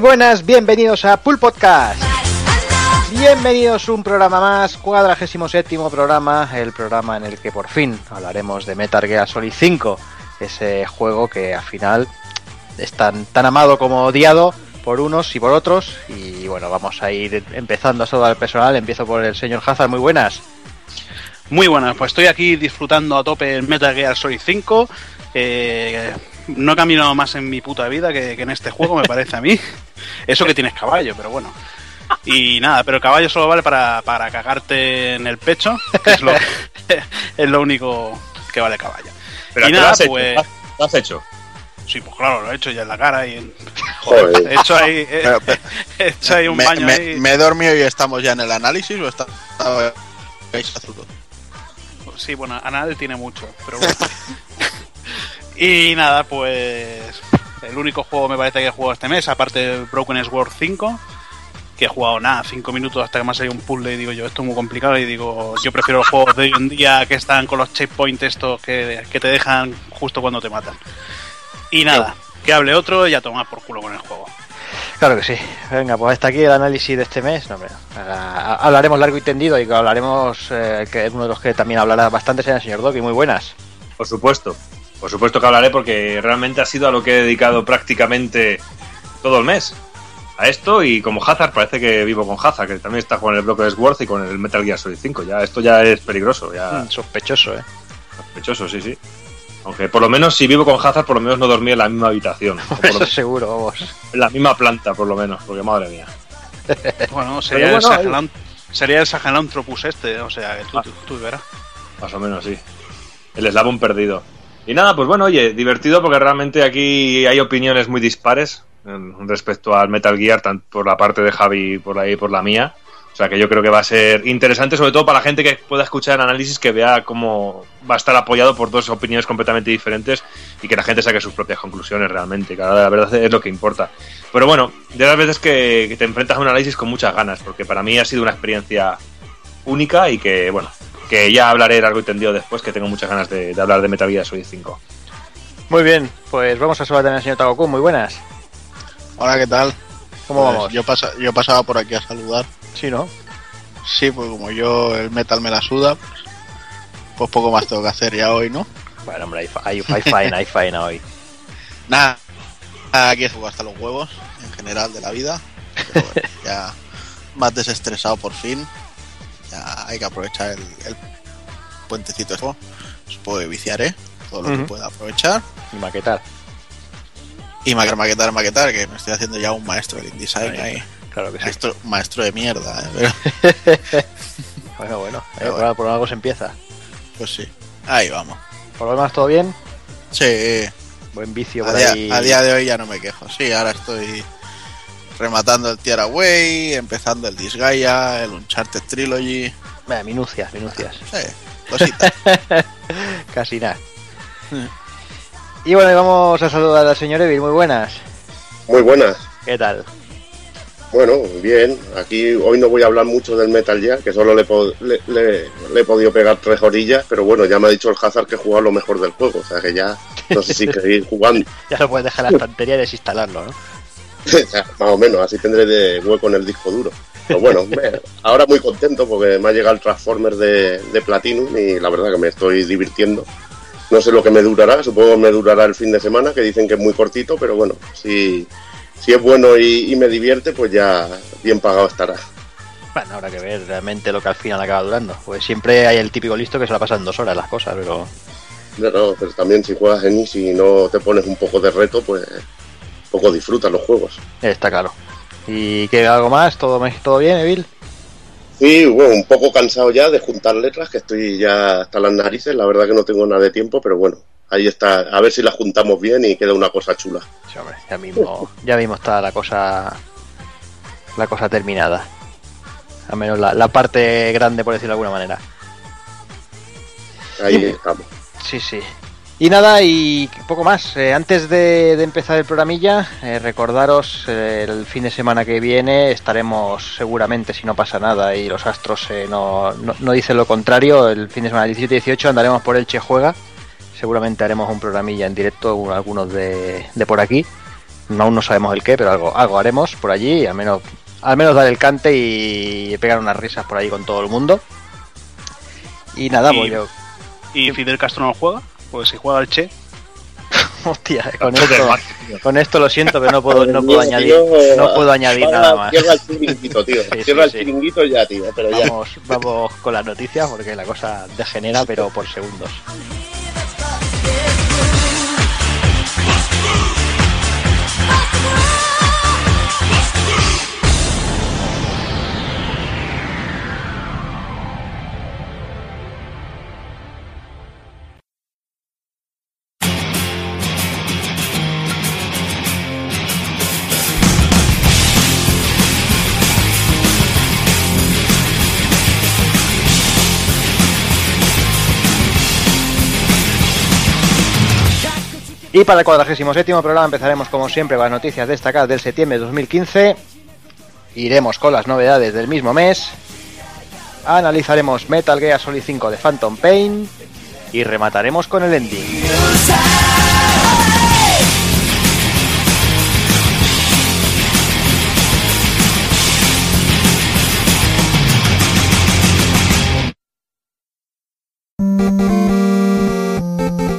Buenas, bienvenidos a Pool Podcast. Bienvenidos a un programa más, cuadragésimo séptimo programa, el programa en el que por fin hablaremos de Metal Gear Solid 5, ese juego que al final es tan, tan amado como odiado por unos y por otros. Y bueno, vamos a ir empezando a saludar al personal. Empiezo por el señor Hazard, muy buenas. Muy buenas, pues estoy aquí disfrutando a tope el Metal Gear Solid 5. Eh, no he caminado más en mi puta vida que, que en este juego, me parece a mí. Eso que tienes caballo, pero bueno. Y nada, pero el caballo solo vale para, para cagarte en el pecho, que es lo, es lo único que vale caballo. Pero y ¿qué nada, lo has hecho? pues. ¿Lo has hecho? Sí, pues claro, lo he hecho ya en la cara y en- Joder. he hecho ahí, he, Pero, pero, he hecho ahí un me, baño me- ahí. me he dormido y estamos ya en el análisis o está azul? Sí, bueno, Anal tiene mucho, pero bueno. Y nada, pues el único juego me parece que he jugado este mes, aparte de Broken Sword 5, que he jugado nada, 5 minutos hasta que me ha salido un puzzle y digo yo, esto es muy complicado y digo, yo prefiero los juegos de hoy en día que están con los checkpoints estos que, que te dejan justo cuando te matan. Y nada, que hable otro y a tomar por culo con el juego. Claro que sí. Venga, pues hasta aquí el análisis de este mes. No, hombre, ahora hablaremos largo y tendido y que hablaremos, eh, que uno de los que también hablará bastante será el señor Doki. Muy buenas. Por supuesto. Por supuesto que hablaré porque realmente ha sido a lo que he dedicado prácticamente todo el mes. A esto y como Hazard parece que vivo con Hazard, que también está con el bloque de Sword y con el Metal Gear Solid 5. Ya, esto ya es peligroso, ya Mm, Sospechoso, ¿eh? sospechoso, sí, sí. Aunque por lo menos si vivo con Hazard, por lo menos no dormí en la misma habitación. Por Eso lo- seguro, vamos. en la misma planta, por lo menos, porque madre mía. Bueno, sería bueno, el Sahelan- sería el Sahelanthropus este, o sea, que tú, tú, tú verás. Más o menos, sí. El eslabón perdido. Y nada, pues bueno, oye, divertido porque realmente aquí hay opiniones muy dispares respecto al Metal Gear, tanto por la parte de Javi por ahí por la mía. O sea que yo creo que va a ser interesante, sobre todo para la gente que pueda escuchar el análisis, que vea cómo va a estar apoyado por dos opiniones completamente diferentes y que la gente saque sus propias conclusiones realmente. que la verdad es lo que importa. Pero bueno, de las veces que te enfrentas a un análisis con muchas ganas, porque para mí ha sido una experiencia única y que, bueno, que ya hablaré largo y tendido después, que tengo muchas ganas de, de hablar de Metal Gear Solid 5. Muy bien, pues vamos a saludar también al señor Tagoku. Muy buenas. Hola, ¿qué tal? ¿Cómo Pues vamos? Yo, pasa- yo pasaba por aquí a saludar. Sí, ¿no? Sí, pues como yo el metal me la suda, pues, pues poco más tengo que hacer ya hoy, ¿no? Bueno, hombre, hay, hay, hay faena, hay faena hoy. Nada, nada, aquí he jugado hasta los huevos, en general, de la vida. Pero bueno, ya más desestresado por fin. Ya hay que aprovechar el, el puentecito. esto. Supongo que viciaré todo lo que pueda aprovechar. Y maquetar. Y maquetar, maquetar, maquetar, que me estoy haciendo ya un maestro del InDesign Ahí, ahí. Claro que sí. Maestro, maestro de mierda, ¿eh? Pero, Bueno, bueno. eh, Pero bueno. por algo se empieza. pues sí, ahí vamos. Por lo demás, ¿todo bien? Sí, Buen vicio a por día, ahí. a día de hoy ya no me quejo. Sí, ahora estoy rematando el Tiara Way, empezando el Disgaea, el Uncharted Trilogy. Minucias, minucias. Sí, cositas. Casi nada. Y bueno, y vamos a saludar al señor Evil. Muy buenas. Muy buenas. ¿Qué tal? Bueno, bien. Aquí hoy no voy a hablar mucho del Metal Gear, que solo le, po- le- le- le he podido pegar tres orillas, pero bueno, ya me ha dicho el Hazard que he jugado lo mejor del juego, o sea que ya no sé si seguir jugando. Ya lo puedes dejar en la estantería y desinstalarlo, ¿no? Más o menos, así tendré de hueco en el disco duro. Pero bueno, me- ahora muy contento porque me ha llegado el Transformer de, de Platinum y la verdad que me estoy divirtiendo. No sé lo que me durará, supongo que me durará el fin de semana, que dicen que es muy cortito, pero bueno, si, si es bueno y, y me divierte, pues ya bien pagado estará. Bueno, habrá que ver realmente lo que al final acaba durando. Pues siempre hay el típico listo que se la pasan dos horas las cosas, pero. No, no, pero también si juegas en Easy y no te pones un poco de reto, pues poco disfrutas los juegos. Está claro. ¿Y qué algo más? ¿Todo, todo bien, Evil? Y bueno, un poco cansado ya de juntar letras, que estoy ya hasta las narices, la verdad que no tengo nada de tiempo, pero bueno, ahí está, a ver si las juntamos bien y queda una cosa chula. Sí, hombre, ya mismo, ya mismo está la cosa. La cosa terminada. Al menos la, la parte grande, por decirlo de alguna manera. Ahí Sí. estamos. Sí, sí. Y nada, y poco más. Eh, antes de, de empezar el programilla, eh, recordaros eh, el fin de semana que viene estaremos seguramente, si no pasa nada y los astros eh, no, no, no dicen lo contrario, el fin de semana 17 y 18 andaremos por Elche Juega. Seguramente haremos un programilla en directo, algunos de, de por aquí. No, aún no sabemos el qué, pero algo, algo haremos por allí, al menos, al menos dar el cante y pegar unas risas por ahí con todo el mundo. Y nada, Y- pues yo. ¿Y Fidel Castro no juega? Pues si juega al Che. Hostia, con esto, con esto lo siento, pero no puedo, no Madre puedo añadir, no puedo añadir nada más. Cierra el chiringuito, tío. Sí, Cierra sí, el sí. chiringuito ya, tío. Pero ya. Vamos, vamos con las noticias porque la cosa degenera, pero por segundos. Y para el 47 programa empezaremos como siempre las noticias destacadas del septiembre de 2015. Iremos con las novedades del mismo mes. Analizaremos Metal Gear Solid 5 de Phantom Pain. Y remataremos con el ending.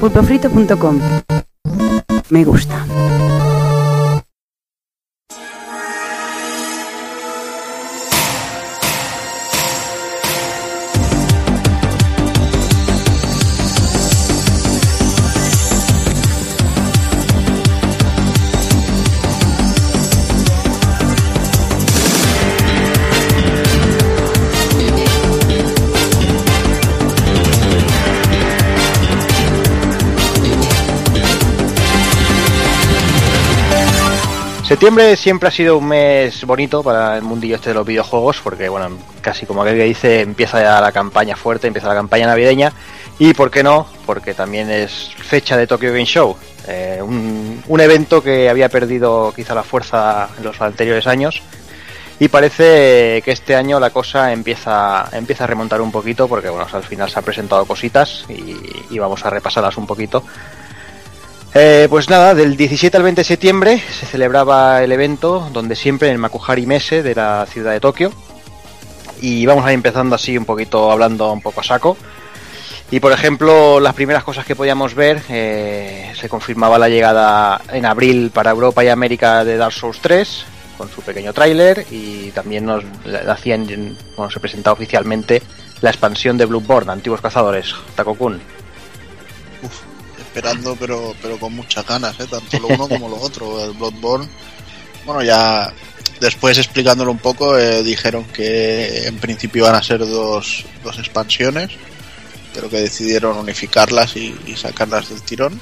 pulpofrito.com Me gusta. Septiembre siempre ha sido un mes bonito para el mundillo este de los videojuegos, porque bueno, casi como aquel que dice, empieza ya la campaña fuerte, empieza la campaña navideña, y por qué no, porque también es fecha de Tokyo Game Show, eh, un, evento que había perdido quizá la fuerza en los anteriores años, y parece que este año la cosa empieza, empieza a remontar un poquito, porque bueno, al final se han presentado cositas y vamos a repasarlas un poquito. Eh, pues nada, del 17 al 20 de septiembre se celebraba el evento donde siempre en el Makuhari Mese de la ciudad de Tokio. Y vamos a ir empezando así un poquito hablando un poco a saco. Y por ejemplo, las primeras cosas que podíamos ver, eh, se confirmaba la llegada en abril para Europa y América de Dark Souls 3 con su pequeño tráiler y también nos hacían, bueno, se presentaba oficialmente la expansión de Bloodborne, Antiguos Cazadores, Takokun. Esperando, pero, pero con muchas ganas, ¿eh? tanto lo uno como lo otro. El Bloodborne, bueno, ya después explicándolo un poco, eh, dijeron que en principio iban a ser dos, dos expansiones, pero que decidieron unificarlas y, y sacarlas del tirón.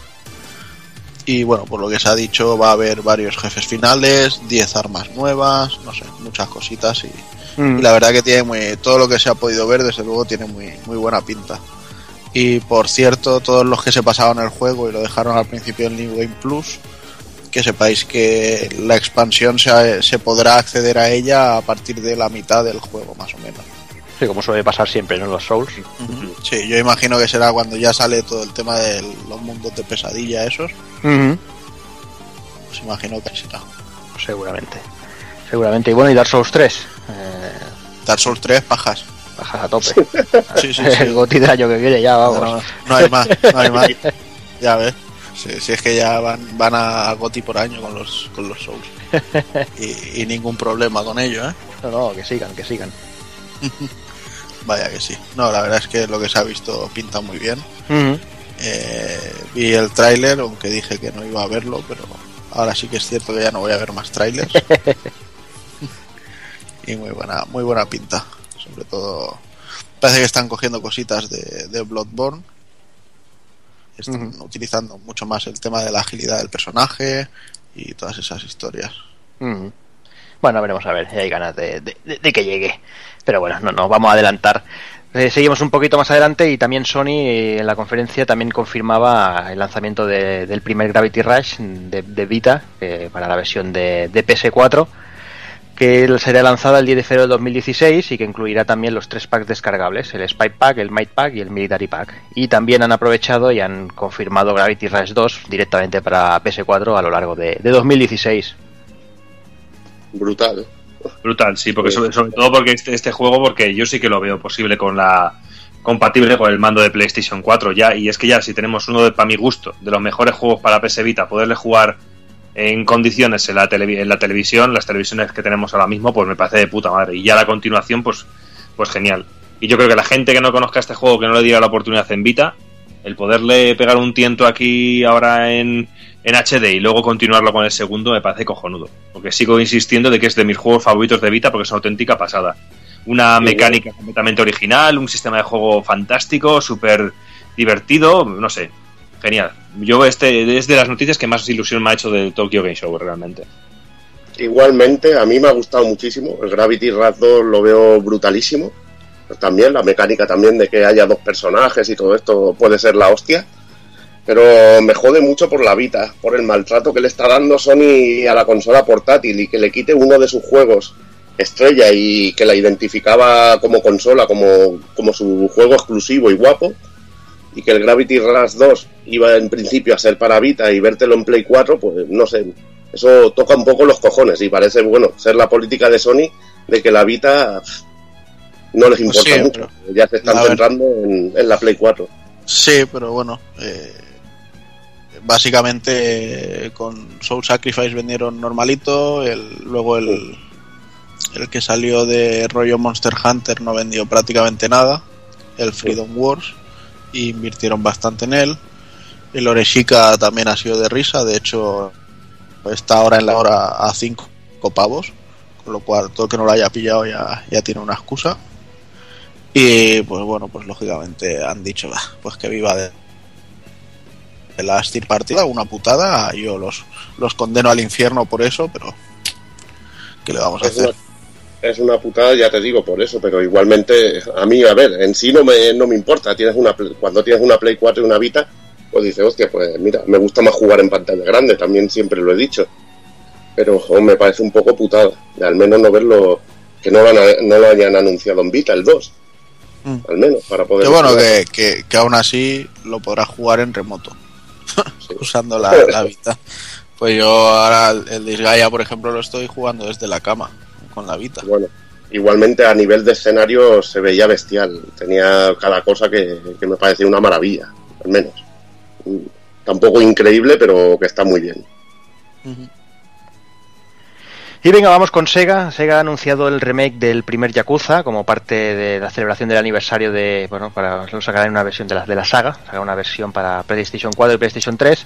Y bueno, por lo que se ha dicho, va a haber varios jefes finales, 10 armas nuevas, no sé, muchas cositas y, Mm. y la verdad que tiene muy, todo lo que se ha podido ver, desde luego, tiene muy, muy buena pinta. Y por cierto, todos los que se pasaban el juego y lo dejaron al principio en New Game Plus, que sepáis que la expansión se, se podrá acceder a ella a partir de la mitad del juego, más o menos. Sí, como suele pasar siempre ¿no? en los Souls. Sí, yo imagino que será cuando ya sale todo el tema de los mundos de pesadilla esos, pues imagino que será. Seguramente. Seguramente. Y bueno, y Dark Souls 3. Eh, Dark Souls 3, pajas. Bajas a tope. Sí, sí, El goti del año que viene ya, vamos. No, no hay más, no hay más. Ya ves. Si, si es que ya van, van a Goti por año con los, con los Souls. Y, y ningún problema con ello, ¿eh? No, no, que sigan, que sigan. Vaya que sí. No, la verdad es que lo que se ha visto pinta muy bien. Eh, vi el tráiler, aunque dije que no iba a verlo, pero ahora sí que es cierto que ya no voy a ver más trailers. y muy buena, muy buena pinta. Todo, parece que están cogiendo cositas de, de Bloodborne. Están utilizando mucho más el tema de la agilidad del personaje y todas esas historias. Bueno, veremos a ver, hay ganas de, de- que llegue. Pero bueno, no nos vamos a adelantar. Eh, seguimos un poquito más adelante y también Sony eh, en la conferencia también confirmaba el lanzamiento de- del primer Gravity Rush de, Vita eh, para la versión de, de PS4. Que será lanzada el 10 de febrero del 2016 y que incluirá también los tres packs descargables, el Spy Pack, el Might Pack y el Military Pack. Y también han aprovechado y han confirmado Gravity Rush 2 directamente para PS4 a lo largo de, de 2016. Brutal. Brutal, sí, porque sobre, sobre todo porque este, este juego, porque yo sí que lo veo posible con la compatible con el mando de PlayStation 4 ya, y es que ya si tenemos uno de, para mi gusto, de los mejores juegos para PS Vita, poderle jugar en condiciones en la, televi- en la televisión, las televisiones que tenemos ahora mismo, pues me parece de puta madre. Y ya la continuación, pues, pues genial. Y yo creo que la gente que no conozca este juego, que no le diera la oportunidad en Vita, el poderle pegar un tiento aquí ahora en, en HD y luego continuarlo con el segundo, me parece cojonudo. Porque sigo insistiendo de que es de mis juegos favoritos de Vita porque es una auténtica pasada. Una mecánica completamente original, un sistema de juego fantástico, súper divertido, no sé, genial. Yo este es de las noticias que más ilusión me ha hecho de Tokyo Game Show realmente. Igualmente, a mí me ha gustado muchísimo. El Gravity Rush 2 lo veo brutalísimo. Pues también la mecánica también de que haya dos personajes y todo esto puede ser la hostia. Pero me jode mucho por la Vita, por el maltrato que le está dando Sony a la consola portátil y que le quite uno de sus juegos estrella y que la identificaba como consola, como, como su juego exclusivo y guapo. Y que el Gravity Rush 2 iba en principio a ser para Vita y vértelo en Play 4, pues no sé, eso toca un poco los cojones y parece, bueno, ser la política de Sony de que la Vita no les importa sí, mucho. pero- Ya se están centrando en, en la Play 4. Sí, pero bueno, eh, básicamente eh, con Soul Sacrifice vendieron normalito, el, luego el, el que salió de rollo Monster Hunter no vendió prácticamente nada, el Freedom Wars, y invirtieron bastante en él. El Oreshika también ha sido de risa, de hecho está ahora en la hora a 5 pavos, con lo cual todo el que no lo haya pillado ya, ya tiene una excusa. Y pues bueno, pues lógicamente han dicho, "Bah, pues que viva de, de la Steam partida, una putada, yo los, los condeno al infierno por eso, pero ¿qué le vamos a Es una, hacer? Es una putada, ya te digo, por eso, pero igualmente, a mí, a ver, en sí no me, no me importa. Tienes una, cuando tienes una Play 4 y una Vita, pues dices, hostia, pues mira, me gusta más jugar en pantalla grande, también siempre lo he dicho. Pero jo, me parece un poco putada, al menos no verlo, que no, van a- no lo hayan anunciado en Vita, el 2, Mm. al menos, para poder... Que bueno, que, que, que aún así lo podrás jugar en remoto, Sí. usando la, la Vita. Pues yo ahora el, el Disgaea, por ejemplo, lo estoy jugando desde la cama, con la Vita. Bueno, igualmente a nivel de escenario se veía bestial. Tenía cada cosa que, que me parecía una maravilla, al menos. Tampoco increíble, pero que está muy bien. Y venga, vamos con Sega. Sega ha anunciado el remake del primer Yakuza como parte de la celebración del aniversario de, bueno, para lo sacarán una versión de la, de la saga, sacarán una versión para PlayStation 4 y PlayStation 3.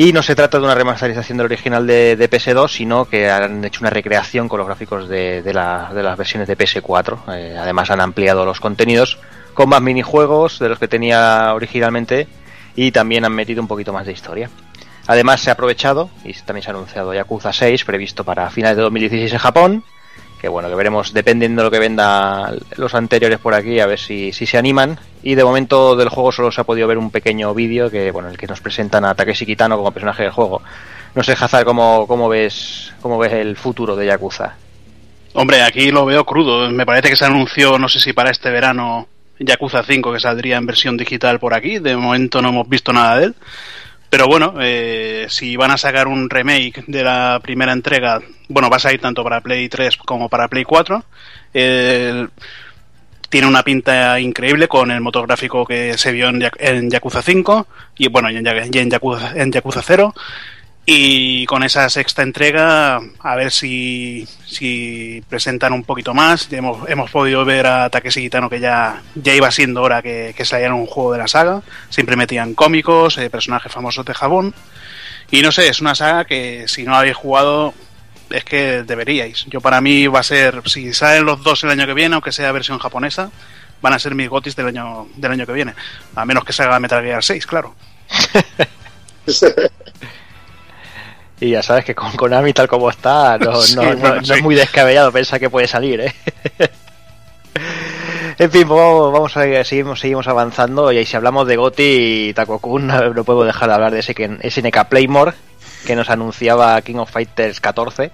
Y no se trata de una remasterización del original de, de PS2, sino que han hecho una recreación con los gráficos de las versiones de PS4. Eh, además han ampliado los contenidos con más minijuegos de los que tenía originalmente y también han metido un poquito más de historia. Además se ha aprovechado y también se ha anunciado Yakuza 6 previsto para finales de 2016 en Japón. Que bueno, que veremos dependiendo de lo que venda los anteriores por aquí, a ver si, si se animan. Y de momento del juego solo se ha podido ver un pequeño vídeo que bueno, en el que nos presentan a Takeshi Kitano como personaje del juego. No sé, Hazard, ¿cómo, cómo ves cómo ves el futuro de Yakuza? Hombre, aquí lo veo crudo. Me parece que se anunció, no sé si para este verano, Yakuza 5, que saldría en versión digital por aquí. De momento no hemos visto nada de él. Pero bueno, eh, si van a sacar un remake de la primera entrega, bueno, va a salir tanto para Play 3 como para Play 4. El- tiene una pinta increíble con el motor gráfico que se vio en, en Yakuza 5 y bueno, y en Yakuza 0. Y con esa sexta entrega, a ver si, si presentan un poquito más. Hemos, hemos podido ver a Takeshi Kitano que ya, ya iba siendo hora que, que saliera un juego de la saga. Siempre metían cómicos, eh, personajes famosos de Japón. Y no sé, es una saga que si no habéis jugado, es que deberíais. Yo para mí va a ser, si salen los dos el año que viene, aunque sea versión japonesa, van a ser mis gotis del año, del año que viene. A menos que salga Metal Gear 6, claro. Y ya sabes que con Konami tal como está, no, Sí, no- no- bueno, no sí. es muy descabellado pensar que puede salir, ¿eh? en fin, pues vamos, vamos a seguimos, seguimos avanzando. Y ahí si hablamos de Goti y Takokun, no puedo dejar de hablar de ese que SNK Playmore, que nos anunciaba King of Fighters 14.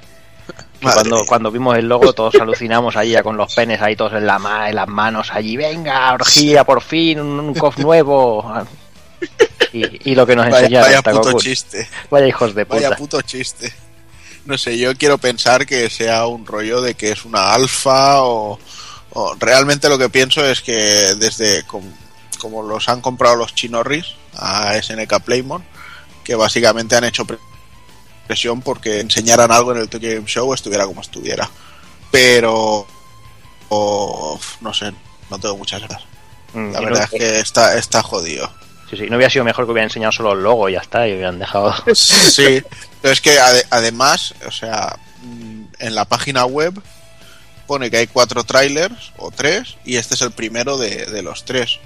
Que Madre cuando, cuando vimos el logo todos alucinamos ahí ya con los penes ahí todos en, la ma- en las manos allí, venga, orgía, por fin, un, un COF nuevo. Y, y lo que nos Vaya, enseñaron vaya puto chiste. Vaya hijos de puta. Vaya puto chiste. No sé, yo quiero pensar que sea un rollo de que es una alfa o, o realmente lo que pienso es que desde com- como los han comprado los chinorris a SNK Playmore, que básicamente han hecho pre- presión porque enseñaran algo en el Tokyo Game Show estuviera como estuviera. Pero o, no sé, no tengo muchas ganas. Mm, La no- verdad es que está, está jodido. Sí, sí, no hubiera sido mejor que hubieran enseñado solo el logo y ya está, y hubieran dejado. Sí, pero es que ade- además, o sea, mm, en la página web pone que hay cuatro trailers o tres y este es el primero de, de los tres.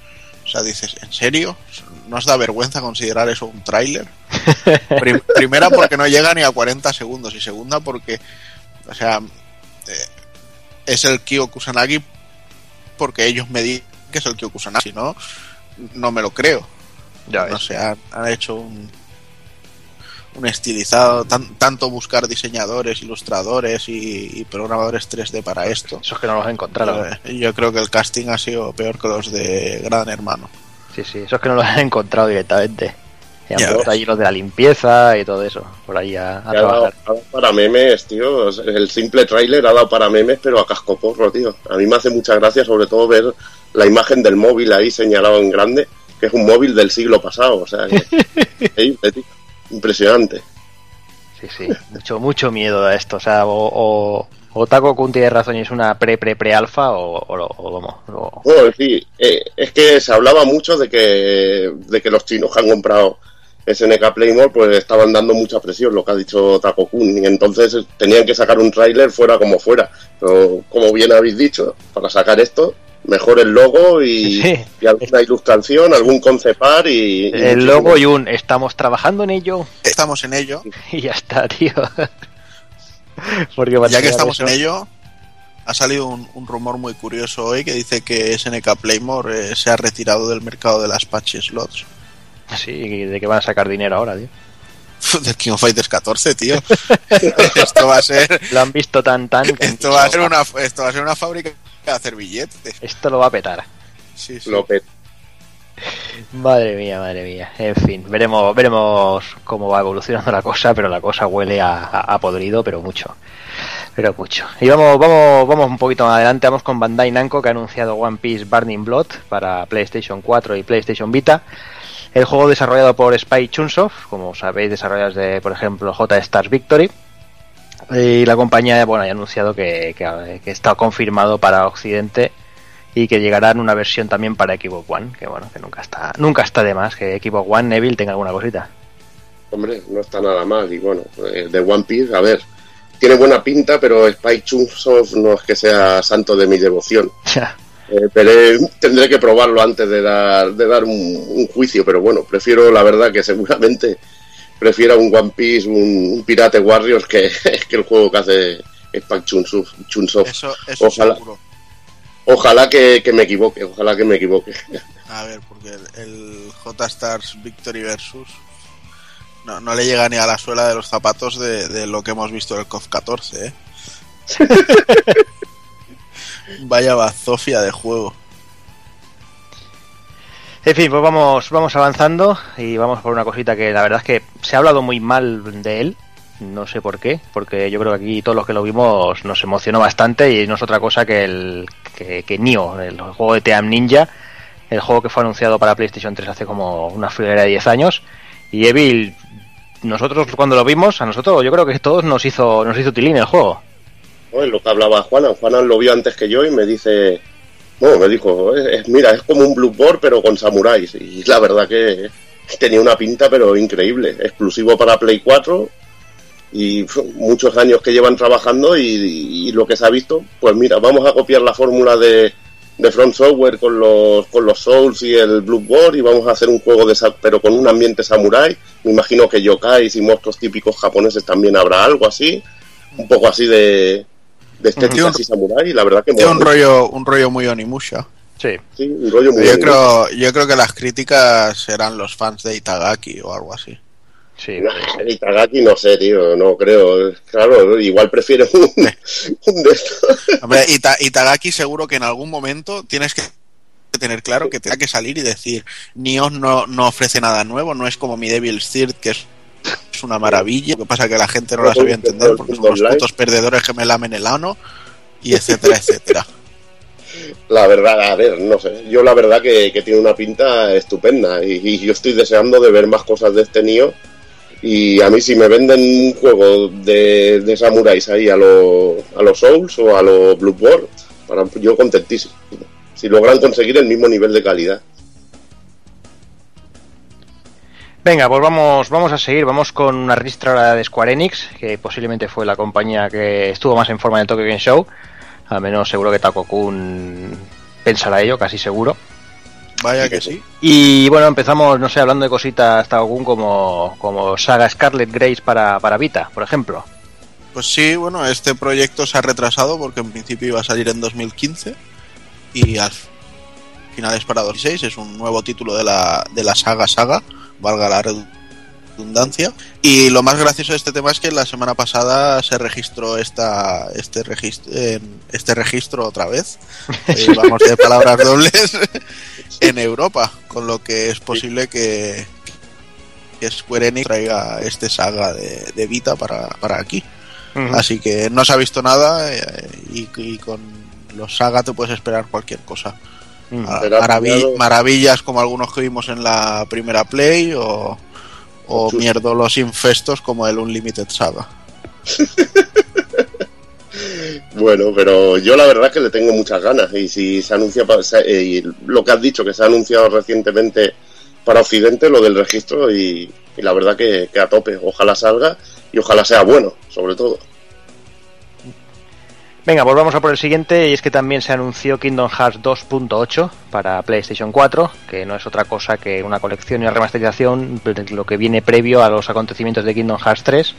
O sea, dices, ¿en serio? ¿No os da vergüenza considerar eso un tráiler? Prim- primera porque no llega ni a 40 segundos y segunda porque, o sea, eh, es el Kyo Kusanagi porque ellos me dicen que es el Kyo Kusanagi, si no, no me lo creo Ya no sé, han, han hecho un, un estilizado, tan- tanto buscar diseñadores, ilustradores y, y programadores 3D para esto. Esos que no los encontraron. Eh, Yo creo que el casting ha sido peor que los de Gran Hermano. Sí, sí, esos que no los han encontrado directamente. Y han Ya puesto ahí los de la limpieza y todo eso, por ahí a, a Que ha dado, trabajar. ha dado para memes, tío. El simple tráiler ha dado para memes, pero a cascoporro, tío. A mí me hace mucha gracia, sobre todo, ver la imagen del móvil ahí señalado en grande, que es un móvil del siglo pasado. O sea, que, impresionante. Sí, sí, mucho, mucho miedo a esto. O sea, o, o, o Taco Kun tiene razón y es una pre, pre, pre alfa o, o, lo- o Bueno, sí, eh, es que se hablaba mucho de que, de que los chinos que han comprado SNK Playmore pues estaban dando mucha presión, lo que ha dicho Taco Kun, y entonces tenían que sacar un tráiler fuera como fuera. Pero como bien habéis dicho, para sacar esto, mejor el logo y, Sí. y alguna ilustración, algún concepar y... y el logo y un estamos trabajando en ello Estamos en ello. y ya está, tío. Porque Ya que estamos eso- en ello, ha salido un, un rumor muy curioso hoy que dice que SNK Playmore eh, se ha retirado del mercado de las patch slots. Sí, de que van a sacar dinero ahora, tío. Del King of Fighters 14, tío. esto va a ser Lo han visto tan tan. esto va a ser una esto va a ser una fábrica hacer billetes. Esto lo va a petar. Sí, sí. López. Madre mía, madre mía. En fin, veremos, veremos cómo va evolucionando la cosa, pero la cosa huele a, a- a podrido, pero mucho. Pero mucho. Y vamos, vamos, vamos un poquito más adelante, vamos con Bandai Namco que ha anunciado One Piece Burning Blood para PlayStation 4 y PlayStation Vita. El juego desarrollado por Spy Chunsoft, como sabéis, desarrollados de, por ejemplo, J Stars Victory. Y la compañía, bueno, ha anunciado que, que, que está confirmado para Occidente y que llegará en una versión también para Xbox One, que bueno, que nunca está, nunca está de más que Xbox One Neville tenga alguna cosita. Hombre, no está nada mal. Y bueno, eh, de One Piece, a ver, tiene buena pinta, pero Spike Chunsoft no es que sea santo de mi devoción. Ya. Eh, pero tendré que probarlo antes de dar, de dar un, un juicio, pero bueno, prefiero la verdad que seguramente prefiera un One Piece, un, un Pirate Warriors que, que el juego que hace Spike Chunsoft. Eso, eso Ojalá. seguro. Ojalá que, que me equivoque, ojalá que me equivoque. A ver, porque el, el J-Stars Victory Versus no, no le llega ni a la suela de los zapatos de, de lo que hemos visto en el COF 14, ¿eh? Vaya bazofia de juego. En fin, pues vamos, vamos avanzando y vamos por una cosita que la verdad es que se ha hablado muy mal de él. No sé por qué, porque yo creo que aquí todos los que lo vimos nos emocionó bastante y no es otra cosa que el que, que el juego de Team Ninja, el juego que fue anunciado para PlayStation 3 hace como una friolera de 10 años. Y Evil, nosotros cuando lo vimos, a nosotros yo creo que todos nos hizo, nos hizo tilín el juego. ¿no? Es lo que hablaba Juanan. Juanan lo vio antes que yo y me dice, bueno, me dijo, es- mira, es como un Blue Board pero con samuráis. Y la verdad que tenía una pinta pero increíble. Exclusivo para Play 4 y muchos años que llevan trabajando y, lo que se ha visto, pues mira, vamos a copiar la fórmula de, de Front Software con los, con los Souls y el Blue Board y vamos a hacer un juego de pero con un ambiente samurai. Me imagino que yokais y monstruos típicos japoneses también habrá algo así. Un poco así de, de estética Tiene un- así samurai y la verdad que Tiene un rollo, un rollo muy Onimusha. Sí. Sí, un rollo muy Yo creo, yo creo que las críticas serán los fans de Itagaki o algo así. Sí, Itagaki no sé, tío, no creo. Claro, igual prefiero un, un de estos. Hombre, Ita- Itagaki seguro que en algún momento tienes que tener claro que tendrá que salir y decir Nioh no, no ofrece nada nuevo, no es como mi Devil's Third que es, es una maravilla, lo que pasa es que la gente no la sabía entender porque son unos putos perdedores que me lamen el ano y etcétera, etcétera. La verdad, a ver, no sé. Yo la verdad que, que tiene una pinta estupenda y, y yo estoy deseando de ver más cosas de este Nio. Y a mí si me venden un juego de, de samuráis ahí a los a los Souls o a los Bloodborne, para, yo contentísimo. Si logran conseguir el mismo nivel de calidad. Venga, pues vamos, vamos a seguir. Vamos con una ristra de Square Enix, que posiblemente fue la compañía que estuvo más en forma en el Tokyo Game Show. Al menos seguro que Takokun pensará ello, casi seguro. Vaya que sí. Y bueno, empezamos, no sé, hablando de cositas Takokun como, como Saga Scarlet Grace para, para Vita, por ejemplo. Pues sí, bueno, este proyecto se ha retrasado porque en principio iba a salir en 2015 y al final es para 2016, es un nuevo título de la, de la saga Saga, valga la redundancia. Y lo más gracioso de este tema es que la semana pasada se registró esta, este, registro, este registro otra vez, eh, vamos de palabras dobles, en Europa, con lo que es posible que, que Square Enix traiga este saga de, de Vita para, para aquí. Así que no se ha visto nada eh, y, y con los saga te puedes esperar cualquier cosa. Mm. Maravillas como algunos que vimos en la primera Play o, o mierdolos infestos como el Unlimited Saga. Bueno, pero yo la verdad que le tengo muchas ganas y si se anuncia pa- se- eh, y lo que has dicho que se ha anunciado recientemente para Occidente lo del registro y, y la verdad que, que a tope, ojalá salga y ojalá sea bueno, sobre todo. Venga, pues vamos a por el siguiente y es que también se anunció Kingdom Hearts 2.8 para PlayStation 4, que no es otra cosa que una colección y una remasterización lo que viene previo a los acontecimientos de Kingdom Hearts 3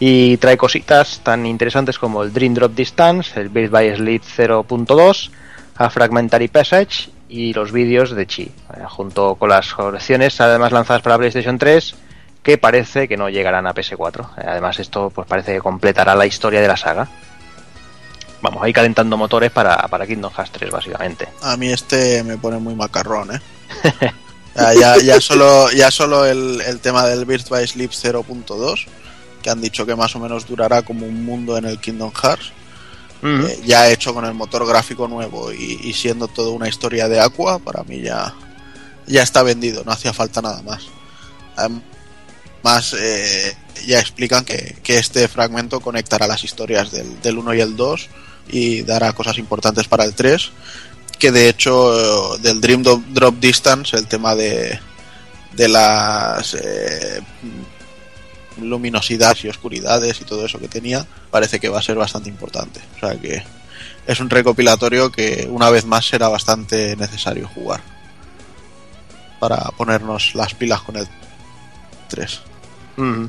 y trae cositas tan interesantes como el Dream Drop Distance, el Birth by Sleep 0.2, a Fragmentary Passage y los vídeos de Chi, eh, junto con las colecciones además lanzadas para PlayStation 3 que parece que no llegarán a PS4. Eh, Además esto pues parece que completará la historia de la saga. Vamos, ahí calentando motores para, para Kingdom Hearts 3, básicamente. A mí este me pone muy macarrón, ¿eh? ya, ya, ya solo, ya solo el, el tema del Birth by Sleep 0.2, que han dicho que más o menos durará como un mundo en el Kingdom Hearts, eh, ya hecho con el motor gráfico nuevo y, y siendo toda una historia de Aqua, para mí ya, ya está vendido, no hacía falta nada más. Además, eh, ya explican que, que este fragmento conectará las historias del, del 1 y el 2 y dará cosas importantes para el 3 que de hecho eh, del Dream Drop Distance el tema de de las eh, luminosidades y oscuridades y todo eso que tenía parece que va a ser bastante importante o sea que es un recopilatorio que una vez más será bastante necesario jugar para ponernos las pilas con el 3 Mm.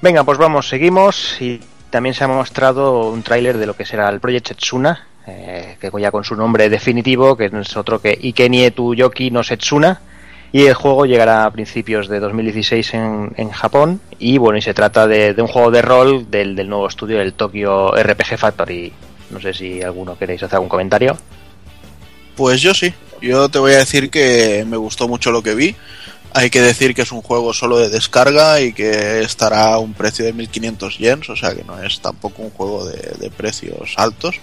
Venga, pues vamos, seguimos y también se ha mostrado un tráiler de lo que será el Project Setsuna, eh, que ya con su nombre definitivo, que es otro que Ikenie tu Yoki no Setsuna, y el juego llegará a principios de 2016 en, en Japón, y bueno, y se trata de, de un juego de rol del, del nuevo estudio del Tokyo RPG Factory. No sé si alguno queréis hacer algún comentario. Pues yo sí, yo te voy a decir que me gustó mucho lo que vi. Hay que decir que es un juego solo de descarga y que estará a un precio de 1500 yens, o sea que no es tampoco un juego de, precios altos.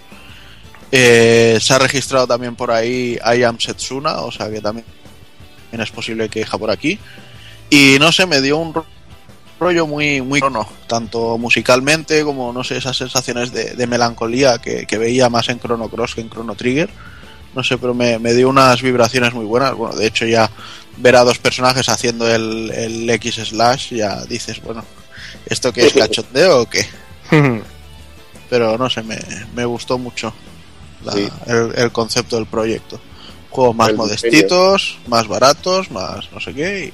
Eh, se ha registrado también por ahí I Am Setsuna, o sea que también es posible que hija por aquí. Y no sé, me dio un ro- rollo muy, muy crono, tanto musicalmente como, no sé, esas sensaciones de, de melancolía que, que veía más en Chrono Cross que en Chrono Trigger no sé, pero me, me dio unas vibraciones muy buenas. Bueno, de hecho ya ver a dos personajes haciendo el, el X slash, ya dices, bueno, ¿esto qué es cachondeo o qué? Pero no sé, me, me gustó mucho la- Sí. el, el concepto del proyecto. Juegos más El modestitos, más baratos, más no sé qué,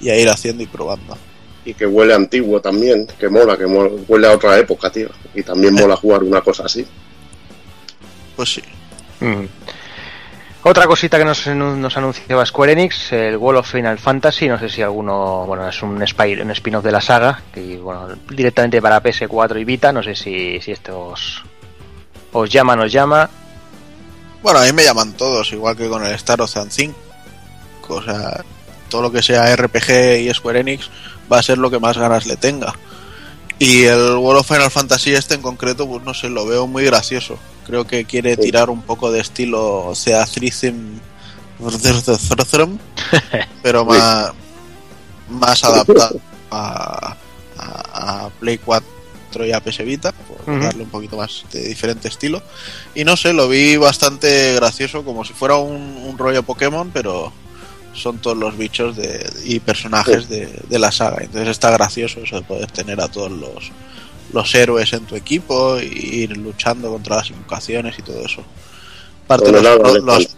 y, y a ir haciendo y probando. Y que huele antiguo también, que mola, que mola, huele a otra época, tío. Y también mola jugar una cosa así. Pues sí. Otra cosita que nos, anunciaba Square Enix, el Wall of Final Fantasy, no sé si alguno, bueno, es un, un spin-off de la saga, bueno, directamente para PS4 y Vita, no sé si, si esto os, os llama, nos llama. Bueno, a mí me llaman todos, igual que con el Star Ocean 5. O sea, todo lo que sea RPG y Square Enix va a ser lo que más ganas le tenga. Y el World of Final Fantasy este en concreto, pues no sé, lo veo muy gracioso. Creo que quiere tirar un poco de estilo Sea Threesome pero más, más adaptado a, a- a Play 4 y a PS Vita, por darle un poquito más de diferente estilo. Y no sé, lo vi bastante gracioso, como si fuera un, un rollo Pokémon, pero son todos los bichos de, y personajes de, de la saga. Entonces está gracioso eso de poder tener a todos los, los héroes en tu equipo y ir luchando contra las invocaciones y todo eso. Aparte, los,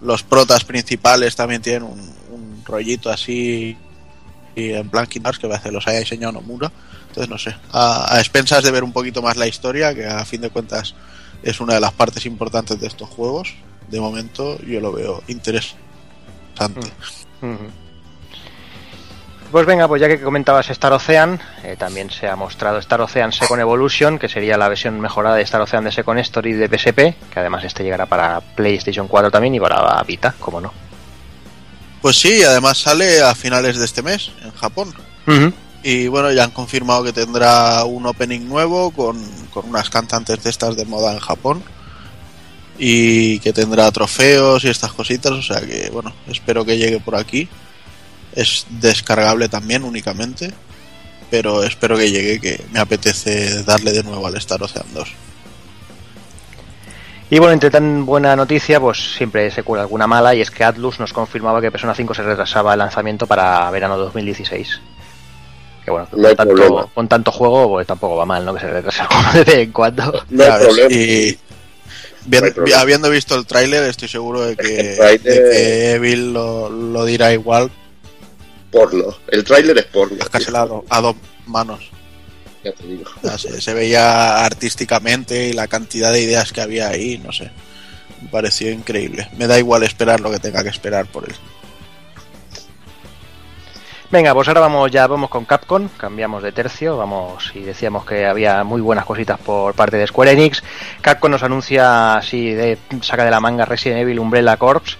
los, protas principales también tienen un, un rollito así y en plan Hearts que parece los haya diseñado Nomura. Entonces, no sé, a, a expensas de ver un poquito más la historia, que a fin de cuentas es una de las partes importantes de estos juegos, de momento yo lo veo interesante. Ujú. Pues venga, pues ya que comentabas Star Ocean, eh, también se ha mostrado Star Ocean Second Evolution, que sería la versión mejorada de Star Ocean de Second Story de PSP, que además este llegará para PlayStation 4 también y para Vita, como no. Pues sí, además sale a finales de este mes en Japón. Y bueno, ya han confirmado que tendrá un opening nuevo con, con unas cantantes de estas de moda en Japón. Y que tendrá trofeos y estas cositas. O sea que, bueno, espero que llegue por aquí. Es descargable también únicamente. Pero espero que llegue, que me apetece darle de nuevo al Star Ocean 2. Y bueno, entre tan buena noticia, pues siempre se cuela alguna mala, y es que Atlus nos confirmaba que Persona 5 se retrasaba el lanzamiento para verano 2016. Que bueno, No con, tanto, con tanto juego, pues tampoco va mal, ¿no? Que se retrase alguno de vez en cuando. No hay problema. Y bien- No hay problema. habiendo visto el tráiler, estoy seguro de que, de Evil lo, lo dirá igual, Porno. El tráiler es porno. casi a, do- a dos manos. Ya te digo. Se veía artísticamente y la cantidad de ideas que había ahí, no sé. Me pareció increíble. Me da igual esperar lo que tenga que esperar por él. Venga, pues ahora vamos ya vamos con Capcom, cambiamos de tercio, vamos y decíamos que había muy buenas cositas por parte de Square Enix. Capcom nos anuncia así de saca de la manga Resident Evil Umbrella Corps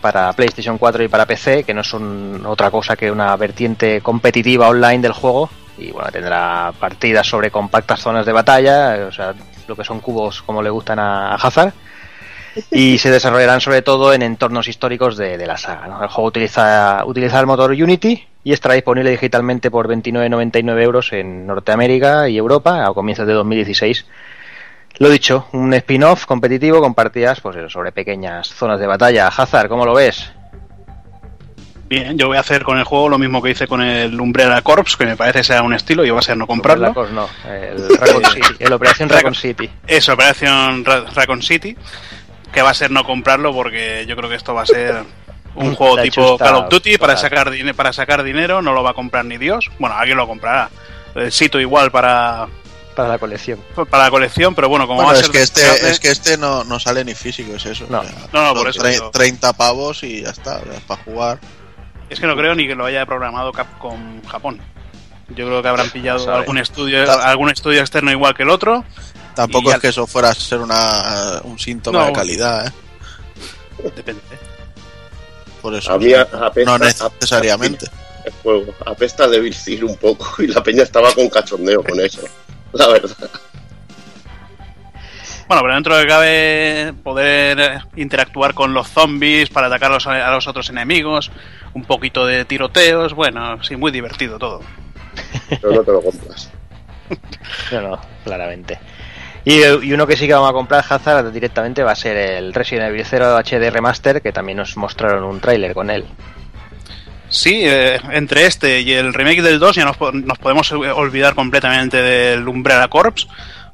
para PlayStation 4 y para PC, que no son otra cosa que una vertiente competitiva online del juego y bueno, tendrá partidas sobre compactas zonas de batalla, o sea, lo que son cubos como le gustan a, a Hazard y se desarrollarán sobre todo en entornos históricos de, de la saga. ¿no? El juego utiliza, utiliza el motor Unity y estará disponible digitalmente por 29,99 euros en Norteamérica y Europa a comienzos de 2016. Lo dicho, un spin-off competitivo con partidas pues, eso, sobre pequeñas zonas de batalla. Hazard, ¿cómo lo ves? Bien, yo voy a hacer con el juego lo mismo que hice con el Umbrella Corps, que me parece ser un estilo y va a ser no comprarlo. Cos- no, el Raccoon City, el Operación Raccoon City. Es Operación Ra- Raccoon City, que va a ser no comprarlo porque yo creo que esto va a ser un juego La tipo Call of Duty para sacar, para sacar dinero, no lo va a comprar ni Dios. Bueno, alguien lo comprará. El sitio igual para, Para la colección. para la colección, pero bueno, como Bueno, va a es ser que este, es que este no, no sale ni físico, es eso. No. O sea, No, no, por eso tre- digo. 30 pavos y ya está, sea, para jugar. Es que no creo ni que lo haya programado Capcom Japón. Yo creo que habrán pillado Sabe. algún estudio, algún estudio externo igual que el otro. Tampoco Y es al- que eso fuera a ser una, un síntoma No. de calidad, ¿eh? Depende. Por eso. Apesta- no necesariamente. El juego. Apesta a Devil Seal un poco y la peña estaba con cachondeo con eso. La verdad. Bueno, pero dentro de cabe poder interactuar con los zombies para atacar a los, a los otros enemigos, un poquito de tiroteos, bueno, sí, muy divertido todo. Pero no te lo compras. No, no, claramente. Y, y uno que sí que vamos a comprar Hazard directamente va a ser el Resident Evil 0 HD Remaster, que también nos mostraron un tráiler con él. Sí, eh, entre este y el remake del 2 ya nos, nos podemos olvidar completamente del Umbrella Corps,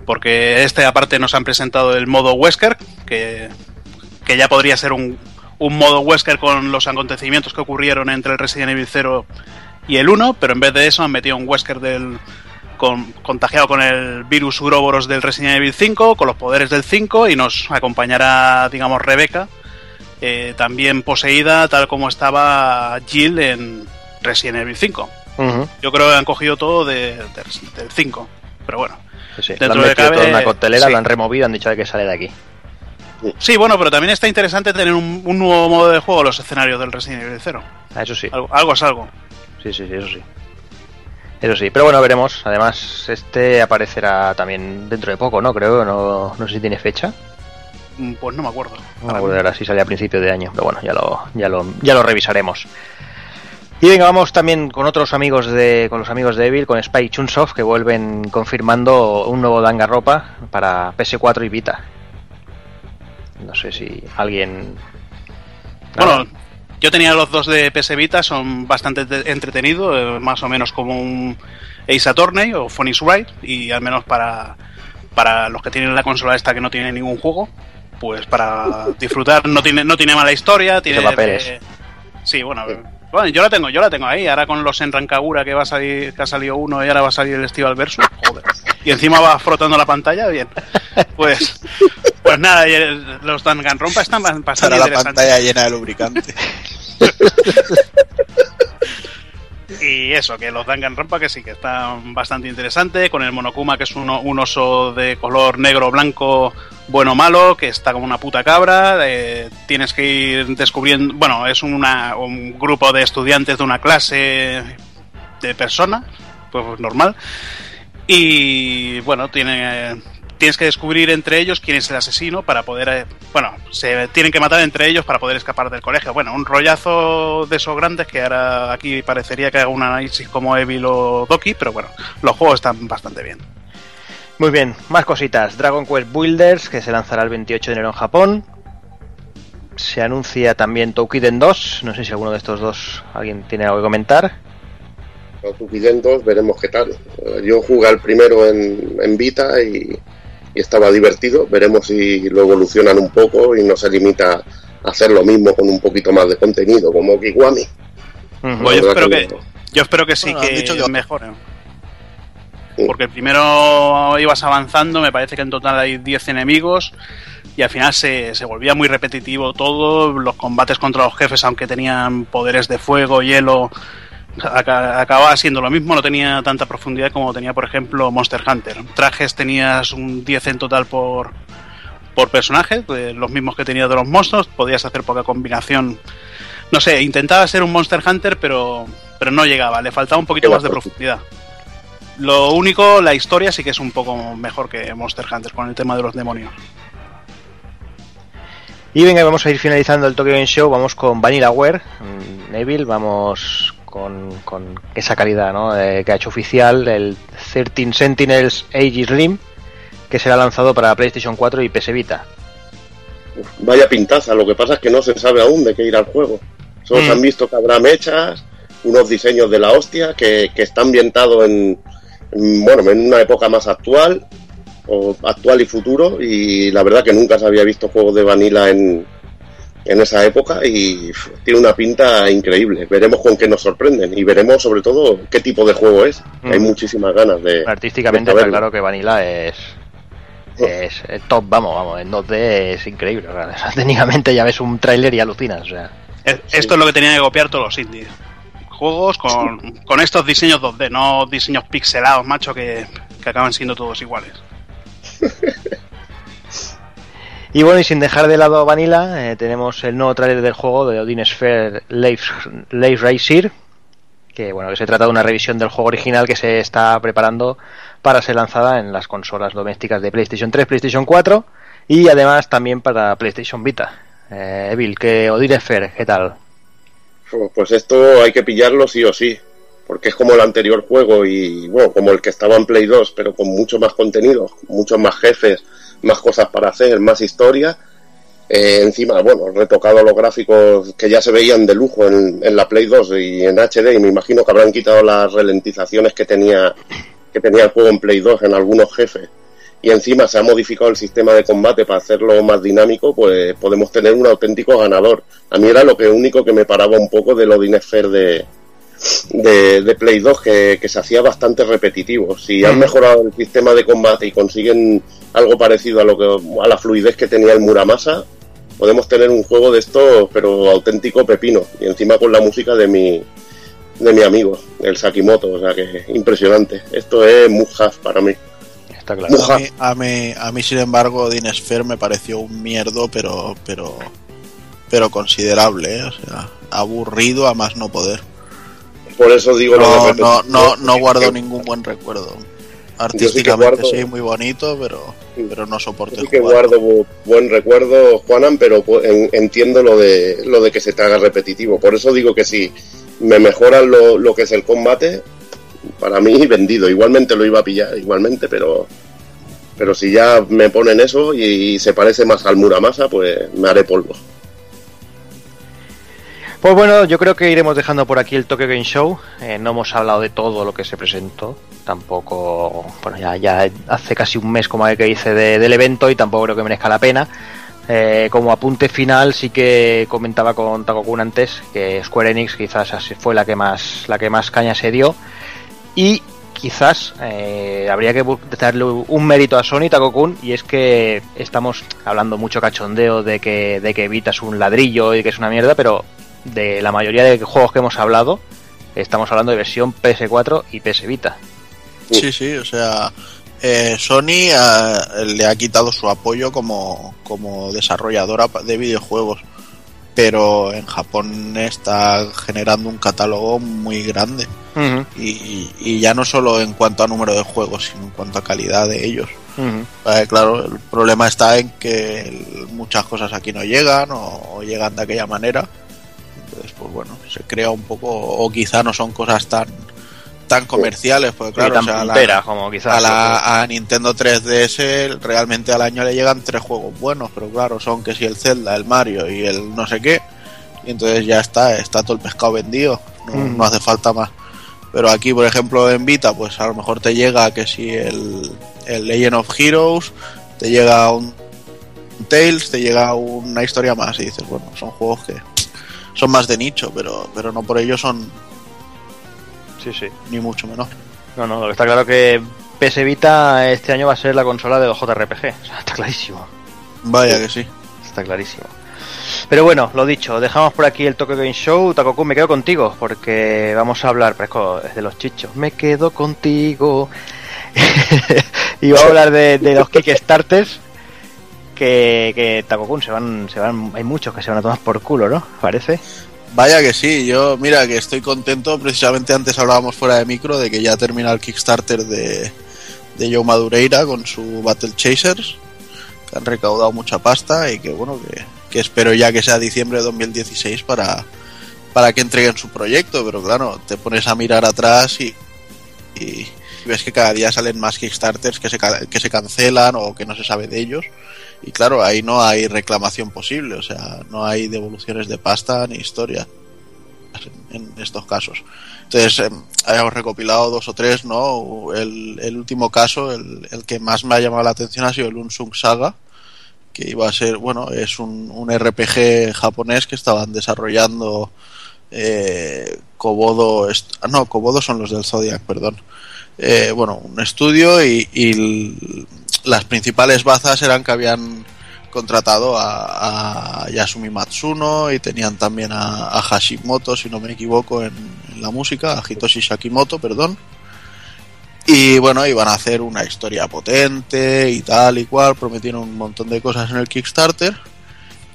porque este aparte nos han presentado el modo Wesker, que, que ya podría ser un, un modo Wesker con los acontecimientos que ocurrieron entre el Resident Evil 0 y el 1, pero en vez de eso han metido un Wesker del, con- contagiado con el virus Uroboros del Resident Evil 5, con los poderes del 5, y nos acompañará, digamos, Rebeca eh, también poseída tal como estaba Jill en Resident Evil 5. Ujú. Yo creo que han cogido todo de, de- del 5, pero bueno. Sí, sí. Dentro Lo han de metido cabe, todo en una coctelera, sí. lo han removido, han dicho "Hay que sale de aquí. Sí, bueno, pero también está interesante tener un, un nuevo modo de juego los escenarios del Resident Evil 0. Ah, Eso sí. Algo, algo es algo. Sí, sí, sí, eso sí. Eso sí, pero bueno, veremos. Además, este aparecerá también dentro de poco, ¿no? Creo, no, no sé si tiene fecha. Mm, Pues no me acuerdo. No me acuerdo ahora si sale a principio de año, pero bueno, ya lo, ya lo, ya lo revisaremos. Y venga, vamos también con otros amigos de, con los amigos de Evil, con Spy Chunsoft, que vuelven confirmando un nuevo Danganronpa para PS4 y Vita. No sé si alguien. Bueno, yo tenía los dos de PS Vita, son bastante te- entretenidos, eh, más o menos como un Ace Attorney o Phoenix Wright, y al menos para, para los que tienen la consola esta que no tiene ningún juego, pues para disfrutar, no tiene, no tiene mala historia, tiene... papeles. eh, sí, bueno, bueno, yo la tengo, yo la tengo ahí, ahora con los en Rancagura que va a salir, que ha salido uno y ahora va a salir el Estival Versus, joder. Y encima va frotando la pantalla, bien. Pues, pues nada, y el- los Danganronpa están ba- bastante Estará la interesantes. pantalla llena de lubricante. Y eso, que los Danganronpa que sí, que están bastante interesantes, con el Monokuma que es uno- un oso de color negro blanco bueno malo, que está como una puta cabra, eh, tienes que ir descubriendo, bueno, es una, un grupo de estudiantes de una clase de personas, pues normal, y bueno, tiene, tienes que descubrir entre ellos quién es el asesino para poder, eh, bueno, se tienen que matar entre ellos para poder escapar del colegio. Bueno, un rollazo de esos grandes que ahora aquí parecería que haga un análisis como Evil o Doki, pero bueno, los juegos están bastante bien. Muy bien, más cositas. Dragon Quest Builders, que se lanzará el 28 de enero en Japón. Se anuncia también Toukiden 2. No sé si alguno de estos dos alguien tiene algo que comentar. Los Tukiden 2 veremos qué tal. Eh, Yo jugué al primero en, en Vita y, y estaba divertido. Veremos si lo evolucionan un poco y no se limita a hacer lo mismo con un poquito más de contenido, como Kiwami. Pues yo espero que, yo espero que sí Bueno, que, dicho que- mejoren. Sí. Porque primero ibas avanzando, me parece que en total hay 10 enemigos y al final se, se volvía muy repetitivo todo. Los combates contra los jefes, aunque tenían poderes de fuego, hielo, acababa siendo lo mismo, no tenía tanta profundidad como tenía, por ejemplo, Monster Hunter. Trajes tenías un 10 en total por, por personaje, los mismos que tenía de los monstruos, podías hacer poca combinación. No sé, intentaba ser un Monster Hunter, pero, pero no llegaba, le faltaba un poquito más de profundidad. Lo único, la historia sí que es un poco mejor que Monster Hunter con el tema de los demonios. Y venga, vamos a ir finalizando el Tokyo Game Show. Vamos con Vanillaware, mm, Neville. Vamos con, con esa calidad ¿no? Eh, que ha hecho oficial el 13 Sentinels Age Slim, que será lanzado para PlayStation 4 y PS Vita. Vaya pintaza, lo que pasa es que no se sabe aún de qué ir al juego. Solo Mm. se han visto que habrá mechas, unos diseños de la hostia, que, que está ambientado en, en, bueno, en una época más actual, o actual y futuro, y la verdad que nunca se había visto juegos de Vanilla en, en esa época y tiene una pinta increíble. Veremos con qué nos sorprenden y veremos sobre todo qué tipo de juego es. Mm. Hay muchísimas ganas de... Artísticamente de está claro que Vanilla es, es el top, vamos, vamos, en 2D es increíble. o sea, técnicamente ya ves un tráiler y alucinas. O sea. Eh, Esto es lo que tenían que copiar todos los indies. Juegos con, con estos diseños 2D, no diseños pixelados, macho, que, que acaban siendo todos iguales. Y bueno, y sin dejar de lado Vanilla, eh, tenemos el nuevo tráiler del juego de Odin Sphere Life, Racer, que bueno, que se trata de una revisión del juego original que se está preparando para ser lanzada en las consolas domésticas de PlayStation 3, PlayStation 4 y además también para PlayStation Vita. Eh, Evil, que Odin Sphere, ¿qué tal? Pues esto hay que pillarlo sí o sí, porque es como el anterior juego y bueno, como el que estaba en Play 2, pero con mucho más contenido, muchos más jefes, más cosas para hacer, más historia. Eh, encima, bueno, retocado los gráficos que ya se veían de lujo en, en la Play 2 y en HD, y me imagino que habrán quitado las ralentizaciones que tenía, que tenía el juego en Play 2 en algunos jefes. Y encima se ha modificado el sistema de combate para hacerlo más dinámico, pues podemos tener un auténtico ganador. A mí era lo que único que me paraba un poco del Odin Sphere de, de, de Play 2, que, que se hacía bastante repetitivo. Si han mejorado el sistema de combate y consiguen algo parecido a lo que a la fluidez que tenía el Muramasa, podemos tener un juego de estos, pero auténtico pepino, y encima con la música de mi, de mi amigo, el Sakimoto, o sea que impresionante. Esto es must para mí. Está claro. A mí, a mí, a mí, sin embargo, Dinesphere me pareció un mierdo, pero, pero, pero considerable, ¿eh? o sea, aburrido a más no poder. Por eso digo lo de No, repetir. no, no, no guardo ningún buen recuerdo. Artísticamente guardo- sí, muy bonito, pero, pero no soporto yo sí que guardo bu- buen recuerdo, Juanan, pero en- entiendo lo de lo de que se te haga repetitivo. Por eso digo que si me mejoran lo, lo que es el combate, para mí vendido. Igualmente lo iba a pillar, igualmente, pero pero si ya me ponen eso y, se parece más al Muramasa, pues me haré polvo. Pues bueno, yo creo que iremos dejando por aquí el Tokyo Game Show. Eh, no hemos hablado de todo lo que se presentó. Tampoco, bueno, ya, ya hace casi un mes como que hice de- del evento y tampoco creo que merezca la pena. Eh, como apunte final, sí que comentaba con Takokun antes que Square Enix quizás fue la que más, la que más caña se dio. Y quizás eh, habría que darle un mérito a Sony Takokun y es que estamos hablando mucho cachondeo de que, de que Vita es un ladrillo y que es una mierda, pero de la mayoría de juegos que hemos hablado, estamos hablando de versión PS4 y PS Vita. Sí, sí, o sea, eh, Sony eh, le ha quitado su apoyo como, como desarrolladora de videojuegos, pero en Japón está generando un catálogo muy grande y, y ya no solo en cuanto a número de juegos, sino en cuanto a calidad de ellos. Eh, claro, el problema está en que muchas cosas aquí no llegan o, o llegan de aquella manera. Entonces, pues bueno, se crea un poco, o quizá no son cosas tan tan comerciales, porque claro, tan o sea, a la- punteras como quizás. a, la, a Nintendo 3DS realmente al año le llegan tres juegos buenos, pero claro, son que si el Zelda, el Mario y el no sé qué, y entonces ya está, está todo el pescado vendido, no, Mm. no hace falta más. Pero aquí, por ejemplo, en Vita, pues a lo mejor te llega que si el, el Legend of Heroes, te llega un Tales, te llega una historia más y dices, bueno, son juegos que son más de nicho, pero, pero no por ello son Sí, sí. ni mucho menos. No, no, lo que está claro que PS Vita este año va a ser la consola de los JRPG. O sea, está clarísimo. Vaya que sí. Está clarísimo. Pero bueno, lo dicho, dejamos por aquí el Tokyo Game Show. Takokun, me quedo contigo porque vamos a hablar, parezco de los chichos. Me quedo contigo. y vamos a hablar de, de los Kickstarters. Que, que Takokun se van, se van, hay muchos que se van a tomar por culo, ¿no? Parece. Vaya que sí, yo mira que estoy contento, precisamente antes hablábamos fuera de micro de que ya termina el Kickstarter de, de Joe Madureira con su Battle Chasers, que han recaudado mucha pasta y que bueno, que, que espero ya que sea diciembre de 2016 para, para que entreguen su proyecto, pero claro, te pones a mirar atrás y, y ves que cada día salen más Kickstarters que se, que se cancelan o que no se sabe de ellos. Y claro, ahí no hay reclamación posible, o sea, no hay devoluciones de pasta ni historia en, estos casos. Entonces, eh, hayamos recopilado dos o tres, ¿no? El, el último caso, el, el que más me ha llamado la atención ha sido el Unsung Saga, que iba a ser, bueno, es un, un RPG japonés que estaban desarrollando eh, Kobodo, ah, no, Kobodo son los del Zodiac, perdón. Eh, bueno, un estudio y, y las principales bazas eran que habían contratado a, a Yasumi Matsuno y tenían también a, a Hashimoto, si no me equivoco, en, en la música, a Hitoshi Shakimoto, perdón. Y bueno, iban a hacer una historia potente y tal y cual, prometieron un montón de cosas en el Kickstarter.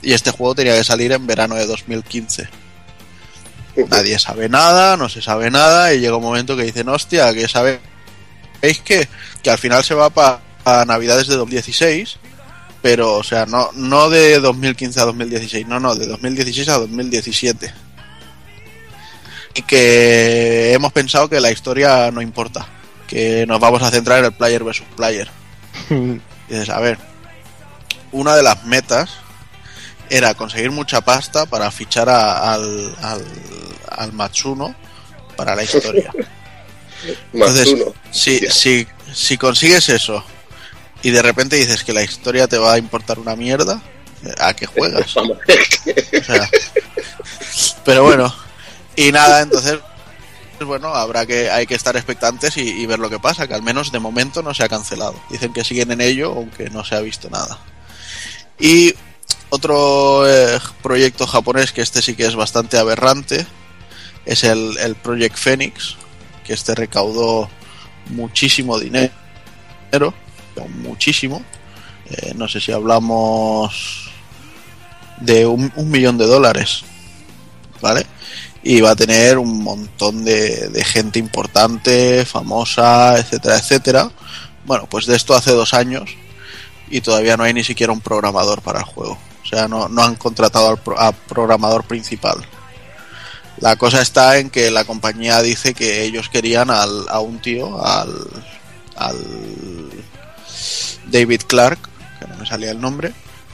Y este juego tenía que salir en verano de 2015. Nadie sabe nada, no se sabe nada, y llega un momento que dicen, hostia, que sabéis que, que al final se va para Navidades de 2016, pero, o sea, no, no de 2015 a 2016, no, no, de 2016 a 2017. Y que hemos pensado que la historia no importa, que nos vamos a centrar en el player versus player. Y dices, a ver, una de las metas era conseguir mucha pasta para fichar a- al, al, al Matsuno para la historia. Entonces, si, si, si consigues eso y de repente dices que la historia te va a importar una mierda, ¿a qué juegas? Vamos, O sea, pero bueno, y nada, entonces, bueno, habrá que, hay que estar expectantes y, y ver lo que pasa, que al menos de momento no se ha cancelado. Dicen que siguen en ello, aunque no se ha visto nada. Y otro eh, proyecto japonés que este sí que es bastante aberrante es el, el Project Phoenix, que este recaudó muchísimo dinero, muchísimo. Eh, no sé si hablamos de un, millón de dólares, ¿vale? y va a tener un montón de, gente importante, famosa, etcétera, etcétera. Bueno, pues de esto hace dos años y todavía no hay ni siquiera un programador para el juego. O sea, no, no han contratado al programador principal. La cosa está en que la compañía dice que ellos querían al, a un tío, al, al David Clark, que no me salía el nombre,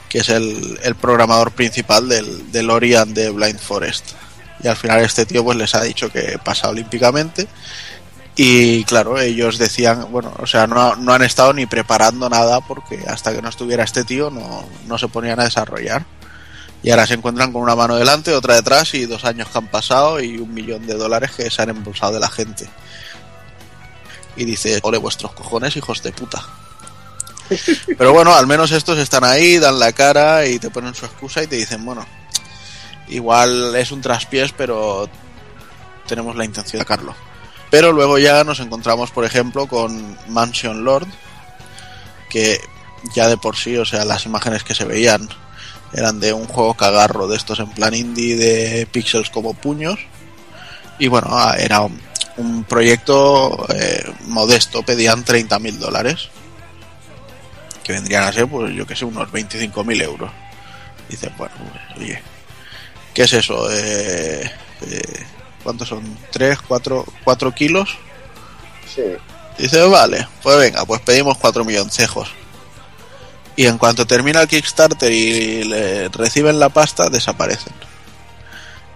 que es el, el programador principal del, del Ori and the Blind Forest y al final este tío pues les ha dicho que pasa olímpicamente y claro, ellos decían, bueno, o sea, no, no, han estado ni preparando nada porque hasta que no estuviera este tío no, no, se ponían a desarrollar. Y ahora se encuentran con una mano delante, otra detrás y dos años que han pasado y un millón de dólares que se han embolsado de la gente. Y dice, ole vuestros cojones, hijos de puta. Pero bueno, al menos estos están ahí, dan la cara y te ponen su excusa y te dicen, bueno, igual es un traspiés, pero tenemos la intención de sacarlo. Pero luego ya nos encontramos, por ejemplo, con Mansion Lord, que ya de por sí, o sea, las imágenes que se veían eran de un juego cagarro de estos en plan indie de píxeles como puños. Y bueno, era un, un proyecto eh, modesto, pedían 30 mil dólares, que vendrían a ser, pues yo que sé, unos 25 mil euros. Dice, bueno, pues, oye, ¿Qué es eso? Eh, eh, ¿Cuántos son? ¿Tres, cuatro, cuatro kilos? Sí. Dice, vale, pues venga, pues pedimos cuatro milloncejos. Y en cuanto termina el Kickstarter y le reciben la pasta, desaparecen.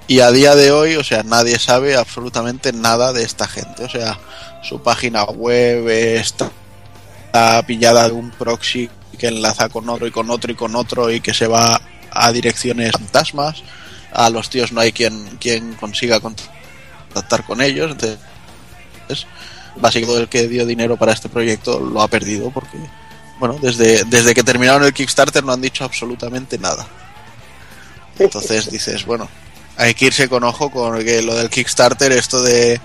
Y a día de hoy, o sea, nadie sabe absolutamente nada de esta gente. O sea, su página web está pillada de un proxy que enlaza con otro y con otro y con otro y que se va a direcciones fantasmas a los tíos no hay quien, quien consiga contactar con ellos. Entonces, básicamente el que dio dinero para este proyecto lo ha perdido porque, bueno, desde, desde que terminaron el Kickstarter no han dicho absolutamente nada. Entonces dices, bueno, hay que irse con ojo con que lo del Kickstarter, esto de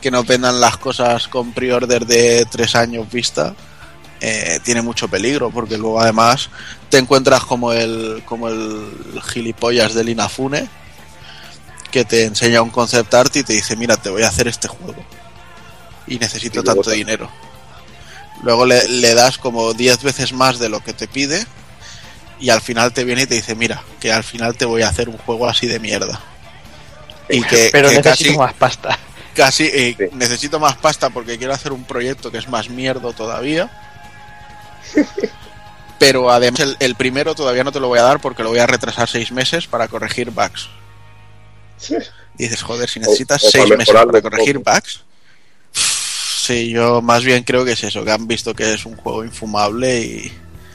que no vendan las cosas con pre-order de tres años vista, eh, tiene mucho peligro porque luego además te encuentras como el como el gilipollas del Inafune que te enseña un concept art y te dice mira te voy a hacer este juego y necesito Y tanto ta- dinero luego le, le das como 10 veces más de lo que te pide y al final te viene y te dice mira que al final te voy a hacer un juego así de mierda y que, Pero que necesito casi, más pasta. casi eh, Sí. necesito más pasta porque quiero hacer un proyecto que es más mierdo todavía. Pero además el, el primero todavía no te lo voy a dar porque lo voy a retrasar seis meses para corregir bugs. Y dices, joder, si necesitas o seis meses para corregir bugs. Sí, yo más bien creo que es eso, que han visto que es un juego infumable y,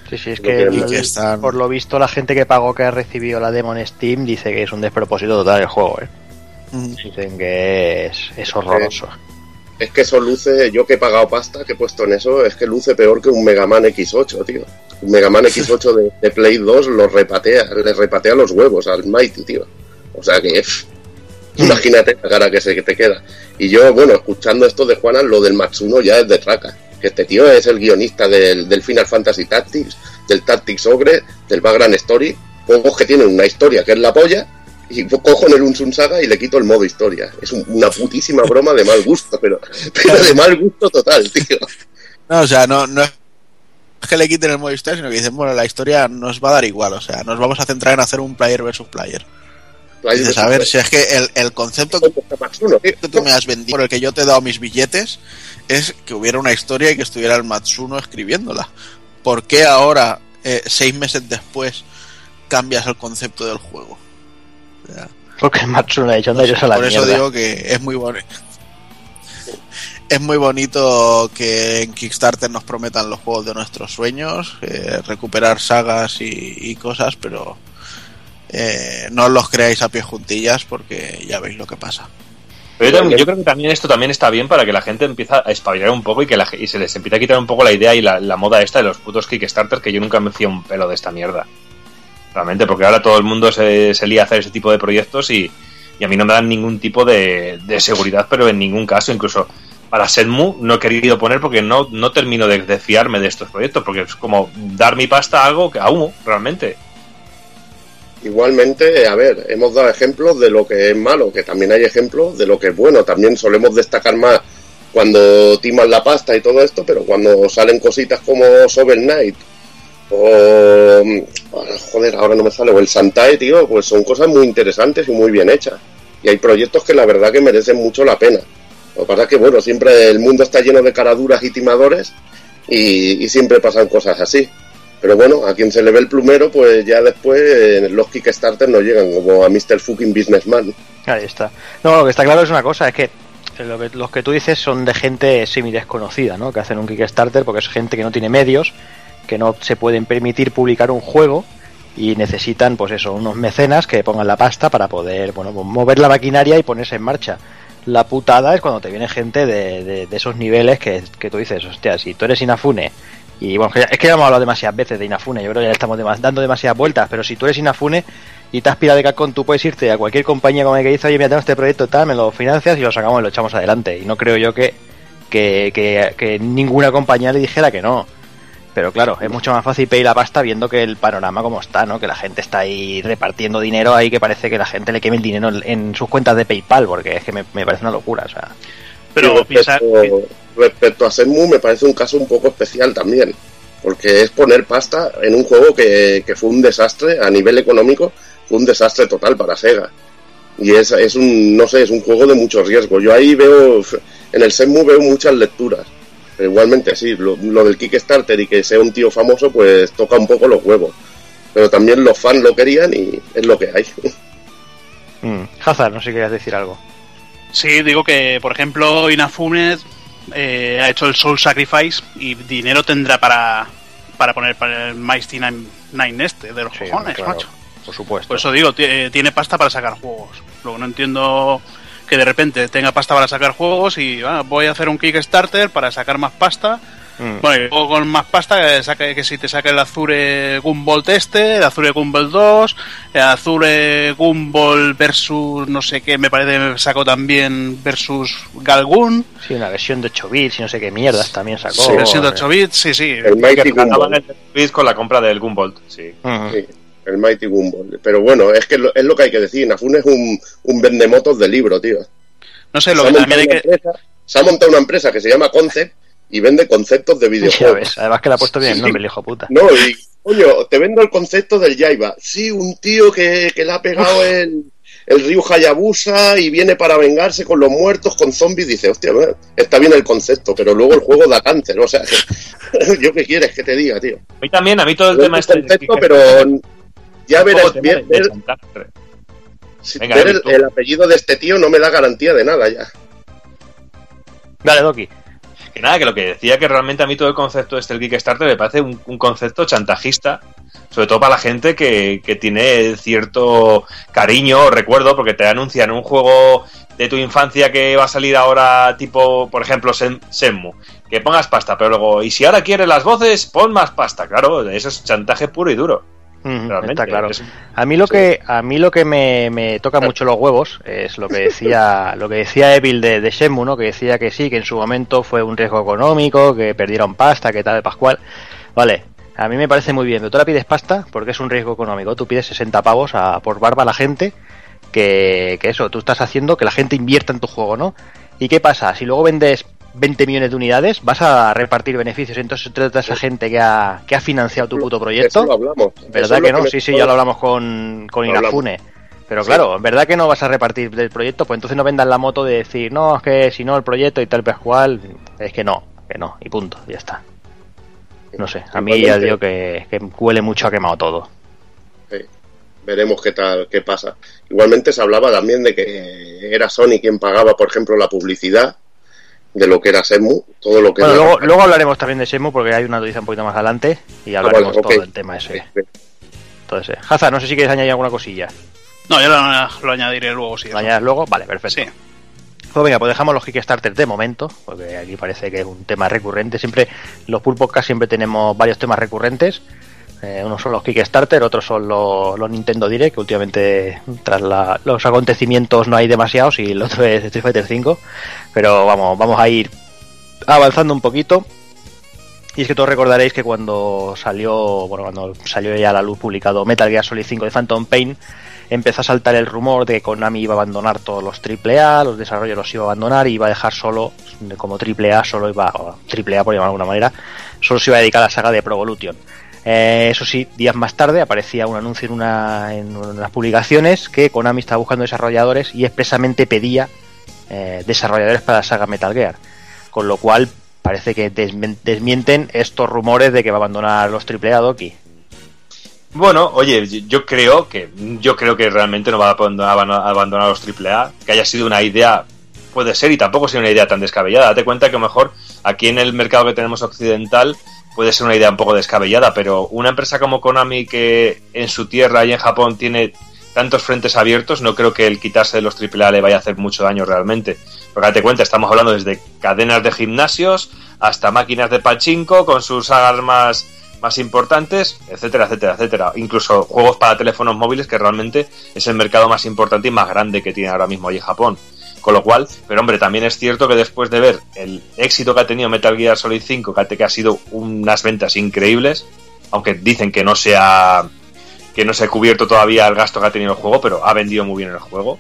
Sí, sí, es que, están... por lo visto la gente que pagó que ha recibido la demo en Steam dice que es un despropósito total el juego, ¿eh? Mm, Dicen que es, es horroroso. Es que eso luce, yo que he pagado pasta, que he puesto en eso, es que luce peor que un Mega Man X8, tío. Un Mega Man X8 de, de Play 2 lo repatea, le repatea los huevos al Mighty, tío. O sea que, pff, imagínate la cara que se que te queda. Y yo, bueno, escuchando esto de Juana, lo del Matsuno ya es de traca. Que este tío es el guionista del, del Final Fantasy Tactics, del Tactics Ogre, del Background Story. Juegos que tienen una historia que es la polla, y cojo en el Unsun Saga y le quito el modo historia. Es un- una putísima broma de mal gusto, pero, pero de mal gusto total, tío. No, o sea, no, no es que le quiten el modo historia, sino que dicen, bueno, la historia nos va a dar igual, o sea, nos vamos a centrar en hacer un player versus player. Dices, a ver, si es que el, el concepto que tío. tú me has vendido, por el que yo te he dado mis billetes, es que hubiera una historia y que estuviera el Matsuno escribiéndola. ¿Por qué ahora, eh, seis meses después, cambias el concepto del juego? Porque Matsuno ha dicho, anda, yo a la por eso mierda". digo que es muy bonito. Es muy bonito que en Kickstarter nos prometan los juegos de nuestros sueños, eh, recuperar sagas y, y cosas, pero eh, no los creáis a pie juntillas porque ya veis lo que pasa. Pero yo, también- yo creo que también esto también está bien para que la gente empiece a espabilar un poco y que la, y se les empiece a quitar un poco la idea y la, la moda esta de los putos Kickstarter que yo nunca me fío un pelo de esta mierda. Realmente, porque ahora todo el mundo se, lía a hacer ese tipo de proyectos y, y a mí no me dan ningún tipo de, seguridad, pero en ningún caso, incluso para Senmu no he querido poner porque no, no termino de, de fiarme de estos proyectos, porque es como dar mi pasta a algo que a humo, realmente. Igualmente, a ver, hemos dado ejemplos de lo que es malo, que también hay ejemplos de lo que es bueno. También solemos destacar más cuando timan la pasta y todo esto, pero cuando salen cositas como Sober Knight o. Joder, ahora no me sale, o el Santae, tío, pues son cosas muy interesantes y muy bien hechas. Y hay proyectos que la verdad que merecen mucho la pena. Lo que pasa es que, bueno, siempre el mundo está lleno de caraduras y timadores y, siempre pasan cosas así. Pero bueno, a quien se le ve el plumero, pues ya después eh, los Kickstarter no llegan, como a Mr. Fucking Businessman. Ahí está. No, lo que está claro es una cosa, es que lo que, los que tú dices son de gente semi desconocida, ¿no? Que hacen un Kickstarter porque es gente que no tiene medios, que no se pueden permitir publicar un juego y necesitan, pues eso, unos mecenas que pongan la pasta para poder, bueno, pues mover la maquinaria y ponerse en marcha. La putada es cuando te viene gente de, esos niveles que, que tú dices, hostia, si tú eres Inafune y bueno, es que ya hemos hablado demasiadas veces de Inafune, yo creo que ya estamos dando demasiadas vueltas, pero si tú eres Inafune y te has de Capcom, tú puedes irte a cualquier compañía como el que dice, oye, mira, tengo este proyecto tal, me lo financias y lo sacamos y lo echamos adelante. Y no creo yo que, que, que, que ninguna compañía le dijera que no. Pero claro, es mucho más fácil pedir la pasta viendo que el panorama como está, ¿no? Que la gente está ahí repartiendo dinero ahí que parece que la gente le queme el dinero en, sus cuentas de PayPal, porque es que me, me parece una locura, o sea. Pero Y piensa, respecto, respecto a Senmu me parece un caso un poco especial también, porque es poner pasta en un juego que, que fue un desastre a nivel económico, fue un desastre total para Sega. Y es, es un, no sé, es un juego de mucho riesgo. Yo ahí veo, en el Senmu veo muchas lecturas. Pero igualmente, sí, lo, lo del Kickstarter y que sea un tío famoso, pues toca un poco los huevos. Pero también los fans lo querían y es lo que hay. Mm. Hazard, no sé si querías decir algo. sí, digo que, por ejemplo, Inafune eh, ha hecho el Soul Sacrifice y dinero tendrá para, para poner para el Mighty Nine, Nine este de los Sí, cojones, claro, macho. Por supuesto. Por eso digo, eh, tiene pasta para sacar juegos. Luego no entiendo que de repente tenga pasta para sacar juegos y ah, voy a hacer un Kickstarter para sacar más pasta. Mm. Bueno, y luego con más pasta que, saque, que si te saca el Azure Gumball este, el Azure Gumball 2, el Azure Gumball versus no sé qué, me parece que me sacó también versus Galgun, Sí, una versión de 8 bits y no sé qué mierdas también sacó. Sí, versión de 8 bits, sí, sí. El Mighty Gumball. con la compra del Gumbolt, sí. Mm. Sí, el Mighty Gumball. Pero bueno, es que lo- es lo que hay que decir. Inafune es un, un vendemotos de libro, tío. No sé, lo se, que ha también hay que... una empresa, se ha montado una empresa que se llama Concept y vende conceptos de Ya videojuegos. ves, además que le ha puesto bien el Sí. nombre, el hijo puta. No, y coño, te vendo el concepto del Yaiba. Sí, un tío que, que le ha pegado el, el río Hayabusa y viene para vengarse con los muertos, con zombies. Dice, hostia, bueno, está bien el concepto, pero luego el juego da cáncer. O sea, yo qué quieres que te diga, tío. A mí también, a mí todo el Es tema este de concepto, pero ya verás, ver- ver- chantaje. si- Venga, ver David, el, el apellido de este tío no me da garantía de nada ya. Dale, Doki. Que nada, que lo que decía que realmente a mí todo el concepto este del Kickstarter me parece un, un concepto chantajista, sobre todo para la gente que, que tiene cierto cariño o recuerdo, porque te anuncian un juego de tu infancia que va a salir ahora, tipo, por ejemplo, Sen- Senmu, que pongas pasta, pero luego, y si ahora quieres las voces, pon más pasta, claro, eso es chantaje puro y duro. Está claro. es- A mí lo que a mí lo que me, me toca mucho los huevos es lo que decía lo que decía Evil de, de Shenmue, ¿no? Que decía que sí, que en su momento fue un riesgo económico, que perdieron pasta, que tal de Pascual. Vale, a mí me parece muy bien, pero tú la pides pasta porque es un riesgo económico. Tú pides 60 pavos a, por barba a la gente que, que eso, tú estás haciendo que la gente invierta en tu juego, ¿no? ¿Y qué pasa? Si luego vendes 20 millones de unidades, vas a repartir beneficios entonces entre toda esa gente que ha, que ha financiado tu puto proyecto. Eso lo hablamos. Eso ¿Verdad que no? Sí, sí, ya lo hablamos con, con. Inafune. Pero claro, ¿verdad que no vas a repartir del proyecto? Pues entonces no vendan la moto de decir, no, es que si no el proyecto y tal Pascual, es que no, que no, y punto, ya está. No sé, a mí ya digo que, que huele mucho a quemado todo. sí, veremos qué tal, qué pasa. Igualmente se hablaba también de que era Sony quien pagaba, por ejemplo, la publicidad de lo que era Semu, todo lo que Bueno, era- luego, luego hablaremos también de Shenmue porque hay una noticia un poquito más adelante y Ah, hablaremos bueno, todo del tema ese. Entonces, eh, Hazard, no sé si quieres añadir alguna cosilla. No, yo lo, lo añadiré luego, sí. ¿Lo añades luego? Vale, perfecto. Sí. Pues venga, pues dejamos los Kickstarter de momento, porque aquí parece que es un tema recurrente. Siempre, los Pool Podcast siempre tenemos varios temas recurrentes, Eh, unos son los Kickstarter, otros son los, los Nintendo Direct, que últimamente tras la- los acontecimientos no hay demasiados, y el otro es Street Fighter 5. Pero vamos, vamos a ir avanzando un poquito. Y es que todos recordaréis que cuando salió, bueno, cuando salió ya a la luz publicado Metal Gear Solid 5 de Phantom Pain, empezó a saltar el rumor de que Konami iba a abandonar todos los AAA, los desarrollos los iba a abandonar y iba a dejar solo, como AAA, solo iba, o AAA por llamarlo de alguna manera, solo se iba a dedicar a la saga de Pro Evolution. Eh, eso sí, días más tarde aparecía un anuncio en, una, en unas publicaciones que Konami estaba buscando desarrolladores y expresamente pedía eh, desarrolladores para la saga Metal Gear. Con lo cual parece que desmienten estos rumores de que va a abandonar los AAA Doki. Bueno, oye, yo creo que yo creo que realmente no va a abandonar, los AAA, que haya sido una idea puede ser y tampoco sea una idea tan descabellada. Date cuenta que mejor aquí en el mercado que tenemos occidental puede ser una idea un poco descabellada, pero una empresa como Konami que en su tierra y en Japón tiene tantos frentes abiertos, no creo que el quitarse de los AAA le vaya a hacer mucho daño realmente. Porque date cuenta, estamos hablando desde cadenas de gimnasios hasta máquinas de pachinko con sus sagas más, más importantes, etcétera, etcétera, etcétera. Incluso juegos para teléfonos móviles, que realmente es el mercado más importante y más grande que tiene ahora mismo allí Japón. Con lo cual, pero hombre, también es cierto que después de ver el éxito que ha tenido Metal Gear Solid 5, que ha- sido unas ventas increíbles, aunque dicen que no se ha, que no se ha cubierto todavía el gasto que ha tenido el juego, pero ha vendido muy bien el juego.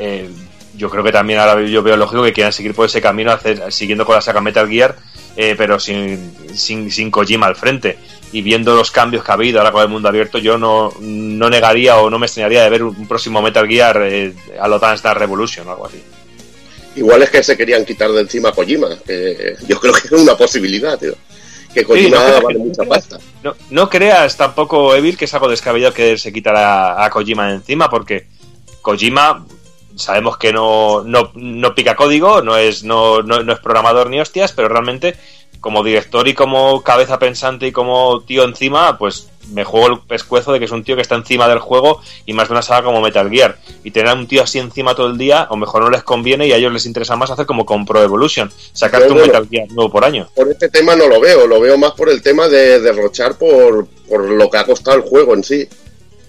Eh, yo creo que también ahora yo veo lógico que quieran seguir por ese camino, hacer, siguiendo con la saga Metal Gear, eh, pero sin, sin, sin Kojima al frente. Y viendo los cambios que ha habido ahora con el mundo abierto, yo no, no negaría o no me extrañaría de ver un, un próximo Metal Gear eh, a lo Dance Dance Revolution o algo así. Igual es que se querían quitar de encima a Kojima. que yo creo que es una posibilidad, tío. Que Kojima no creo vale que- mucha pasta. No, no creas tampoco, Evil, que es algo descabellado que se quitara a Kojima de encima, porque Kojima sabemos que no, no, no pica código, no es, no, no, no es programador ni hostias, pero realmente como director y como cabeza pensante y como tío encima, pues me juego el pescuezo de que es un tío que está encima del juego y más de una saga como Metal Gear. Y tener a un tío así encima todo el día, o mejor no les conviene y a ellos les interesa más hacer como con Pro Evolution, sacarte un. Metal Gear nuevo por año. Por este tema no lo veo, lo veo más por el tema de derrochar por, por lo que ha costado el juego en sí.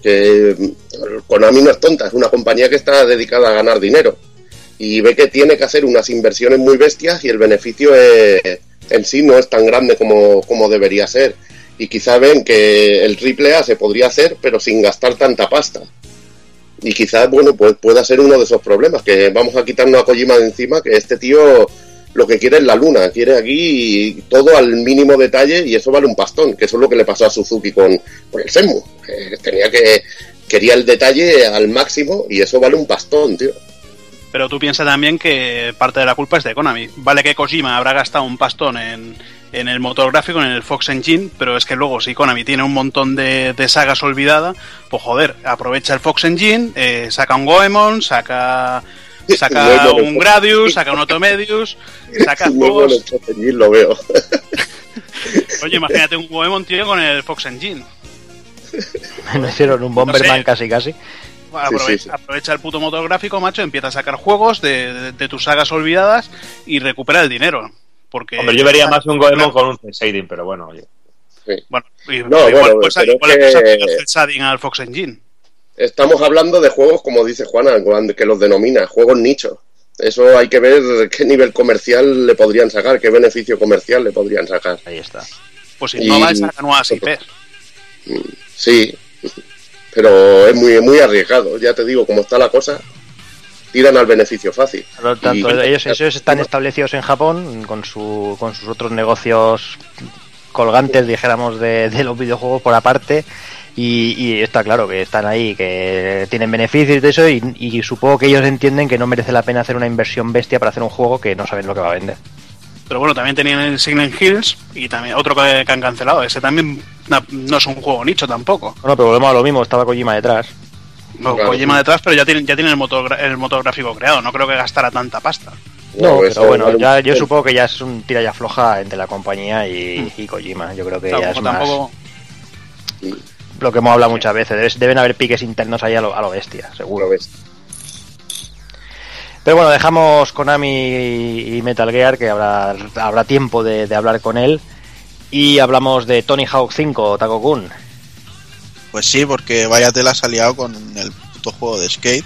Que mm, Konami no es tonta, es una compañía que está dedicada a ganar dinero. Y ve que tiene que hacer unas inversiones muy bestias y el beneficio eh, en sí no es tan grande como, como debería ser. Y quizá ven que el triple A se podría hacer, pero sin gastar tanta pasta. Y quizás, bueno, pues pueda ser uno de esos problemas, que vamos a quitarnos a Kojima de encima, que este tío lo que quiere es la luna, quiere aquí todo al mínimo detalle y eso vale un pastón, que eso es lo que le pasó a Suzuki con, con el Senmu. tenía que quería el detalle al máximo y eso vale un pastón, tío. Pero tú piensas también que parte de la culpa es de Konami. Vale que Kojima habrá gastado un pastón en, en el motor gráfico, en el Fox Engine, pero es que luego si Konami tiene un montón de, de sagas olvidadas, pues joder, aprovecha el Fox Engine, eh, saca un Goemon, saca saca un Gradius, saca un Automedius, saca juegos... el Top Engine lo veo. Oye, imagínate un Goemon, tío, con el Fox Engine. No hicieron un Bomberman No sé. casi casi. Aprovecha, sí, sí. aprovecha el puto motor gráfico, macho, empieza a sacar juegos de, de- de tus sagas olvidadas y recupera el dinero. Porque Hombre, yo vería más un Goemon con un shading, pero bueno, oye. Bueno, y- No, igual, bueno, pues, pero igual es le puedes que- hacer el shading al Fox Engine. Estamos hablando de juegos, como dice Juana, que los denomina, juegos nichos. Eso hay que ver qué nivel comercial le podrían sacar, qué beneficio comercial le podrían sacar. Ahí está. Pues si Y- no vais a nuevas IPs. Sí, pero es muy, muy arriesgado. Ya te digo, como está la cosa, tiran al beneficio fácil. Por lo tanto, Y- ellos, ellos están establecidos en Japón con, su, con sus otros negocios colgantes, dijéramos, de, de los videojuegos por aparte. Y, y está claro que están ahí, que tienen beneficios todo eso. Y, y supongo que ellos entienden que no merece la pena hacer una inversión bestia para hacer un juego que no saben lo que va a vender. Pero bueno, también tenían el Silent Hills y también otro que, que han cancelado. Ese también no, no es un juego nicho tampoco. Bueno, pero volvemos a lo mismo, estaba Kojima detrás. No, Claro, Kojima sí. detrás, pero ya tienen, ya tienen el, motor, el motor gráfico creado. No creo que gastara tanta pasta. No, pero bueno, ya, yo supongo que ya es un tira y afloja entre la compañía y, y Kojima. Yo creo que ya es Tampoco, más tampoco- lo que hemos hablado muchas veces. Deben haber piques internos ahí a lo, a lo bestia, seguro. Lo ves. Pero bueno, dejamos Konami y Metal Gear, que habrá, habrá tiempo de, de hablar con él. Y hablamos de Tony Hawk 5, Taco Kun. Pues sí, porque vaya tela se ha liado con el puto juego de skate.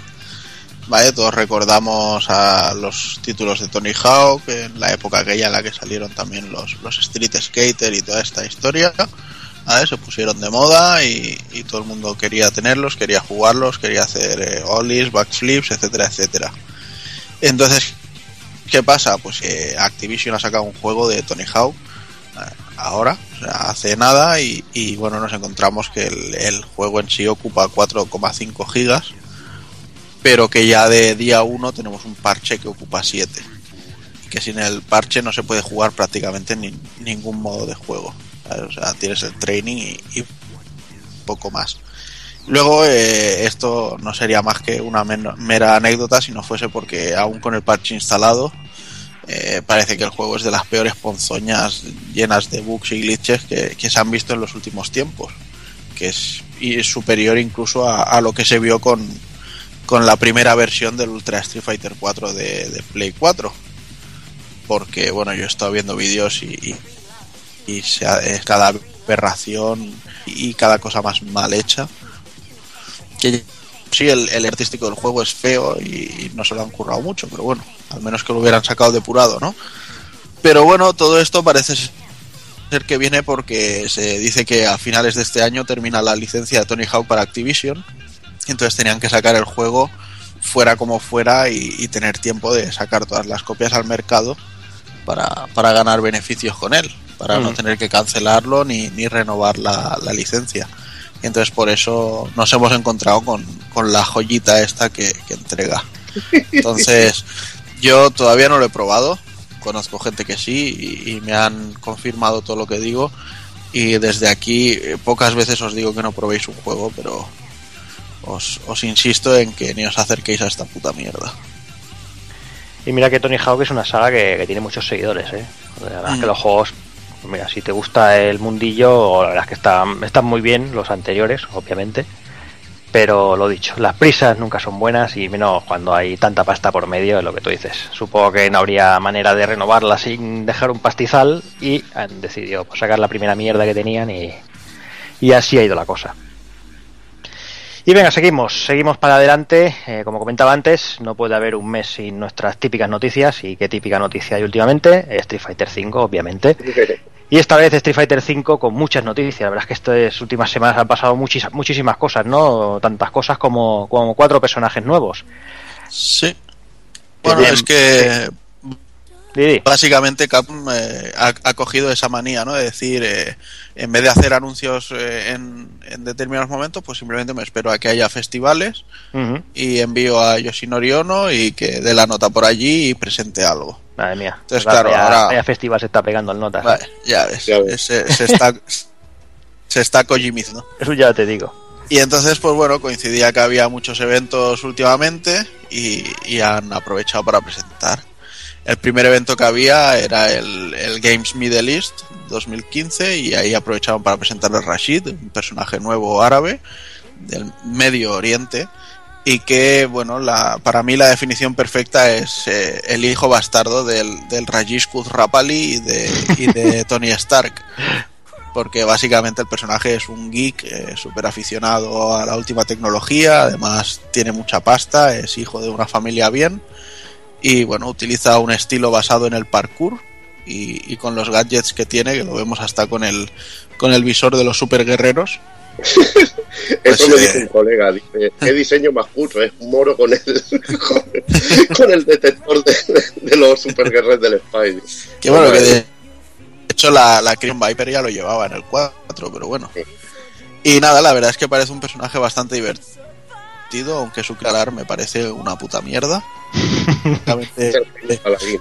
Vale, todos recordamos a los títulos de Tony Hawk, en la época aquella en la que salieron también los, los Street Skater y toda esta historia. ¿vale? Se pusieron de moda y, todo el mundo quería tenerlos, quería jugarlos, quería hacer eh, ollies, backflips, etcétera, etcétera. Entonces, ¿qué pasa? Pues que Activision ha sacado un juego de Tony Hawk eh, ahora, hace nada, y, bueno, nos encontramos que el, juego en sí ocupa 4,5 gigas, pero que ya de día 1 tenemos un parche que ocupa 7. Que sin el parche no se puede jugar prácticamente ni, ningún modo de juego. O sea, tienes el training y, poco más. Luego, eh, esto no sería más que una mera anécdota si no fuese porque, aún con el parche instalado, eh, parece que el juego es de las peores ponzoñas llenas de bugs y glitches que, se han visto en los últimos tiempos. Que es, y es superior incluso a, lo que se vio con, con la primera versión del Ultra Street Fighter 4 de, Play 4. Porque, bueno, yo he estado viendo vídeos y, y, y es cada aberración y cada cosa más mal hecha. Sí, el, el artístico del juego es feo y, no se lo han currado mucho, pero bueno, al menos que lo hubieran sacado depurado, ¿no? Pero bueno, todo esto parece ser que viene porque se dice que a finales de este año termina la licencia de Tony Hawk para Activision. Entonces tenían que sacar el juego fuera como fuera y, y tener tiempo de sacar todas las copias al mercado para, para ganar beneficios con él, para no Mm. tener que cancelarlo ni, ni renovar la, la licencia. Entonces por eso nos hemos encontrado con, con la joyita esta que, que entrega. Entonces, yo todavía no lo he probado, conozco gente que sí y, y me han confirmado todo lo que digo. Y desde aquí eh, pocas veces os digo que no probéis un juego, pero os, os insisto en que ni os acerquéis a esta puta mierda. Y mira que Tony Hawk es una saga que, que tiene muchos seguidores, ¿eh? La verdad es que Mm. los juegos, mira, si te gusta el mundillo, la verdad es que están, están muy bien los anteriores, obviamente. Pero lo dicho, las prisas nunca son buenas y menos cuando hay tanta pasta por medio, es lo que tú dices. Supongo que no habría manera de renovarla sin dejar un pastizal y han decidido pues, sacar la primera mierda que tenían y, así ha ido la cosa. Y venga, seguimos, seguimos para adelante. Eh, como comentaba antes, no puede haber un mes sin nuestras típicas noticias. ¿Y qué típica noticia hay últimamente? Street Fighter V, obviamente. Y esta vez Street Fighter V con muchas noticias. La verdad es que estas últimas semanas han pasado muchis- muchísimas cosas, ¿no? Tantas cosas como, como cuatro personajes nuevos. Sí. Bueno, Bien. es que básicamente Capcom eh, ha, ha cogido esa manía, ¿no? De decir, eh, en vez de hacer anuncios eh, en, en determinados momentos, pues simplemente me espero a que haya festivales y envío a Yoshinori Ono y que dé la nota por allí y presente algo. Madre mía. Entonces, Vaya- claro, ahora- vaya festival se está pegando el nota. Vale, ya ves, Ya ves. Se, se está se está kojimizando. Eso ya te digo. Y entonces, pues bueno, coincidía que había muchos eventos últimamente y, y han aprovechado para presentar. El primer evento que había era el, el Games Middle East 2015 y ahí aprovecharon para presentar a Rashid, un personaje nuevo árabe del Medio Oriente y que, bueno, la, para mí la definición perfecta es eh, el hijo bastardo del, del Rajish Rapali y de, y de Tony Stark porque básicamente el personaje es un geek eh, súper aficionado a la última tecnología, además tiene mucha pasta, es hijo de una familia bien y bueno, utiliza un estilo basado en el parkour y, y con los gadgets que tiene, que lo vemos hasta con el, con el visor de los super guerreros. Eso me eh, dijo un colega, dice, qué diseño más cutre, es un moro con el, con, con el detector de, de los superguerreros del Spidey. Que bueno, que de hecho la, la Crimson Viper ya lo llevaba en el 4, pero bueno. Sí. Y nada, la verdad es que parece un personaje bastante divertido, aunque su calar me parece una puta mierda.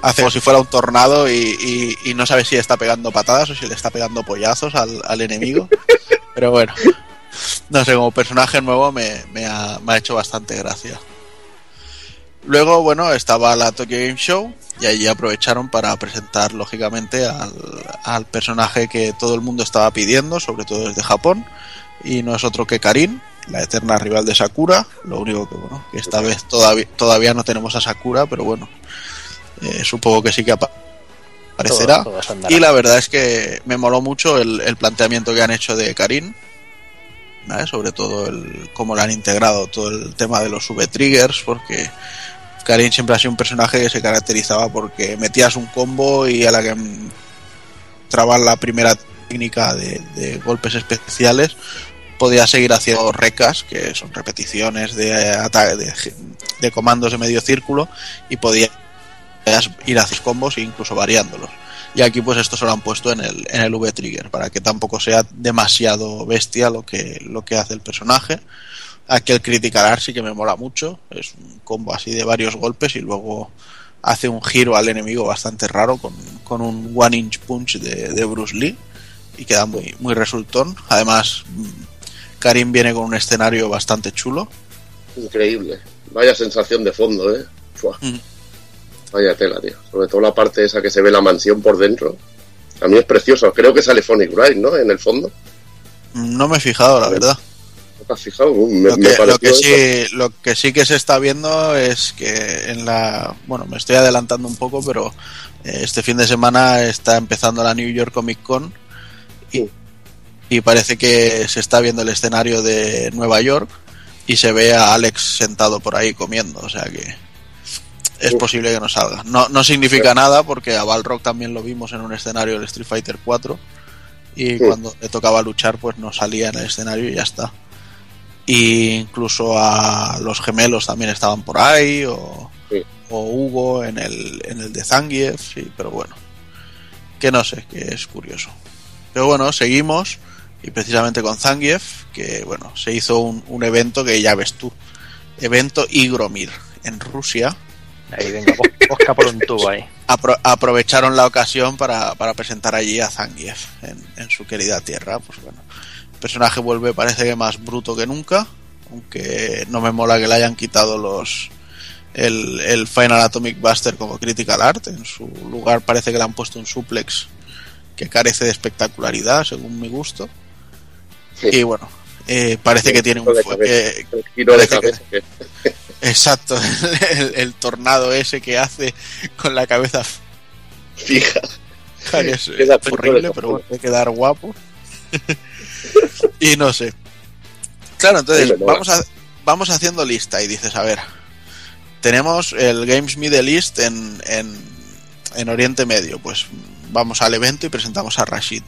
Hace como si fuera un tornado y, y- y no sabe si está pegando patadas o si le está pegando pollazos al, al enemigo. Pero bueno, no sé, como personaje nuevo me, ha, hecho bastante gracia. Luego, bueno, estaba la Tokyo Game Show y allí aprovecharon para presentar, lógicamente, al, personaje que todo el mundo estaba pidiendo, sobre todo desde Japón, y no es otro que Karin, la eterna rival de Sakura. Lo único que, bueno, que esta vez todavía, todavía no tenemos a Sakura, pero bueno, eh, supongo que sí que Todo- todo andará. Y la verdad es que me moló mucho el, el planteamiento que han hecho de Karin. ¿vale? sobre todo el cómo le han integrado todo el tema de los V-triggers, porque Karin siempre ha sido un personaje que se caracterizaba porque metías un combo y a la que trabas la primera técnica de, de golpes especiales, podías seguir haciendo recas, que son repeticiones de, de, de comandos de medio círculo, y ir a hacer combos e incluso variándolos. Y aquí pues esto se lo han puesto en el, en el V-Trigger, para que tampoco sea demasiado bestia lo que, lo que hace el personaje. Aquí el Critical Art sí que me mola mucho, es un combo así de varios golpes y luego hace un giro al enemigo bastante raro con, con un One Inch Punch de, de Bruce Lee y queda muy, muy resultón. Además, Karim viene con un escenario bastante chulo. Increíble. Vaya sensación de fondo, ¿eh? Mm. Vaya tela, tío. Sobre todo la parte esa que se ve la mansión por dentro. A mí es precioso. Creo que sale Phonic Ride, ¿no? En el fondo. No me he fijado, la verdad. ¿No te has fijado? Uh, me, Lo me que, lo, que sí, lo que sí que se está viendo es que en la. Bueno, me estoy adelantando un poco, pero eh, este fin de semana está empezando la New York Comic Con y, Sí. y parece que se está viendo el escenario de Nueva York y se ve a Alex sentado por ahí comiendo, o sea que es posible que no salga. No, no significa nada porque a Balrog también lo vimos en un escenario del Street Fighter 4 y cuando le tocaba luchar pues no salía en el escenario y ya está. Y incluso a los gemelos también estaban por ahí o, Sí. o Hugo en el, en el de Zangief, sí, pero bueno, que no sé, que es curioso. Pero bueno, seguimos y precisamente con Zangief, que bueno, se hizo un, un evento que ya ves tú, evento Igromir en Rusia. Ahí, venga, por un tubo ahí. Apro- aprovecharon la ocasión para, para presentar allí a Zangief en, en su querida tierra. Pues bueno, el personaje vuelve, parece que más bruto que nunca, aunque no me mola que le hayan quitado los el, el Final Atomic Buster como Critical Art. En su lugar parece que le han puesto un suplex que carece de espectacularidad, según mi gusto. Sí. Y bueno, eh, parece que tiene un. Eh, El giro de parece cabeza. que- exacto, el, el tornado ese que hace con la cabeza Fija. que es, Queda es horrible, pero bueno, hay que quedar guapo. y no sé. Claro, entonces vamos, a, vamos haciendo lista y dices, a ver, tenemos el Games Middle East en, en, en Oriente Medio, pues vamos al evento y presentamos a Rashid.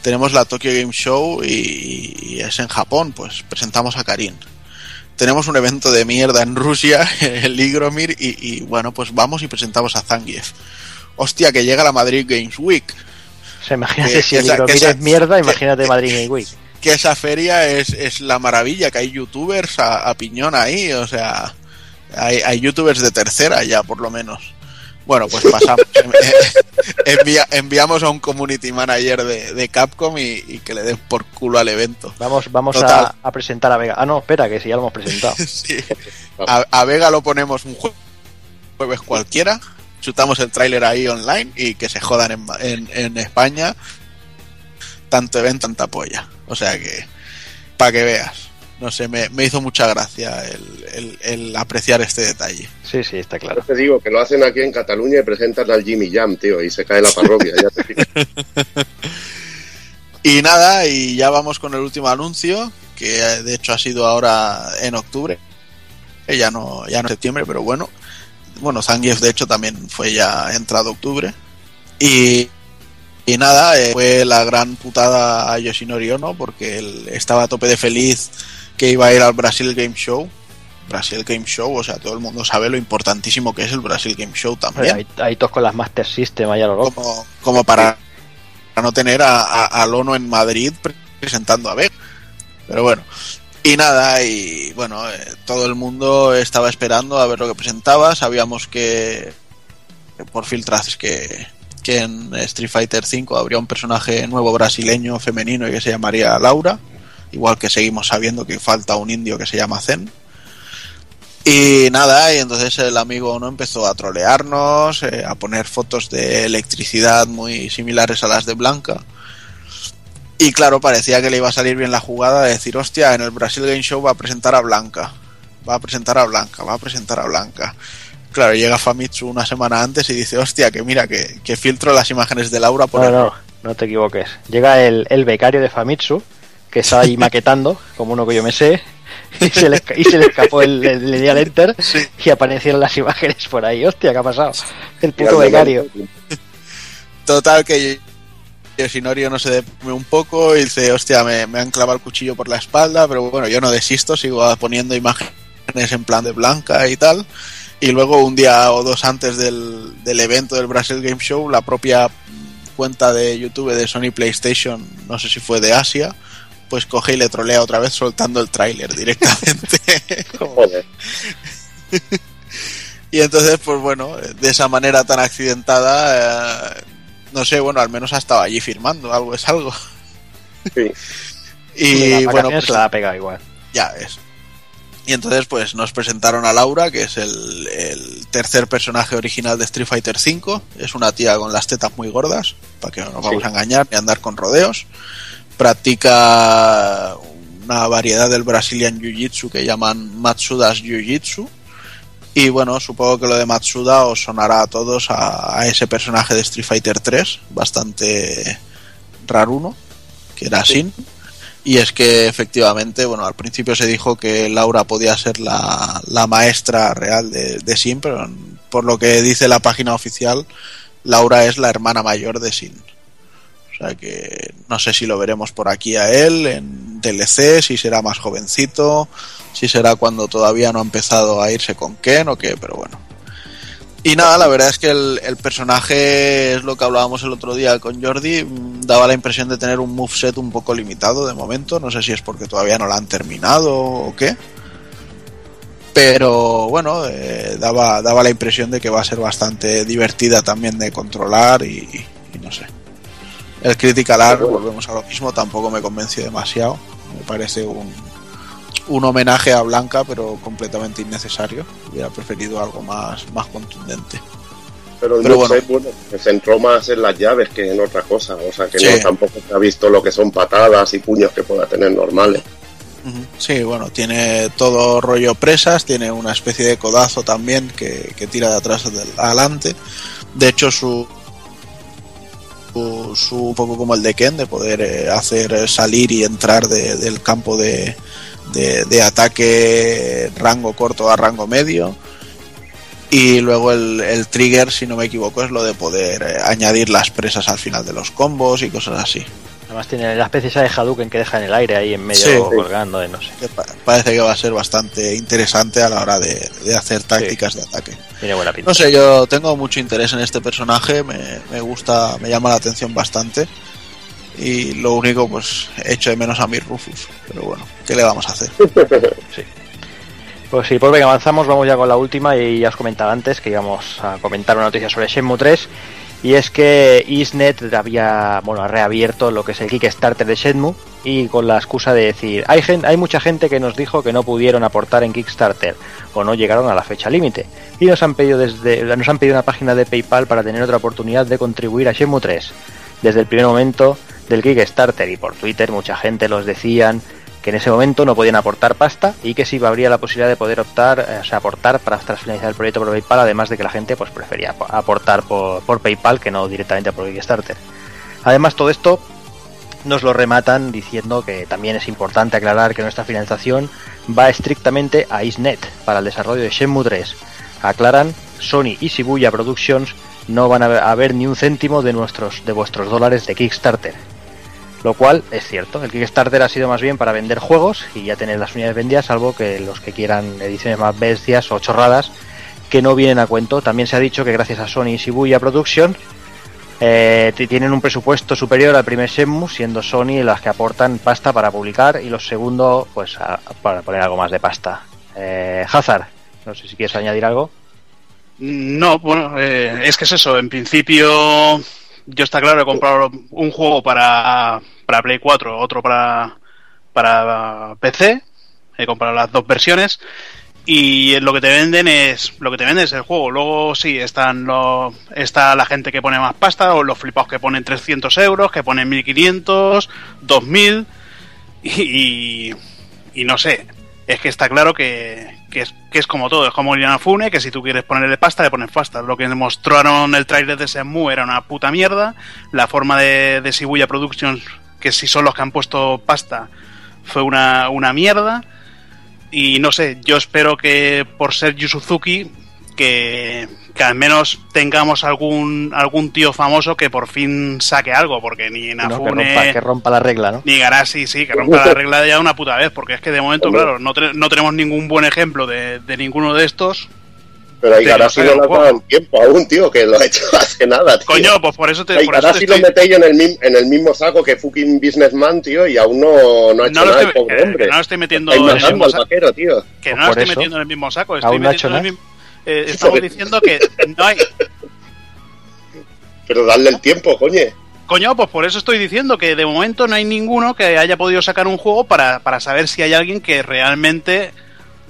Tenemos la Tokyo Game Show y, y es en Japón, pues presentamos a Karin. Tenemos un evento de mierda en Rusia, el Igromir, y, y bueno, pues vamos y presentamos a Zangief. Hostia, que llega la Madrid Games Week. O sea, imagínate Que- si el esa- Igromir esa- es mierda, que- imagínate Madrid Game Week. que esa feria es, es la maravilla, que hay youtubers a, a piñón ahí, o sea, hay, hay youtubers de tercera ya, por lo menos. Bueno, pues pasamos. Envia- enviamos a un community manager de, de Capcom y, y que le den por culo al evento. Vamos, vamos a, a presentar a Vega. Ah, no, espera, que si ya lo hemos presentado. Sí. A, a Vega lo ponemos un jue- jueves cualquiera, chutamos el tráiler ahí online y que se jodan en, en, en España. Tanto evento, tanta polla. O sea que, para que veas. No sé, me, me hizo mucha gracia el, el- el apreciar este detalle. Sí, sí, está Yo claro. te digo que lo hacen aquí en Cataluña y presentan al Jimmy Jam, tío, y se cae la parroquia. ya te. Y nada, y ya vamos con el último anuncio, que de hecho ha sido ahora en octubre, que ya no, ya no en septiembre, pero bueno. Bueno, Zangief de hecho también fue ya entrado octubre. Y, y nada, eh, fue la gran putada a Yoshinori Ono, porque él estaba a tope de feliz que iba a ir al Brasil Game Show. Brasil Game Show, o sea, todo el mundo sabe lo importantísimo que es el Brasil Game Show también Ahí, ahí todos con las Master System, allá lo loco. como, como para, para no tener a, a, a Lono en Madrid pre- presentando a Vega. Pero bueno, y nada, y bueno, eh, todo el mundo estaba esperando a ver lo que presentaba. Sabíamos que, que por filtraciones que, que en Street Fighter V habría un personaje nuevo brasileño femenino y que se llamaría Laura. Igual que seguimos sabiendo que falta un indio que se llama Zen. Y nada, y entonces el amigo no empezó a trolearnos, eh, a poner fotos de electricidad muy similares a las de Blanca. Y claro, parecía que le iba a salir bien la jugada de decir, hostia, en el Brasil Game Show va a presentar a Blanca, va a presentar a Blanca, va a presentar a Blanca. Claro, llega Famitsu una semana antes y dice, hostia, que mira, que, que filtro las imágenes de Laura por No, error". no, no te equivoques. Llega el, el becario de Famitsu, que estaba ahí maquetando, como uno que yo me sé, y se le, y se le escapó el, el, di al enter y aparecieron las imágenes por ahí. Hostia, ¿qué ha pasado? El puto becario. Total, que Yoshinori no se deprime un poco y dice, hostia, me, me, han clavado el cuchillo por la espalda, pero bueno, yo no desisto, sigo poniendo imágenes en plan de blanca y tal. Y luego un día o dos antes del, del evento del Brasil Game Show, la propia cuenta de YouTube de Sony PlayStation, no sé si fue de Asia, pues coge y le trolea otra vez soltando el tráiler directamente. y entonces, pues bueno, de esa manera tan accidentada, eh, no sé, bueno, al menos ha estado allí firmando, algo es algo. Sí. y bueno, pues, la pega igual. Ya es. Y entonces pues nos presentaron a Laura, que es el, el, tercer personaje original de Street Fighter V. Es una tía con las tetas muy gordas, para que no nos vamos Sí. a engañar ni andar con rodeos. Practica una variedad del Brazilian Jiu-Jitsu que llaman Matsuda's Jiu-Jitsu. Y bueno, supongo que lo de Matsuda os sonará a todos a, a ese personaje de Street Fighter 3, bastante raruno, que era Sin. Y es que efectivamente, bueno, al principio se dijo que Laura podía ser la, la maestra real de, de Sin, pero por lo que dice la página oficial, Laura es la hermana mayor de Sin. Sea que no sé si lo veremos por aquí a él en DLC, si será más jovencito, si será cuando todavía no ha empezado a irse con Ken o qué, pero bueno. Y nada, la verdad es que el, personaje es lo que hablábamos el otro día con Jordi, daba la impresión de tener un moveset un poco limitado de momento, no sé si es porque todavía no lo han terminado o qué. Pero bueno, eh, daba, daba la impresión de que va a ser bastante divertida también de controlar y no sé. El Critical Art, volvemos a lo mismo, tampoco me convenció demasiado. Me parece un, un homenaje a Blanca, pero completamente innecesario. Hubiera preferido algo más, más contundente. Pero el Pero moveset, bueno, se centró más en las llaves que en otra cosa. O sea, que Sí. no tampoco se ha visto lo que son patadas y puños que pueda tener normales. Sí, bueno, tiene todo rollo presas, tiene una especie de codazo también que, que tira de atrás del- adelante. De hecho, su, su, un poco como el de Ken, de poder eh, hacer salir y entrar de- del campo de, de, de ataque rango corto a rango medio. Y luego el, el trigger, si no me equivoco, es lo de poder eh, añadir las presas al final de los combos y cosas así. Además tiene la especie esa de Hadouken que deja en el aire ahí en medio Sí. colgando, de no sé. que pa- parece que va a ser bastante interesante a la hora de, de hacer tácticas de ataque. Tiene buena pinta. No sé, yo tengo mucho interés en este personaje, me, me gusta, me llama la atención bastante. Y lo único, pues, echo de menos a mi Rufus. Pero bueno, ¿qué le vamos a hacer? Pues sí, pues venga, avanzamos, vamos ya con la última y ya os comentaba antes que íbamos a comentar una noticia sobre Shenmue 3 y es que Isnet había, bueno, reabierto lo que es el Kickstarter de Shenmue y con la excusa de decir, hay, hay mucha gente que nos dijo que no pudieron aportar en Kickstarter o no llegaron a la fecha límite y nos han pedido desde nos han pedido una página de PayPal para tener otra oportunidad de contribuir a Shenmue 3. Desde el primer momento del Kickstarter y por Twitter mucha gente los decían que en ese momento no podían aportar pasta y que sí habría la posibilidad de poder optar, eh, aportar para tras el proyecto por PayPal, además de que la gente pues prefería ap- aportar por, por PayPal que no directamente por Kickstarter. Además todo esto nos lo rematan diciendo que también es importante aclarar que nuestra financiación va estrictamente a Isnet para el desarrollo de Shenmue 3. Aclaran, Sony y Shibuya Productions no van a ver ni un céntimo de nuestros de vuestros dólares de Kickstarter. Lo cual es cierto, el Kickstarter ha sido más bien para vender juegos y ya tener las unidades vendidas, salvo que los que quieran ediciones más bestias o chorradas que no vienen a cuento. También se ha dicho que gracias a Sony y Shibuya Production eh, tienen un presupuesto superior al primer Shenmue, siendo Sony las que aportan pasta para publicar y los segundos pues para poner algo más de pasta. Eh, Hazard, no sé si quieres añadir algo. No, bueno, eh, es que es eso. En principio, yo está claro, he comprado un juego para, para Play 4, otro para, para PC. He comprado las dos versiones. Y lo que te venden es lo que te venden es el juego. Luego sí, están los, está la gente que pone más pasta, o los flipados que ponen 300 euros, que ponen 1500, 2000. Y, y, y no sé, es que está claro que, que, es, que es como todo, es como Liliana Fune, que si tú quieres ponerle pasta, le pones pasta. Lo que mostraron el trailer de Shenmue era una puta mierda. La forma de, de Shibuya Productions que si son los que han puesto pasta fue una, una mierda. Y no sé, yo espero que por ser Yu Suzuki, que, que al menos tengamos algún algún tío famoso que por fin saque algo, porque ni ¿no? que, rompa, que rompa la regla, ¿no? ni Garasi, sí, que rompa la regla ya una puta vez, porque es que de momento, Hombre. claro, no, te- no tenemos ningún buen ejemplo de, de ninguno de estos. Pero a Sí, Igarashi no poco. dado tiempo aún, tío, que lo ha hecho hace nada, tío. Coño, pues por eso te, por eso te Igarashi lo estoy, metéis en el, mismo, en el mismo saco que fucking Businessman, tío, y aún no, no ha hecho no lo nada estoy, el pobre que- hombre. que no lo estoy metiendo en el mismo saco. vaquero, tío. Que Pues no lo estoy eso. metiendo en el mismo saco. Estoy metiendo en el mismo- eh, estamos diciendo que no hay. Pero darle el tiempo, coño. Coño, pues por eso estoy diciendo que de momento no hay ninguno que haya podido sacar un juego para, para saber si hay alguien que realmente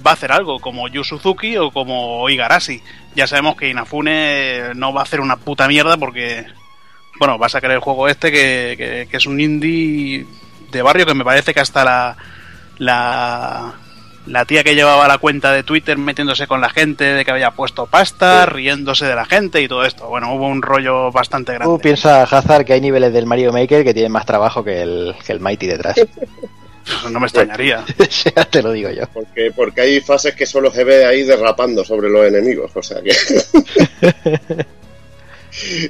va a hacer algo, como Yu Suzuki o como Igarashi. Ya sabemos que Inafune no va a hacer una puta mierda porque, bueno, va a sacar el juego este que, que- que es un indie de barrio que me parece que hasta la, la, la tía que llevaba la cuenta de Twitter metiéndose con la gente de que había puesto pasta, riéndose de la gente y todo esto. Bueno, hubo un rollo bastante grande. Tú piensa, Hazard, que hay niveles del Mario Maker que tienen más trabajo que el, que el Mighty detrás. No me extrañaría. Ya te lo digo yo. Porque, porque hay fases que solo se ve ahí derrapando sobre los enemigos, o sea que...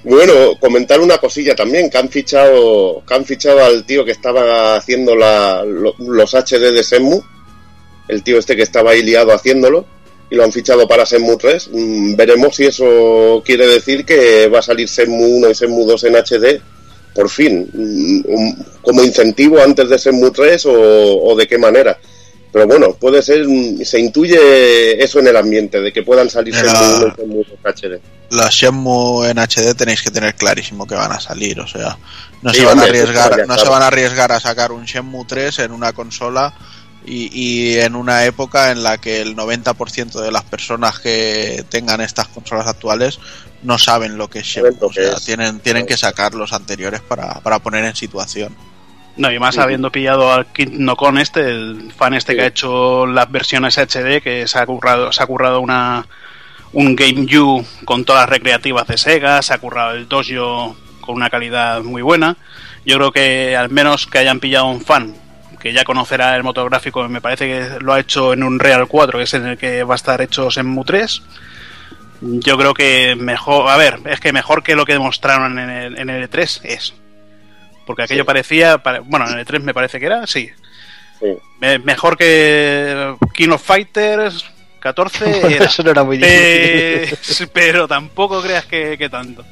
bueno, comentar una cosilla también, que han fichado, que han fichado al tío que estaba haciendo la- lo- los HD de Senmu, el tío este que estaba ahí liado haciéndolo, y lo han fichado para Senmu 3. Mm, veremos si eso quiere decir que va a salir Senmu 1 y Senmu 2 en HD, por fin, mm, como incentivo antes de Senmu 3 o, o de qué manera. Pero bueno, puede ser, mm, se intuye eso en el ambiente, de que puedan salir Era- Shenmue 1 y Shenmue 2 HD. Los Shenmue en HD tenéis que tener clarísimo que van a salir, o sea, no Sí, se van a arriesgar, no se van a arriesgar a sacar un Shenmue 3 en una consola y, y en una época en la que el 90% de las personas que tengan estas consolas actuales no saben lo que es Shenmue, o sea, tienen, tienen que sacar los anteriores para, para poner en situación. No, y más Sí. habiendo pillado al Kid Nokon este, el fan este Sí. que ha hecho las versiones HD, que se ha currado, se ha currado una un Game U con todas las recreativas de Sega, se ha currado el Dojo con una calidad muy buena. Yo creo que al menos que hayan pillado un fan que ya conocerá el motográfico, me parece que lo ha hecho en un Real 4, que es en el que va a estar hecho Shenmue 3. Yo creo que mejor, a ver, es que mejor que lo que demostraron en el, en el E3 es. Porque aquello Sí. parecía, pare- bueno, en el E3 me parece que era, sí. Sí. Me- mejor que King of Fighters 14 Bueno, era. eso no era muy difícil. Pero tampoco creas que, que tanto.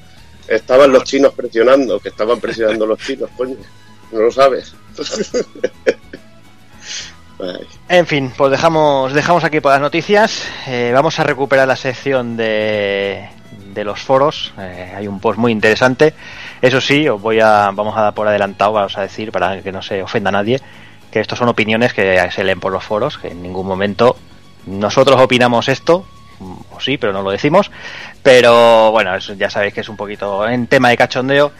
Estaban los chinos presionando, que estaban presionando los chinos, coño. No lo sabes. En fin, pues dejamos, dejamos aquí por las noticias. Eh, vamos a recuperar la sección de, de los foros. Eh, hay un post muy interesante. Eso sí, os voy a, vamos a dar por adelantado, vamos a decir, para que no se ofenda a nadie, que estos son opiniones que se leen por los foros, que en ningún momento nosotros opinamos esto, o sí, pero no lo decimos. Pero bueno, ya sabéis que es un poquito en tema de cachondeo.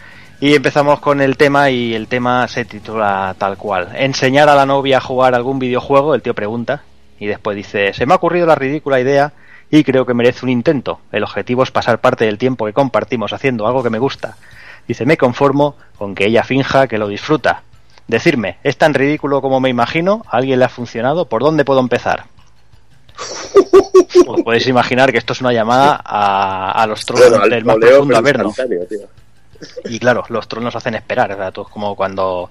Y empezamos con el tema y el tema se titula tal cual. Enseñar a la novia a jugar algún videojuego, el tío pregunta. Y después dice, se me ha ocurrido la ridícula idea y creo que merece un intento. El objetivo es pasar parte del tiempo que compartimos haciendo algo que me gusta. Dice, me conformo con que ella finja que lo disfruta. Decirme, ¿es tan ridículo como me imagino? ¿A alguien le ha funcionado? ¿Por dónde puedo empezar? Os podéis imaginar que esto es una llamada a, a los trolls del más profundo averno. tío. Y claro, los trolls nos hacen esperar, ¿verdad? Tú, es como cuando,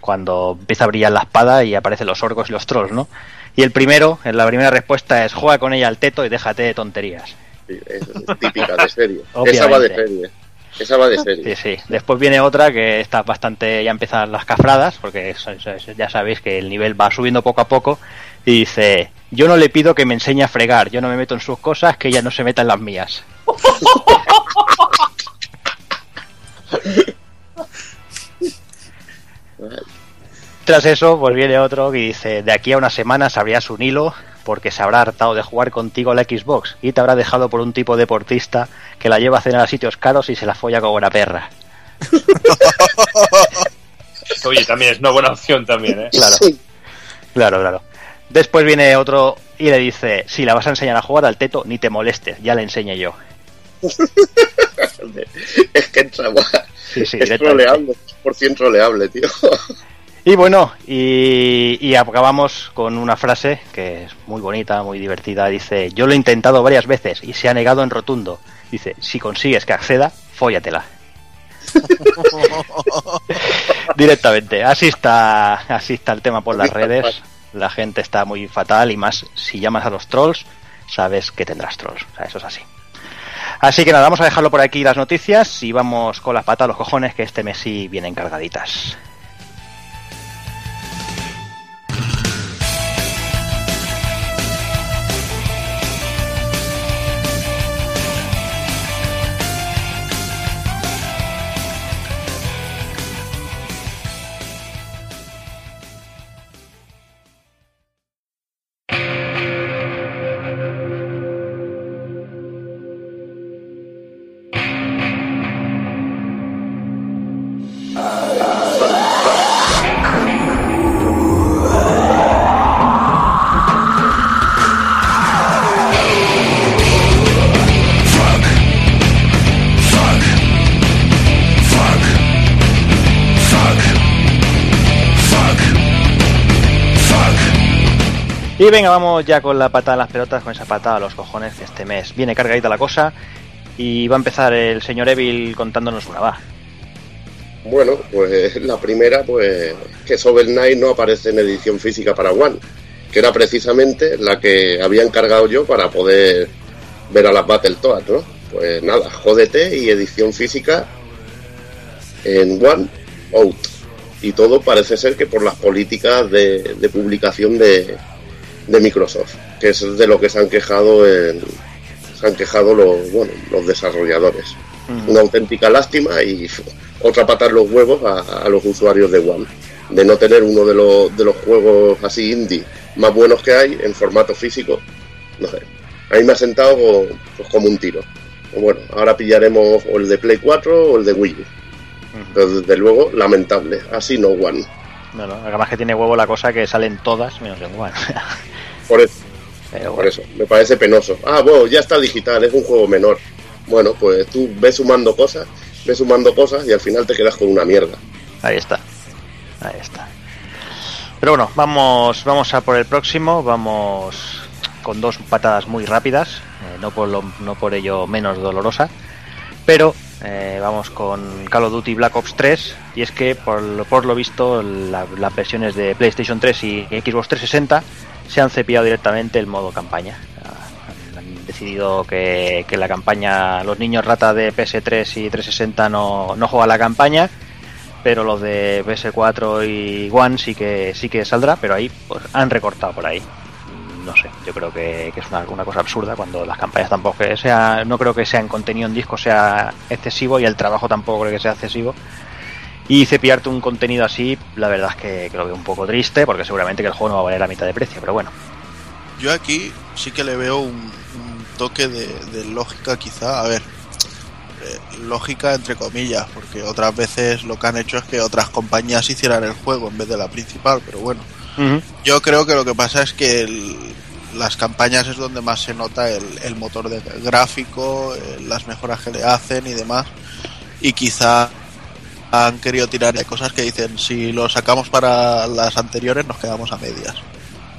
cuando empieza a brillar la espada y aparecen los orcos y los trolls, ¿no? Y el primero, en la primera respuesta es juega con ella al teto y déjate de tonterías. Sí, es típica de serie. Esa va de serie. Esa va de serie. Sí, sí. Después viene otra que está bastante, ya empiezan las cafradas, porque ya sabéis que el nivel va subiendo poco a poco, y dice, yo no le pido que me enseñe a fregar, yo no me meto en sus cosas, que ella no se meta en las mías. Tras eso, pues viene otro que dice, de aquí a una semana sabrías un hilo porque se habrá hartado de jugar contigo a la Xbox y te habrá dejado por un tipo deportista que la lleva a cenar a sitios caros y se la folla como una perra. Oye, también es una buena opción también, ¿eh? Claro, claro, claro. Después viene otro y le dice, si la vas a enseñar a jugar al teto, ni te molestes, ya le enseñé yo. Es que entra, va. Sí, sí, es directamente. troleando. 100% troleable, tío. Y bueno, y, y acabamos con una frase que es muy bonita, muy divertida. Dice, yo lo he intentado varias veces y se ha negado en rotundo. Dice, si consigues que acceda, fóllatela. Directamente. Así está, así está el tema por las redes. La gente está muy fatal y más si llamas a los trolls, sabes que tendrás trolls. O sea, eso es así. Así que nada, vamos a dejarlo por aquí las noticias y vamos con las patas a los cojones que este mes sí vienen cargaditas. Y venga, vamos ya con la patada en las pelotas, con esa patada a los cojones este mes viene cargadita la cosa y va a empezar el señor Evil contándonos una, va. Bueno, pues la primera, pues que Sovel Knight no aparece en edición física para One, que era precisamente la que había encargado yo para poder ver a las Battletoads, ¿no? Pues nada, jódete y edición física en One Out. Y todo parece ser que por las políticas de publicación de, de Microsoft, que es de lo que se han quejado en, se han quejado los, bueno, los desarrolladores. Una auténtica lástima y otra patar los huevos a, a los usuarios de One, de no tener uno de los, de los juegos así indie más buenos que hay en formato físico. No sé, a mí me ha sentado como, pues, como un tiro. Bueno, ahora pillaremos o el de Play 4 o el de Wii U. Pero desde luego, lamentable. Así no One. No, no, además que tiene huevo la cosa que salen todas menos en One. Por eso, por eso, me parece penoso. Ah, bueno, ya está digital, es un juego menor. Bueno, pues tú ves sumando cosas, ves sumando cosas y al final te quedas con una mierda. ahí está. Ahí está. Pero bueno, vamos, vamos a por el próximo. Vamos con dos patadas muy rápidas, eh, no, por lo, no por ello menos dolorosa. Pero eh, vamos con Call of Duty Black Ops 3. Y es que, por, lo- por lo visto, la- las versiones de PlayStation 3 y Xbox 360 se han cepillado directamente el modo campaña. Han, han decidido que, que la campaña, los niños rata de PS3 y 360 no, no juegan la campaña pero los de PS4 y One sí que sí que saldrá, pero ahí pues han recortado por ahí. No sé, yo creo que, que es una, una cosa absurda cuando las campañas tampoco sea, no creo que sea en contenido en disco sea excesivo y el trabajo tampoco creo que sea excesivo. Y cepillarte un contenido así, la verdad es que, que lo veo un poco triste, porque seguramente que el juego no va a valer la mitad de precio, pero bueno. Yo aquí sí que le veo un, un toque de, de lógica, quizá. A ver, eh, lógica entre comillas, porque otras veces lo que han hecho es que otras compañías hicieran el juego en vez de la principal, pero bueno. Yo creo que lo que pasa es que el- las campañas es donde más se nota el, el motor de gráfico, eh, las mejoras que le hacen y demás. Y quizá han querido tirar de cosas que dicen, si lo sacamos para las anteriores nos quedamos a medias.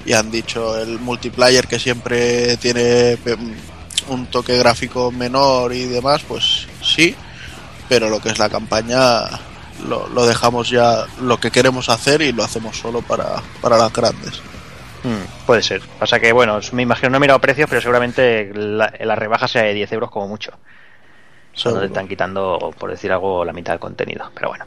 Y han dicho el multiplayer que siempre tiene pe- un toque gráfico menor y demás, pues sí, pero lo que es la campaña lo, dejamos ya lo que queremos hacer y lo hacemos solo para, para las grandes. Mm, puede ser. Pasa que, bueno, me imagino, no he mirado precios, pero seguramente la, la rebaja sea de 10 euros como mucho. Solo te están quitando, por decir algo, la mitad del contenido. Pero bueno,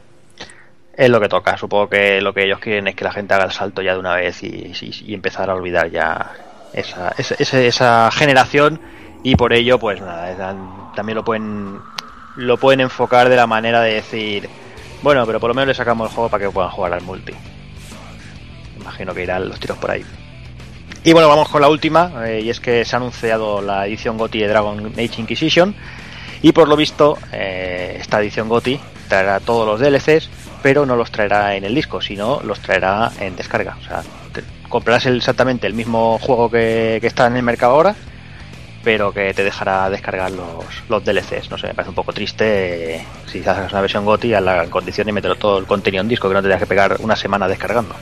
es lo que toca. Supongo que lo que ellos quieren es que la gente haga el salto ya de una vez y, y- y empezar a olvidar ya esa, esa, esa- generación. Y por ello, pues nada, también lo pueden, lo pueden enfocar de la manera de decir, bueno, pero por lo menos le sacamos el juego para que puedan jugar al multi. Imagino que irán los tiros por ahí. Y bueno, vamos con la última, eh, y es que se ha anunciado la edición GOTI de Dragon Age Inquisition. Y por lo visto, eh, esta edición GOTI traerá todos los DLCs, pero no los traerá en el disco, sino los traerá en descarga. O sea, te- comprarás exactamente el mismo juego que, que está en el mercado ahora, pero que te dejará descargar los, los DLCs. No sé, me parece un poco triste eh, si haces una versión GOTI a la condición de meter todo el contenido en disco, que no te que pegar una semana descargando.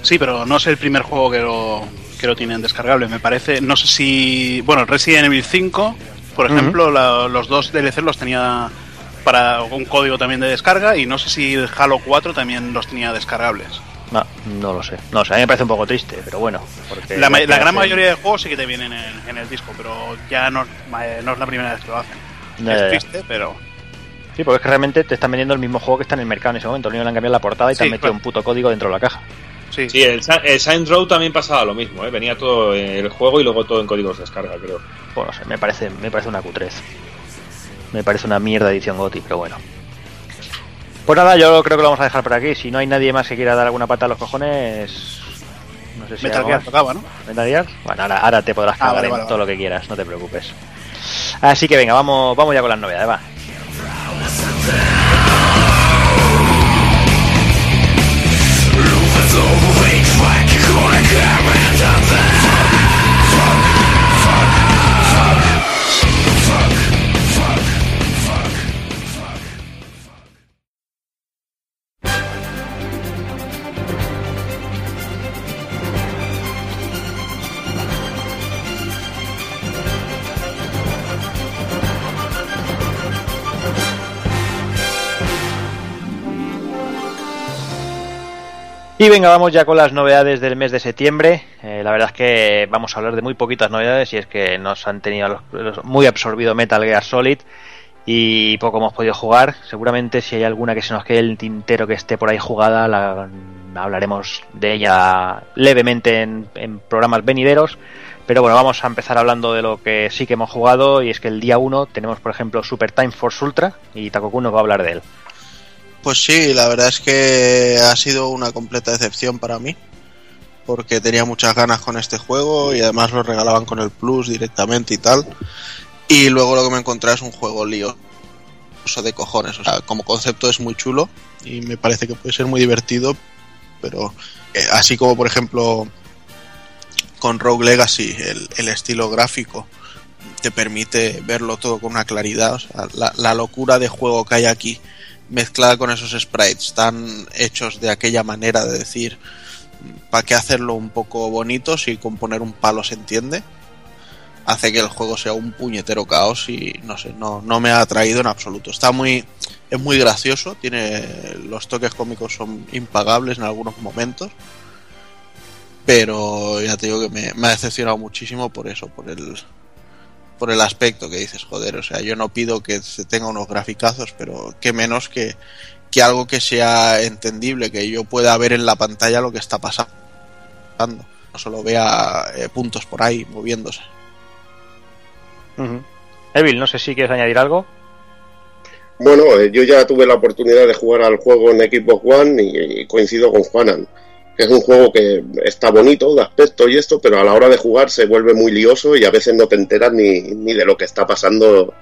Sí, pero no es el primer juego que lo, que lo tienen descargable. Me parece, no sé si. Bueno, Resident Evil 5, por ejemplo, la- los dos DLC los tenía para un código también de descarga y no sé si el Halo 4 también los tenía descargables. No, no lo sé. No sé, a mí me parece un poco triste, pero bueno. Porque La, la gran mayoría de juegos sí que te vienen en, en el disco, pero ya no, eh, no es la primera vez que lo hacen. Es triste, pero. Sí, porque es que realmente te están vendiendo el mismo juego que está en el mercado en ese momento. Lo único que han cambiado la portada y te han metido claro. un puto código dentro de la caja. Sí, Sí, el, el Saints Row también pasaba lo mismo, ¿eh? venía todo en el juego y luego todo en códigos de descarga, creo. Bueno, no sé, me parece, me parece una Q3. Me parece una mierda edición GOTI, pero bueno. Pues nada, yo creo que lo vamos a dejar por aquí. Si no hay nadie más que quiera dar alguna pata a los cojones. No sé si Metal Gear tocaba, ¿no? ¿Metal Gear? Bueno, ahora, ahora te podrás Ah, cagar vale, en vale, todo vale. lo que quieras, no te preocupes. Así que venga, vamos, vamos ya con las novedades, va. Y venga, vamos ya con las novedades del mes de septiembre. Eh, la verdad es que vamos a hablar de muy poquitas novedades y es que nos han tenido muy absorbido Metal Gear Solid y poco hemos podido jugar. Seguramente si hay alguna que se nos quede el tintero que esté por ahí jugada, la, hablaremos de ella levemente en, en programas venideros. Pero bueno, vamos a empezar hablando de lo que sí que hemos jugado y es que el día 1 tenemos por ejemplo Super Time Force Ultra y Takoku nos va a hablar de él. Pues sí, la verdad es que ha sido una completa decepción para mí. Porque tenía muchas ganas con este juego y además lo regalaban con el Plus directamente y tal. Y luego lo que me encontré es un juego lío. de cojones. O sea, como concepto es muy chulo y me parece que puede ser muy divertido. Pero eh, así como por ejemplo con Rogue Legacy, el, estilo gráfico te permite verlo todo con una claridad. O sea, la, la locura de juego que hay aquí mezclada con esos sprites tan hechos de aquella manera de decir para qué hacerlo un poco bonito si con poner un palo se entiende hace que el juego sea un puñetero caos y no sé no, no me ha atraído en absoluto. Está muy es muy gracioso tiene los toques cómicos son impagables en algunos momentos pero ya te digo que me, me ha decepcionado muchísimo por eso por el por el aspecto que dices, joder, o sea, yo no pido que se tenga unos graficazos, pero que menos que, que algo que sea entendible, que yo pueda ver en la pantalla lo que está pasando, no solo vea eh, puntos por ahí moviéndose. Evil, no sé si quieres añadir algo. Bueno, eh, yo ya tuve la oportunidad de jugar al juego en Xbox One y, y coincido con Juanan. Que Es un juego que está bonito de aspecto y esto, pero a la hora de jugar se vuelve muy lioso y a veces no te enteras ni, ni de lo que está pasando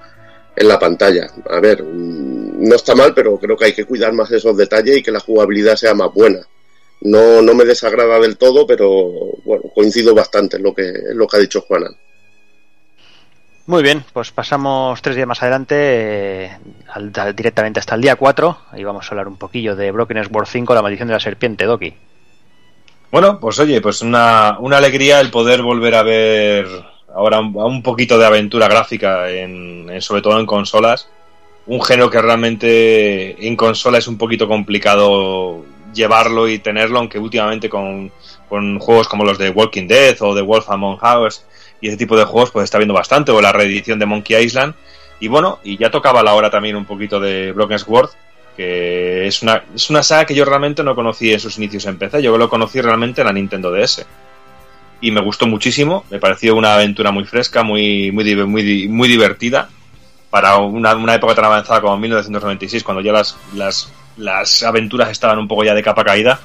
en la pantalla. A ver, mm, no está mal, pero creo que hay que cuidar más esos detalles y que la jugabilidad sea más buena. No, no me desagrada del todo, pero bueno, coincido bastante en lo que, en lo que ha dicho Juanan. Muy bien, pues pasamos tres días más adelante, eh, al- directamente hasta el día 4. Ahí vamos a hablar un poquillo de Broken Sword 5, la maldición de la serpiente, Doki. Bueno, pues oye, pues una, una alegría el poder volver a ver ahora un, un poquito de aventura gráfica, en, en- sobre todo en consolas. Un género que realmente en consola es un poquito complicado llevarlo y tenerlo, aunque últimamente con, con juegos como los de Walking Dead o de Wolf Among Us y ese tipo de juegos pues está viendo bastante, o la reedición de Monkey Island. Y bueno, y ya tocaba la hora también un poquito de Broken Sword, que es una, es una saga que yo realmente no conocí en sus inicios en PC, yo lo conocí realmente en la Nintendo DS. Y me gustó muchísimo, me pareció una aventura muy fresca, muy, muy, muy, muy divertida, para una, una época tan avanzada como 1996, cuando ya las, las, las aventuras estaban un poco ya de capa caída.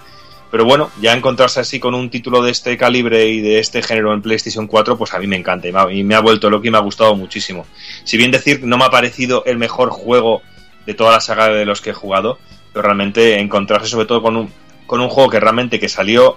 Pero bueno, ya encontrarse así con un título de este calibre y de este género en PlayStation 4, pues a mí me encanta y me ha, y me ha vuelto loco y me ha gustado muchísimo. Si bien decir, no me ha parecido el mejor juego de toda la saga de los que he jugado, pero realmente encontrarse sobre todo con un, con un juego que realmente que salió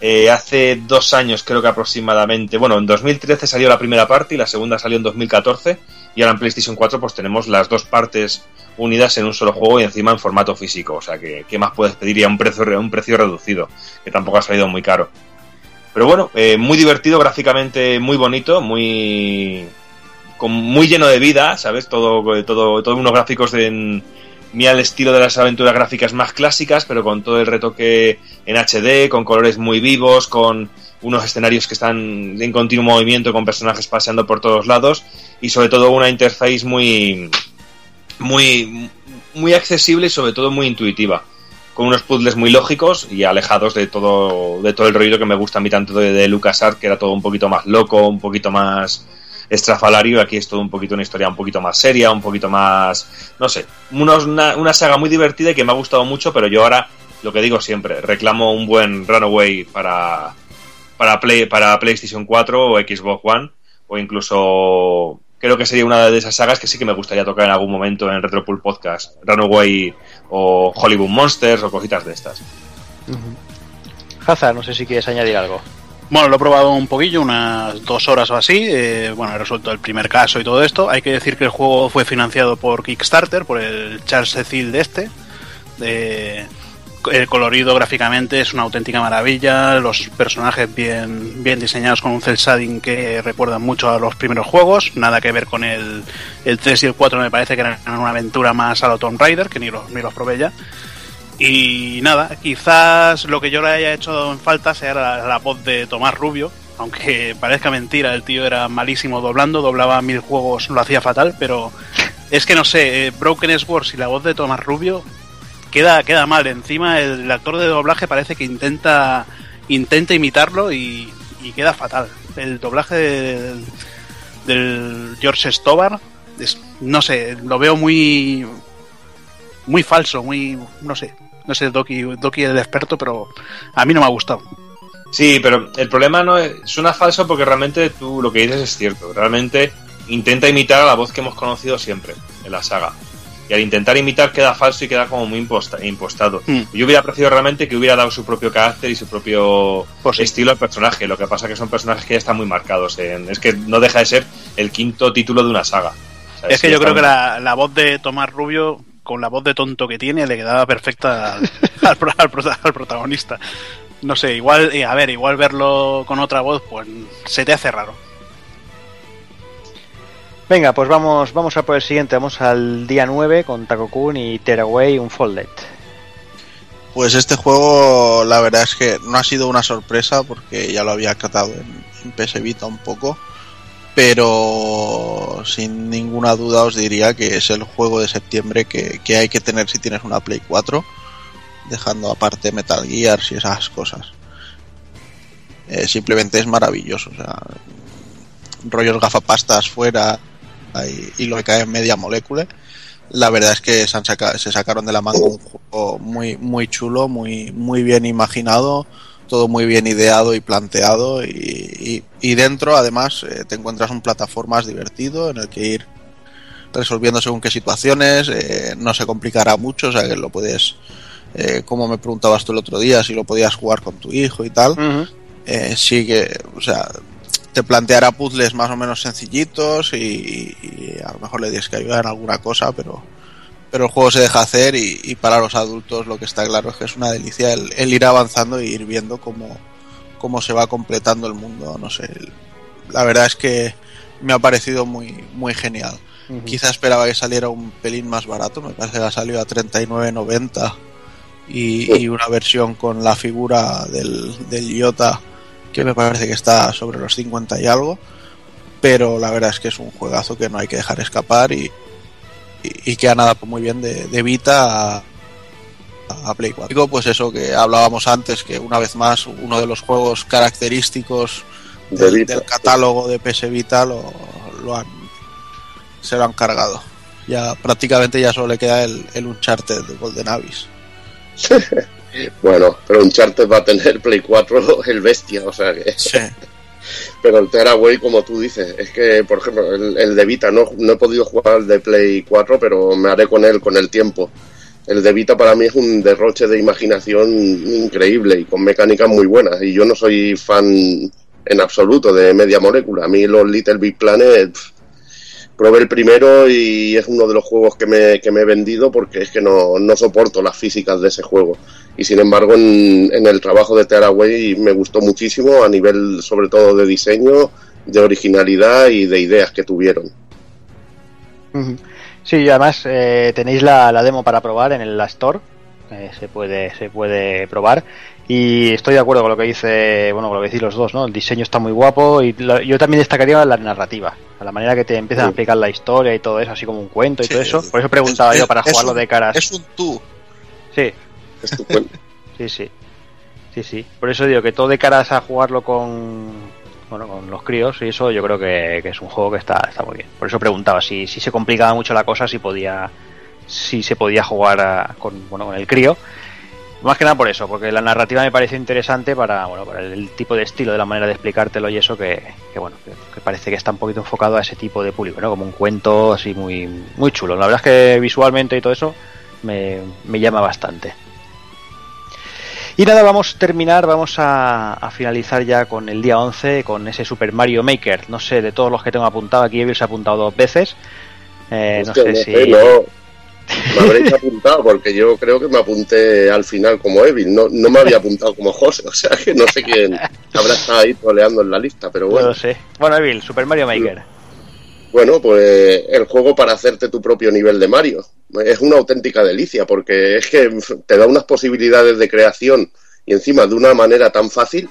eh, hace dos años creo que aproximadamente, bueno, en 2013 salió la primera parte y la segunda salió en 2014 y ahora en PlayStation 4 pues tenemos las dos partes unidas en un solo juego y encima en formato físico, o sea que ¿qué más puedes pedir y a un precio, un precio reducido, que tampoco ha salido muy caro. Pero bueno, eh, muy divertido, gráficamente muy bonito, muy con, muy lleno de vida, ¿sabes? Todo, todo, todos unos gráficos de, muy al estilo de las aventuras gráficas más clásicas, pero con todo el retoque en HD, con colores muy vivos, con unos escenarios que están en continuo movimiento, con personajes paseando por todos lados y sobre todo una interface muy, muy, muy accesible y sobre todo muy intuitiva, con unos puzzles muy lógicos y alejados de todo, de todo el ruido que me gusta a mí tanto de, de LucasArts, que era todo un poquito más loco, un poquito más estrafalario, aquí es todo un poquito una historia un poquito más seria, un poquito más, no sé, una, una saga muy divertida y que me ha gustado mucho, pero yo ahora, lo que digo siempre, reclamo un buen Runaway para, para, Play, para PlayStation 4 o Xbox One, o incluso creo que sería una de esas sagas que sí que me gustaría tocar en algún momento en Retropool Podcast, Runaway o Hollywood Monsters o cositas de estas. Hazard, no sé si quieres añadir algo. Bueno, lo he probado un poquillo, unas dos horas o así. Eh, bueno, he resuelto el primer caso y todo esto. Hay que decir que el juego fue financiado por Kickstarter, por el Charles Cecil de este. De, el colorido gráficamente es una auténtica maravilla. Los personajes bien, bien diseñados con un cel shading que recuerdan mucho a los primeros juegos. Nada que ver con el, el 3 y el 4, me parece que eran una aventura más a lo Tomb Raider, que ni los, ni los probé ya. Y nada, quizás lo que yo le haya hecho en falta sea la, voz de Tomás Rubio, aunque parezca mentira, el tío era malísimo doblando, doblaba mil juegos, lo hacía fatal, pero es que no sé, eh, Broken Sword y la voz de Tomás Rubio queda, queda mal. Encima el, actor de doblaje parece que intenta, intenta imitarlo y, queda fatal. El doblaje del George Stobar, es, no sé, lo veo muy muy falso, muy no sé, no sé, Doki, Doki es el experto, pero a mí no me ha gustado. Sí, pero el problema no es, suena falso porque realmente tú lo que dices es cierto. Realmente intenta imitar a la voz que hemos conocido siempre en la saga. Y al intentar imitar queda falso y queda como muy imposta, impostado. Mm. Yo hubiera preferido realmente que hubiera dado su propio carácter y su propio pues sí. estilo al personaje. Lo que pasa que son personajes que ya están muy marcados. En, es que no deja de ser el quinto título de una saga. O sea, es, es, que, que yo creo que la, la, voz de Tomás Rubio con la voz de tonto que tiene le quedaba perfecta al, al, al, al protagonista. No sé, igual, a ver, igual verlo con otra voz, pues se te hace raro. Venga, pues vamos, vamos a por el siguiente. Vamos al día 9 con Takokun y Tearaway Unfolded. Pues este juego, la verdad es que no ha sido una sorpresa porque ya lo había catado en, en PS Vita un poco pero sin ninguna duda os diría que es el juego de septiembre que, que, hay que tener si tienes una Play 4, dejando aparte Metal Gear y esas cosas. Eh, simplemente es maravilloso, o sea, rollos gafapastas fuera y, lo que cae en media molécula. La verdad es que se, han se sacaron de la manga un juego muy, muy chulo, muy, muy bien imaginado todo muy bien ideado y planteado y, y, y dentro además eh, te encuentras un plataformas divertido en el que ir resolviendo según qué situaciones, eh, no se complicará mucho, o sea que lo puedes, eh, como me preguntabas tú el otro día, si lo podías jugar con tu hijo y tal, uh -huh. sí que, o sea, te planteará puzzles más o menos sencillitos y, y, a lo mejor le tienes que ayudar en alguna cosa, pero pero el juego se deja hacer y, y, para los adultos lo que está claro es que es una delicia el, el ir avanzando y ir viendo cómo, cómo, se va completando el mundo. No sé, la verdad es que me ha parecido muy, muy genial. Uh -huh. Quizá esperaba que saliera un pelín más barato, me parece que ha salido a 39.90 y, y, una versión con la figura del, del Iota que me parece que está sobre los 50 y algo. Pero la verdad es que es un juegazo que no hay que dejar escapar y, y, que han adaptado muy bien de, de Vita a, a, Play 4. Digo, pues eso que hablábamos antes, que una vez más uno de los juegos característicos del, del catálogo de PS Vita lo, lo, han se lo han cargado. Ya prácticamente ya solo le queda el, el Uncharted de Golden Abyss. bueno, pero Uncharted va a tener Play 4 el bestia, o sea que... Sí. Pero el Tearaway, como tú dices, es que, por ejemplo, el, el de Vita, no, no, he podido jugar el de Play 4, pero me haré con él con el tiempo. el de Vita para mí es un derroche de imaginación increíble y con mecánicas muy buenas. Y yo no soy fan en absoluto de Media Molécula. A mí los Little Big Planet pff, probé el primero y es uno de los juegos que me, que me he vendido porque es que no, no soporto las físicas de ese juego. Y sin embargo en, en el trabajo de Tearaway me gustó muchísimo a nivel sobre todo de diseño, de originalidad y de ideas que tuvieron. Sí, y además eh, tenéis la, la demo para probar en el Store. eh, se puede se puede probar. Y estoy de acuerdo con lo que dice bueno con lo que decís los dos no el diseño está muy guapo y la- yo también destacaría la narrativa a la manera que te empiezan a explicar la historia y todo eso así como un cuento y Sí, todo eso. es- por eso preguntaba es- yo para es jugarlo un- de caras. Es un tú. sí Es tu cuento. Sí, sí. Sí, sí. Por eso digo que todo de caras a jugarlo con bueno, con los críos y eso yo creo que, es un juego que está, está muy bien. Por eso preguntaba si, si se complicaba mucho la cosa, si podía si se podía jugar con bueno con el crío. Más que nada por eso, porque la narrativa me parece interesante para, bueno, para el tipo de estilo, de la manera de explicártelo y eso que, que, bueno, que parece que está un poquito enfocado a ese tipo de público, ¿no? Como un cuento así muy, muy chulo. La verdad es que visualmente y todo eso me, me llama bastante. Y nada, vamos a terminar, vamos a, a finalizar ya con el día 11, con ese Super Mario Maker. No sé, de todos los que tengo apuntado, aquí Evil se ha apuntado dos veces. Eh, no sé no si... sé, no. Me habréis apuntado porque yo creo que me apunté al final como Evil. No, no me había apuntado como José. O sea que no sé quién habrá estado ahí toleando en la lista. Pero No bueno. lo sé. Bueno, Evil, Super Mario Maker. Bueno, pues el juego para hacerte tu propio nivel de Mario. Es una auténtica delicia porque es que te da unas posibilidades de creación y encima de una manera tan fácil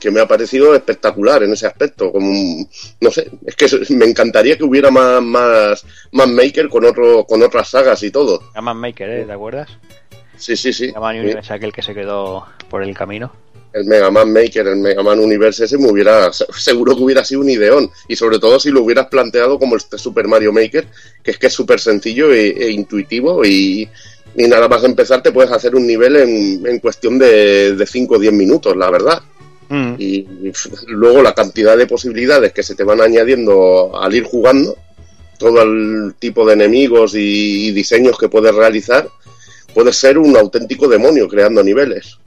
que me ha parecido espectacular en ese aspecto. Como, no sé, es que me encantaría que hubiera más, más, más Maker con, otro, con otras sagas y todo. Gaman Maker, ¿eh? ¿Te acuerdas? Sí, sí, sí. Sí. Universe, aquel que se quedó por el camino. El Mega Man Maker, el Mega Man Universe ese me hubiera, se- seguro que hubiera sido un ideón. Y sobre todo si lo hubieras planteado como este Super Mario Maker, que es que es súper sencillo e, e intuitivo y, y nada más empezar te puedes hacer un nivel en, en cuestión de, de 5 o 10 minutos, la verdad. Mm. Y, y luego la cantidad de posibilidades que se te van añadiendo al ir jugando, todo el tipo de enemigos y, y diseños que puedes realizar, puedes ser un auténtico demonio creando niveles.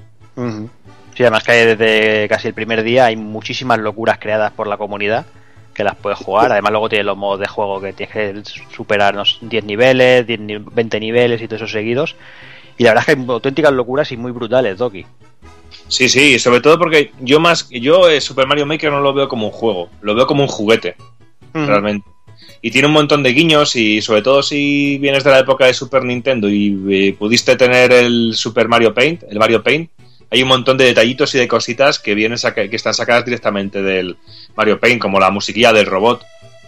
Sí, además que desde casi el primer día hay muchísimas locuras creadas por la comunidad que las puedes jugar. Además luego tiene los modos de juego que tienes que superar unos 10 niveles, 10 ni- 20 niveles y todos esos seguidos. Y la verdad es que hay auténticas locuras y muy brutales, Doki. Sí, sí, sobre todo porque yo más yo eh, Super Mario Maker no lo veo como un juego, lo veo como un juguete, realmente. Y tiene un montón de guiños y sobre todo si vienes de la época de Super Nintendo y eh, pudiste tener el Super Mario Paint, el Mario Paint, hay un montón de detallitos y de cositas que vienen que están sacadas directamente del Mario Paint, como la musiquilla del robot,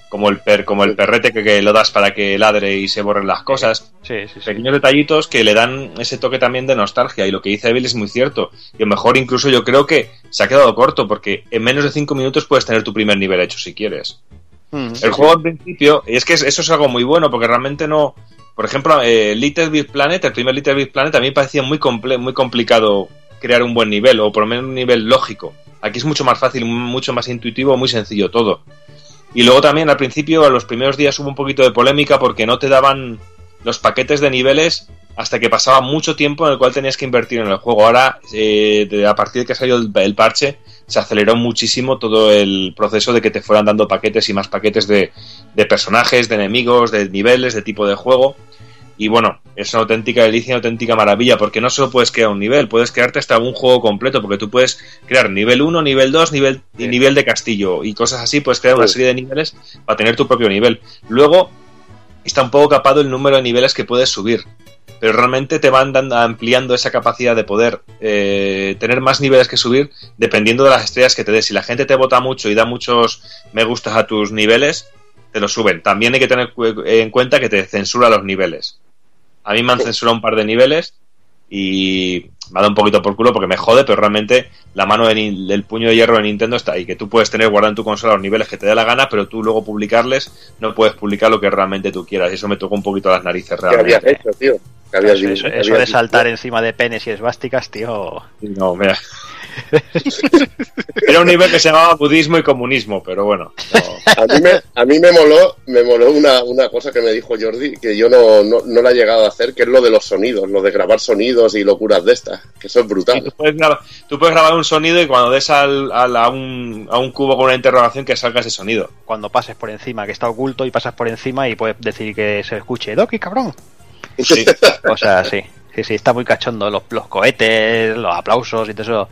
como el per, como el perrete que, que lo das para que ladre y se borren las cosas. Sí, sí, sí. pequeños detallitos que le dan ese toque también de nostalgia y lo que dice Evil es muy cierto. Y a lo mejor incluso yo creo que se ha quedado corto porque en menos de 5 minutos puedes tener tu primer nivel hecho si quieres. Mm. el juego al principio y es que es- eso es algo muy bueno porque realmente no por ejemplo eh, Little Big Planet el primer Little Big Planet a mí me parecía muy comple- muy complicado crear un buen nivel o por lo menos un nivel lógico aquí es mucho más fácil mucho más intuitivo muy sencillo todo y luego también al principio, a los primeros días hubo un poquito de polémica porque no te daban los paquetes de niveles hasta que pasaba mucho tiempo en el cual tenías que invertir en el juego. Ahora, eh, a partir de que salió el, el parche, se aceleró muchísimo todo el proceso de que te fueran dando paquetes y más paquetes de personajes, de enemigos, de niveles, de tipo de juego. Y bueno, es una auténtica delicia, una auténtica maravilla, porque no solo puedes crear un nivel, puedes crearte hasta un juego completo, porque tú puedes crear nivel 1, nivel 2, nivel, y Sí. nivel de castillo y cosas así, puedes crear una Sí. serie de niveles para tener tu propio nivel. Luego, está un poco capado el número de niveles que puedes subir, pero realmente te van dando- ampliando esa capacidad de poder eh, tener más niveles que subir dependiendo de las estrellas que te des. Si la gente te vota mucho y da muchos me gustas a tus niveles, te los suben. También hay que tener en cuenta que te censura los niveles. A mí me han censurado un par de niveles y me ha dado un poquito por culo porque me jode, pero realmente la mano de del puño de hierro de Nintendo está ahí, que tú puedes tener guardado en tu consola los niveles que te dé la gana, pero tú luego publicarles no puedes publicar lo que realmente tú quieras. Y eso me tocó un poquito las narices ¿Qué habías realmente. hecho, tío? ¿Qué habías Eso, eso- ¿Qué eso de saltar dicho? encima de penes y esvásticas, tío. No, mira, Era un nivel que se llamaba budismo y comunismo, pero bueno. no. A mí me, a mí me moló, me moló una, una cosa que me dijo Jordi, que yo no, no, no la he llegado a hacer, que es lo de los sonidos, lo de grabar sonidos y locuras de estas, que eso es brutal. tú, puedes grabar, tú puedes grabar un sonido y cuando des al, al- a, un, a un cubo con una interrogación que salga ese sonido. Cuando pases por encima, que está oculto y pasas por encima y puedes decir que se escuche, Doki, cabrón. Sí. Cosas así. Sí, sí, está muy cachondo. Los, los cohetes, los aplausos y todo eso.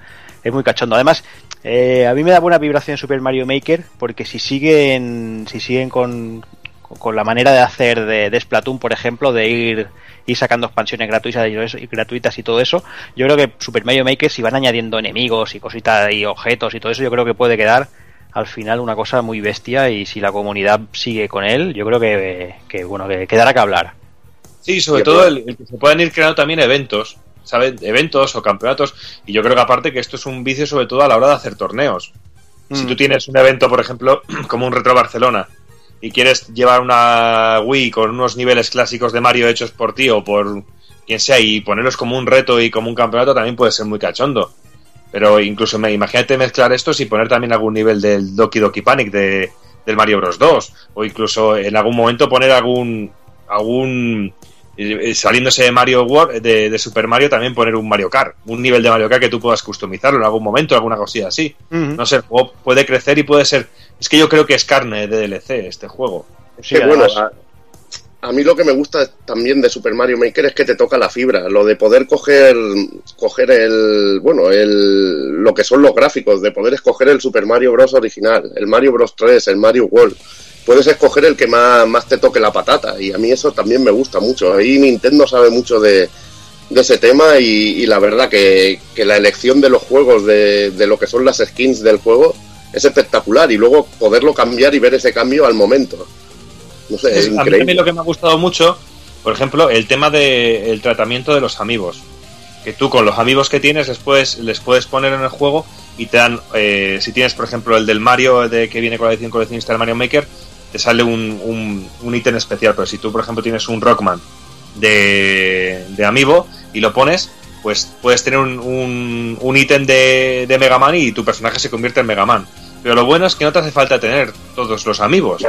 Es muy cachondo. Además, eh, a mí me da buena vibración Super Mario Maker porque si siguen, si siguen con, con la manera de hacer de, de Splatoon, por ejemplo, de ir, ir sacando expansiones gratuitas y, gratuitas y todo eso, yo creo que Super Mario Maker, si van añadiendo enemigos y cositas y objetos y todo eso, yo creo que puede quedar al final una cosa muy bestia y si la comunidad sigue con él, yo creo que, que bueno, que quedará que hablar. Sí, sobre todo el, el que se puedan ir creando también eventos, ¿sabes? Eventos o campeonatos. Y yo creo que aparte que esto es un vicio sobre todo a la hora de hacer torneos. Si Mm. tú tienes un evento, por ejemplo, como un Retro Barcelona, y quieres llevar una Wii con unos niveles clásicos de Mario hechos por ti o por quien sea y ponerlos como un reto y como un campeonato también puede ser muy cachondo. Pero incluso me, imagínate mezclar estos y poner también algún nivel del Doki Doki Panic de, del Mario Bros 2 o incluso en algún momento poner algún algún saliéndose de Mario World, de, de Super Mario también poner un Mario Kart, un nivel de Mario Kart que tú puedas customizarlo en algún momento, alguna cosilla así. No sé, el juego puede crecer y puede ser. Es que yo creo que es carne de DLC este juego. Sí, que bueno, además- a, a mí lo que me gusta también de Super Mario Maker es que te toca la fibra, lo de poder coger, coger el, bueno, el, lo que son los gráficos, de poder escoger el Super Mario Bros. original, el Mario Bros. 3, el Mario World. Puedes escoger el que más, más te toque la patata y a mí eso también me gusta mucho. Ahí Nintendo sabe mucho de, de ese tema y, y la verdad que, que la elección de los juegos, de, de lo que son las skins del juego, es espectacular y luego poderlo cambiar y ver ese cambio al momento. No sé, es, Es- a mí lo que me ha gustado mucho, por ejemplo, el tema del tratamiento de los amigos. Que tú con los amigos que tienes les puedes, les puedes poner en el juego y te dan, eh, si tienes por ejemplo el del Mario de que viene con la edición coleccionista del Mario Maker, te sale un, un, un ítem especial. Pero si tú por ejemplo tienes un Rockman de, de Amiibo y lo pones, pues puedes tener un, un, ítem de, de Mega Man y tu personaje se convierte en Mega Man. Pero lo bueno es que no te hace falta tener todos los amigos.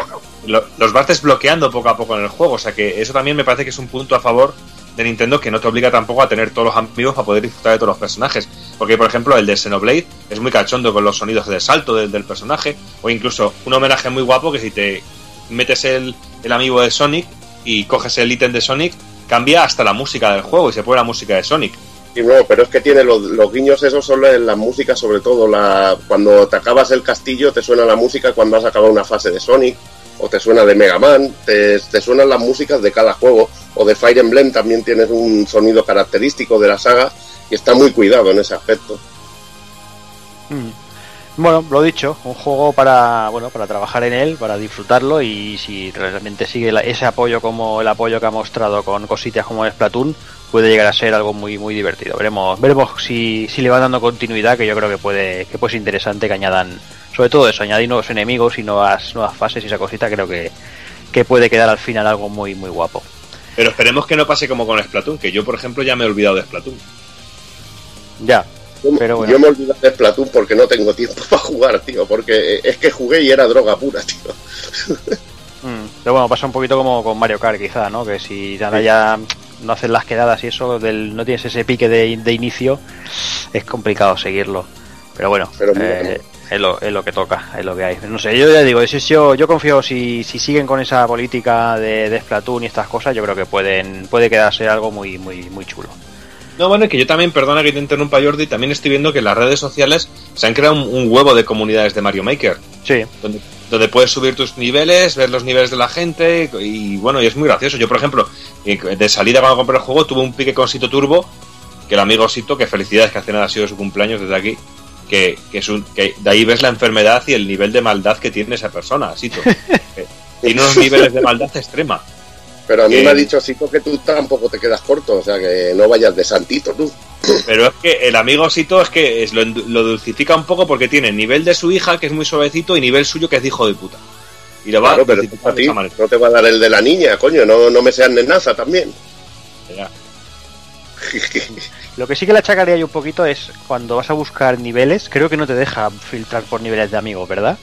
Lo- los vas desbloqueando poco a poco en el juego. O sea que eso también me parece que es un punto a favor de Nintendo que no te obliga tampoco a tener todos los amigos para poder disfrutar de todos los personajes. Porque, por ejemplo, el de Xenoblade es muy cachondo con los sonidos de salto del, del personaje. O incluso un homenaje muy guapo que si te metes el, el amigo de Sonic y coges el ítem de Sonic, cambia hasta la música del juego y se pone la música de Sonic. Y no, pero es que tiene los, los guiños esos son en la música, sobre todo la cuando te acabas el castillo te suena la música cuando has acabado una fase de Sonic o te suena de Mega Man, te, te suenan las músicas de cada juego o de Fire Emblem también tienes un sonido característico de la saga y está muy cuidado en ese aspecto. Mm. Bueno, lo dicho, un juego para bueno para trabajar en él, para disfrutarlo y si realmente sigue la- ese apoyo como el apoyo que ha mostrado con cositas como Splatoon, puede llegar a ser algo muy muy divertido. Veremos veremos si, si le van dando continuidad, que yo creo que puede que puede ser interesante que añadan sobre todo eso, añadir nuevos enemigos y nuevas nuevas fases y esa cosita, creo que que puede quedar al final algo muy muy guapo. Pero esperemos que no pase como con Splatoon, que yo, por ejemplo, ya me he olvidado de Splatoon. Ya, Pero bueno. yo me olvidé de Splatoon porque no tengo tiempo para jugar, tío, porque es que jugué y era droga pura, tío. Mm, Pero bueno, pasa un poquito como con Mario Kart, quizá, ¿no? Que si ahora ya no haces las quedadas y eso, del, no tienes ese pique de, de inicio, es complicado seguirlo. Pero bueno, Pero eh, es, lo, es lo que toca, es lo que hay. No sé, yo ya digo, yo, yo confío, si, si siguen con esa política de, de Splatoon y estas cosas, yo creo que pueden puede quedarse algo muy muy muy chulo. No, bueno, que yo también, perdona que te interrumpa Jordi, también estoy viendo que en las redes sociales se han creado un, un huevo de comunidades de Mario Maker, Sí, donde, donde puedes subir tus niveles, ver los niveles de la gente, y bueno, y es muy gracioso. Yo, por ejemplo, eh, de salida cuando compré el juego, tuve un pique con Sito Turbo, que el amigo Sito, que felicidades que hace nada ha sido su cumpleaños desde aquí, que, que, es un, que de ahí ves la enfermedad y el nivel de maldad que tiene esa persona, Sito. Eh, tiene unos niveles de maldad extrema. Pero a mí Eh. me ha dicho Sito que tú tampoco te quedas corto, o sea que no vayas de santito tú. Pero es que el amigo Sito es que es, lo, lo dulcifica un poco porque tiene nivel de su hija, que es muy suavecito, y nivel suyo, que es de hijo de puta. Y lo va Claro, pero a ti no te va a dar el de la niña, coño, no, no me seas nenaza también. Ya. Lo que sí que le achacaría yo un poquito es cuando vas a buscar niveles, creo que no te deja filtrar por niveles de amigos, ¿verdad?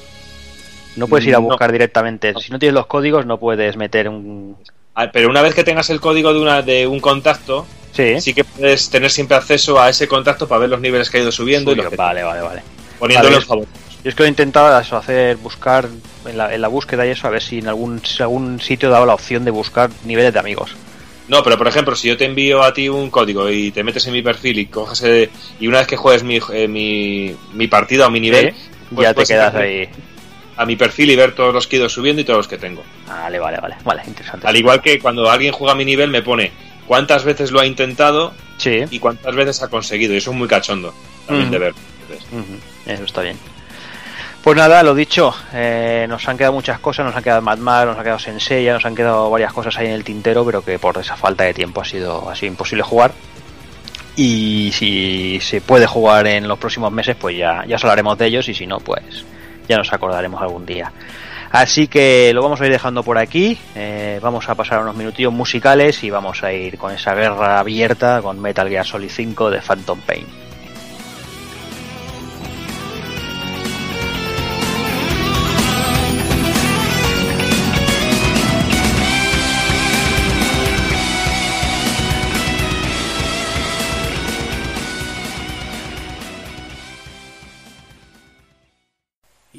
No puedes ir a No. buscar directamente. Si no tienes los códigos, no puedes meter un. Ah, Pero una vez que tengas el código de, una, de un contacto, Sí, sí que puedes tener siempre acceso a ese contacto para ver los niveles que ha ido subiendo y los que Vale, vale, vale. poniéndolo Vale. en favor. Yo es que lo he intentado eso, hacer, buscar en la, en la búsqueda y eso, a ver si en algún, si algún sitio daba la opción de buscar niveles de amigos. No, pero por ejemplo, si yo te envío a ti un código y te metes en mi perfil y coges y una vez que juegues mi, eh, mi, mi partida o mi nivel, Sí, pues ya te quedas ahí. A mi perfil y ver todos los que he ido subiendo y todos los que tengo. Vale, vale, vale. Vale, interesante. Al igual que cuando alguien juega a mi nivel me pone cuántas veces lo ha intentado Sí, y cuántas veces ha conseguido. Y eso es muy cachondo también de ver. Eso está bien. Pues nada, lo dicho, eh, nos han quedado muchas cosas, nos han quedado Mad Max, nos ha quedado Senseiya, nos han quedado varias cosas ahí en el tintero, pero que por esa falta de tiempo ha sido, ha sido imposible jugar. Y si se puede jugar en los próximos meses, pues ya, ya os hablaremos de ellos y si no, pues ya nos acordaremos algún día. Así que lo vamos a ir dejando por aquí, eh, vamos a pasar unos minutillos musicales y vamos a ir con esa guerra abierta con Metal Gear Solid 5 de Phantom Pain.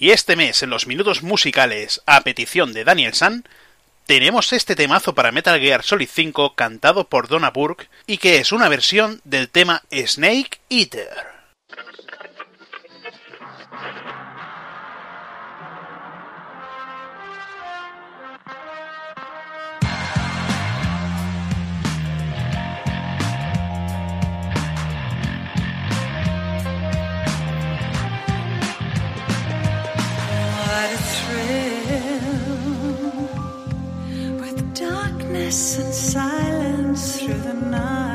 Y este mes, en los minutos musicales, a petición de Daniel San, tenemos este temazo para Metal Gear Solid 5 cantado por Donna Burke y que es una versión del tema Snake Eater. And silence through the night.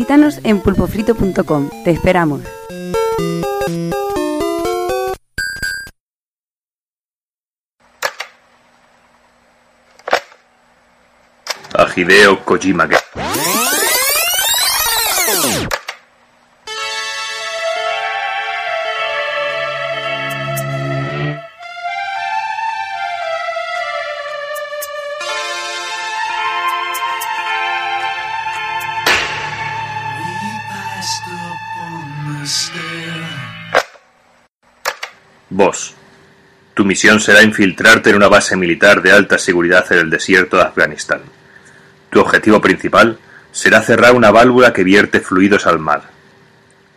Visítanos en pulpofrito.com. Te esperamos. Hideo Kojima. Misión será infiltrarte en una base militar de alta seguridad en el desierto de Afganistán. Tu objetivo principal será cerrar una válvula que vierte fluidos al mar.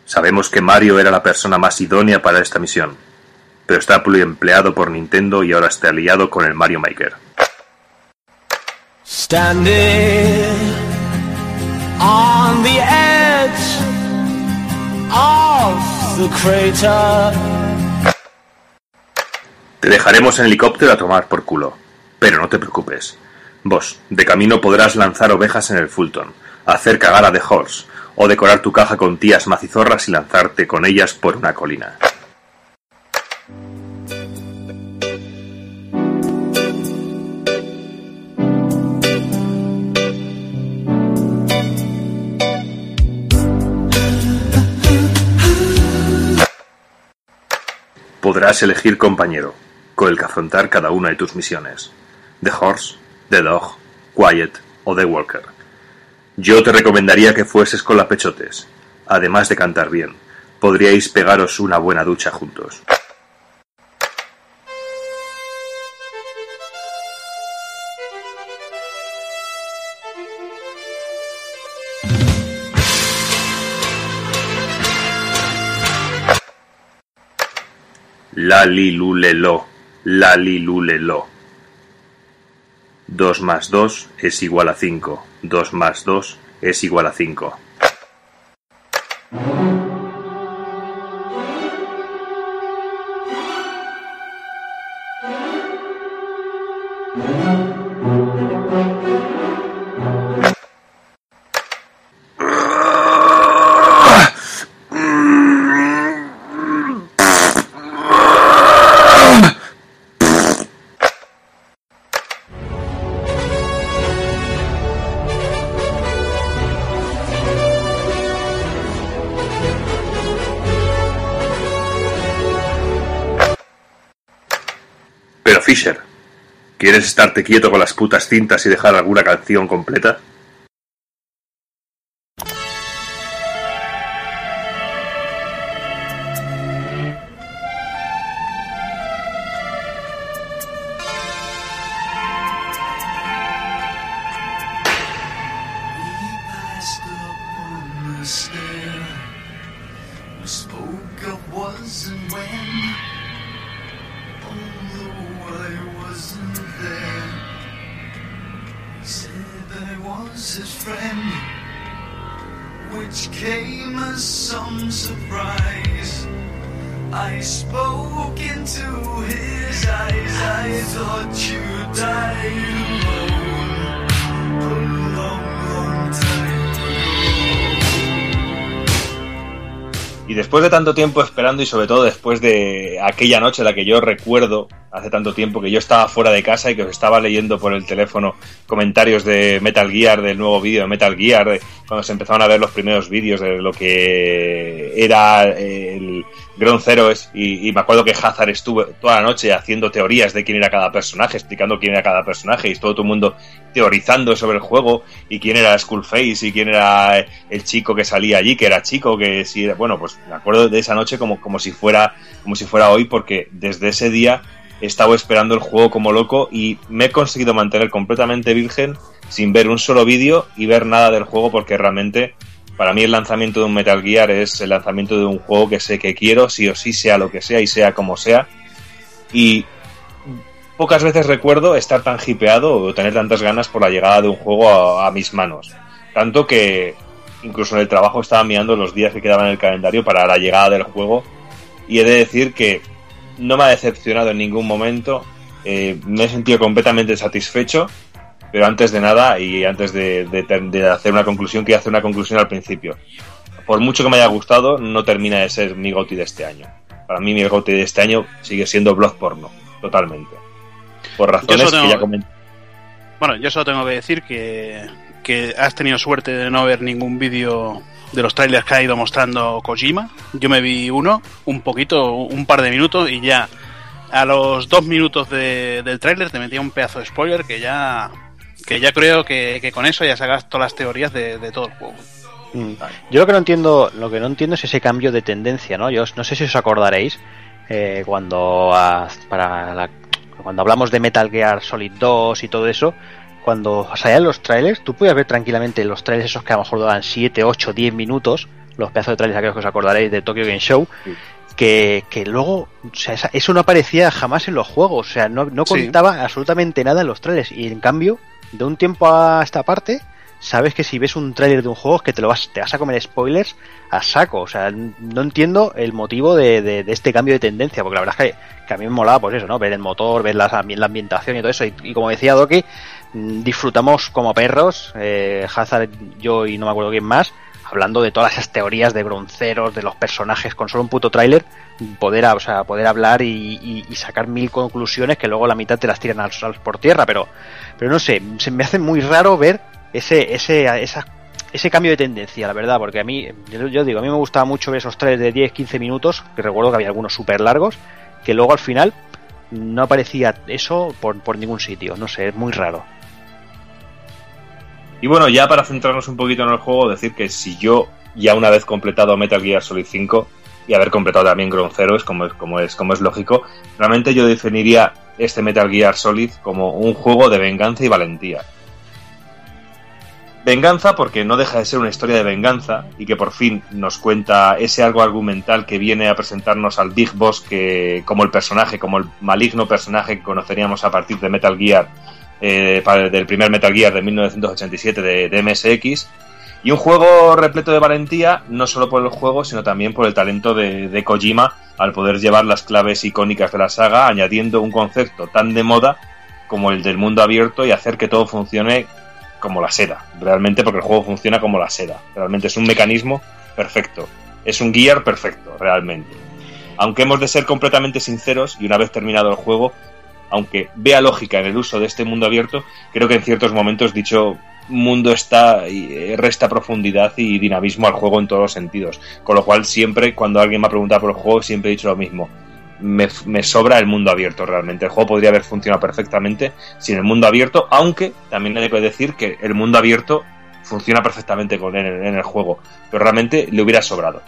Sabemos que Mario era la persona más idónea para esta misión, pero está empleado por Nintendo y ahora está aliado con el Mario Maker. Te dejaremos en helicóptero a tomar por culo, pero no te preocupes. Vos, de camino podrás lanzar ovejas en el Fulton, hacer cagar a The Horse, o decorar tu caja con tías macizorras y lanzarte con ellas por una colina. Podrás elegir compañero, con el que afrontar cada una de tus misiones. The Horse, The Dog, Quiet o The Walker. Yo te recomendaría que fueses con la Pechotes. Además de cantar bien, podríais pegaros una buena ducha juntos. Lalilulelo. 2 más 2 es igual a 5. 2 más 2 es igual a 5. Fisher, ¿quieres estarte quieto con las putas cintas y dejar alguna canción completa? Tanto tiempo esperando y sobre todo después de aquella noche la que yo recuerdo, hace tanto tiempo que yo estaba fuera de casa y que os estaba leyendo por el teléfono comentarios de Metal Gear, del nuevo vídeo de Metal Gear, cuando se empezaron a ver los primeros vídeos de lo que era el Ground Zeroes y, y me acuerdo que Hazard estuvo toda la noche haciendo teorías de quién era cada personaje, explicando quién era cada personaje y todo el mundo teorizando sobre el juego y quién era Skullface y quién era el chico que salía allí, que era chico, que si era, bueno, pues me acuerdo de esa noche como, como si fuera como si fuera hoy porque desde ese día he estado esperando el juego como loco y me he conseguido mantener completamente virgen sin ver un solo vídeo y ver nada del juego porque realmente para mí el lanzamiento de un Metal Gear es el lanzamiento de un juego que sé que quiero, sí o sí, sea lo que sea y sea como sea. Y pocas veces recuerdo estar tan hipeado o tener tantas ganas por la llegada de un juego a, mis manos. Tanto que incluso en el trabajo estaba mirando los días que quedaban en el calendario para la llegada del juego y he de decir que no me ha decepcionado en ningún momento, eh, me he sentido completamente satisfecho Pero antes de nada y antes de, de ter- de hacer una conclusión, quiero hacer una conclusión al principio. Por mucho que me haya gustado, no termina de ser mi GOTY de este año. Para mí mi GOTY de este año sigue siendo Blood Porno, totalmente. Por razones que ya comenté. Bueno, yo solo tengo que decir que, que has tenido suerte de no ver ningún vídeo de los trailers que ha ido mostrando Kojima. Yo me vi uno, un poquito, un par de minutos y ya a los dos minutos de- del tráiler te metía un pedazo de spoiler que ya que ya creo que, que con eso ya sacas todas las teorías de, de todo el juego. Mm. Yo lo que no entiendo, lo que no entiendo es ese cambio de tendencia, ¿no? Yo no sé si os acordaréis eh, cuando para la- cuando hablamos de Metal Gear Solid 2 y todo eso, cuando salían los trailers, tú podías ver tranquilamente los trailers esos que a lo mejor duraban 7, 8, 10 minutos, los pedazos de trailers aquellos que os acordaréis de Tokyo Game Show, Sí. que, que luego, o sea, esa- eso no aparecía jamás en los juegos, o sea, no, no Sí. contaba absolutamente nada en los trailers, y en cambio, de un tiempo a esta parte, sabes que si ves un tráiler de un juego es que te lo vas, te vas a comer spoilers a saco. O sea, no entiendo el motivo de, de- de este cambio de tendencia, porque la verdad es que, a mí me molaba pues eso, ¿no? Ver el motor, ver ambi- la ambientación y todo eso. Y, como decía Doki, mm, disfrutamos como perros, eh, Hazard, yo y no me acuerdo quién más, hablando de todas esas teorías de bronceros, de los personajes, con solo un puto tráiler, poder, o sea, poder hablar y sacar mil conclusiones que luego la mitad te las tiran al, al- por tierra, pero, pero no sé, se me hace muy raro ver ese, ese, esa, ese cambio de tendencia, la verdad, porque a mí, yo, digo, a mí me gustaba mucho ver esos trailers de 10, 15 minutos, que recuerdo que había algunos súper largos, que luego al final no aparecía eso por, por ningún sitio, no sé, es muy raro. Y bueno, ya para centrarnos un poquito en el juego, decir que si yo ya una vez completado Metal Gear Solid 5 y haber completado también Ground Zero, es como es, como es, como es lógico, realmente yo definiría este Metal Gear Solid como un juego de venganza y valentía. Venganza porque no deja de ser una historia de venganza y que por fin nos cuenta ese algo argumental que viene a presentarnos al Big Boss que como el personaje, como el maligno personaje que conoceríamos a partir de Metal Gear eh, del primer Metal Gear de 1987 de, de MSX. Y un juego repleto de valentía, no solo por el juego, sino también por el talento de, de Kojima al poder llevar las claves icónicas de la saga, añadiendo un concepto tan de moda como el del mundo abierto y hacer que todo funcione como la seda. Realmente, porque el juego funciona como la seda. Realmente es un mecanismo perfecto. Es un gear perfecto, realmente. Aunque hemos de ser completamente sinceros, y una vez terminado el juego, aunque vea lógica en el uso de este mundo abierto, creo que en ciertos momentos dicho mundo está y eh, resta profundidad y dinamismo al juego en todos los sentidos. Con lo cual siempre cuando alguien me ha preguntado por el juego siempre he dicho lo mismo. Me, sobra el mundo abierto realmente. El juego podría haber funcionado perfectamente sin el mundo abierto, aunque también hay que decir que el mundo abierto funciona perfectamente con él en el juego, pero realmente le hubiera sobrado.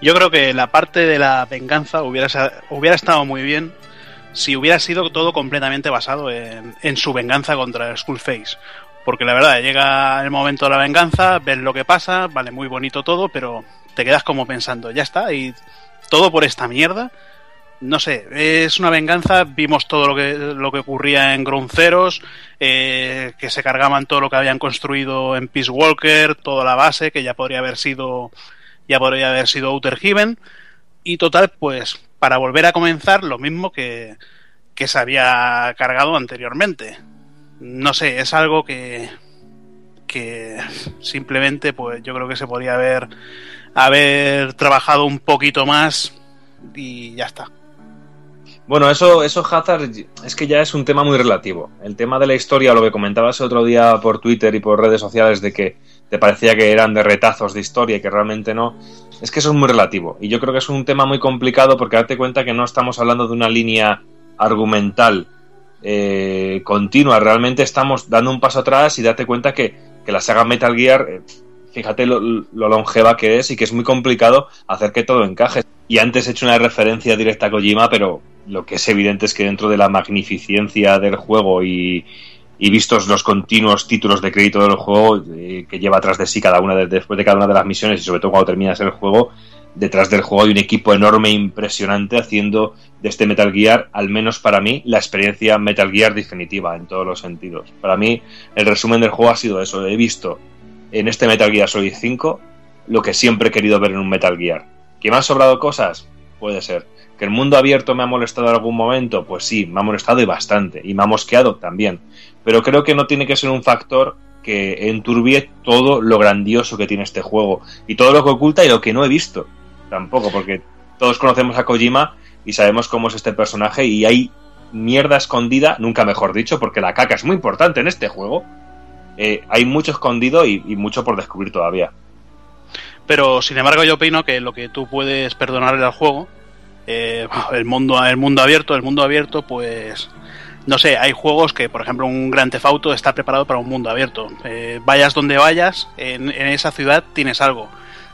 Yo creo que la parte de la venganza hubiera, hubiera estado muy bien si hubiera sido todo completamente basado en, en su venganza contra Skullface. Porque la verdad, llega el momento de la venganza, ves lo que pasa, vale, muy bonito todo, pero te quedas como pensando, ya está, y todo por esta mierda. No sé, es una venganza, vimos todo lo que, lo que ocurría en Ground Zeroes, eh, que se cargaban todo lo que habían construido en Peace Walker, toda la base, que ya podría haber sido ya podría haber sido Outer Heaven. Y total, pues para volver a comenzar lo mismo que, que se había cargado anteriormente. No sé, es algo que, que simplemente pues yo creo que se podría haber, haber trabajado un poquito más y ya está. Bueno, eso, eso Hazard es que ya es un tema muy relativo. El tema de la historia, lo que comentabas el otro día por Twitter y por redes sociales de que te parecía que eran de retazos de historia y que realmente no, es que eso es muy relativo. Y yo creo que es un tema muy complicado porque date cuenta que no estamos hablando de una línea argumental eh, continua. Realmente estamos dando un paso atrás y date cuenta que, que la saga Metal Gear, eh, fíjate lo, lo longeva que es y que es muy complicado hacer que todo encaje. Y antes he hecho una referencia directa a Kojima, pero lo que es evidente es que dentro de la magnificencia del juego y, y vistos los continuos títulos de crédito del juego eh, que lleva atrás de sí cada una de, después de cada una de las misiones y sobre todo cuando terminas el juego, detrás del juego hay un equipo enorme impresionante haciendo de este Metal Gear, al menos para mí, la experiencia Metal Gear definitiva en todos los sentidos. Para mí, el resumen del juego ha sido eso. He visto en este Metal Gear Solid 5 lo que siempre he querido ver en un Metal Gear. ¿Que me han sobrado cosas? puede ser. ¿Que el mundo abierto me ha molestado en algún momento? Pues sí, me ha molestado y bastante. Y me ha mosqueado también. Pero creo que no tiene que ser un factor que enturbie todo lo grandioso que tiene este juego. Y todo lo que oculta y lo que no he visto. Tampoco, porque todos conocemos a Kojima y sabemos cómo es este personaje y hay mierda escondida, nunca mejor dicho, porque la caca es muy importante en este juego. Eh, hay mucho escondido y, mucho por descubrir todavía. Pero sin embargo yo opino que lo que tú puedes perdonarle al juego, eh, el mundo, el mundo abierto, el mundo abierto, pues no sé, hay juegos que, por ejemplo, un Gran Theft Auto está preparado para un mundo abierto. Eh, vayas donde vayas, en esa ciudad tienes algo.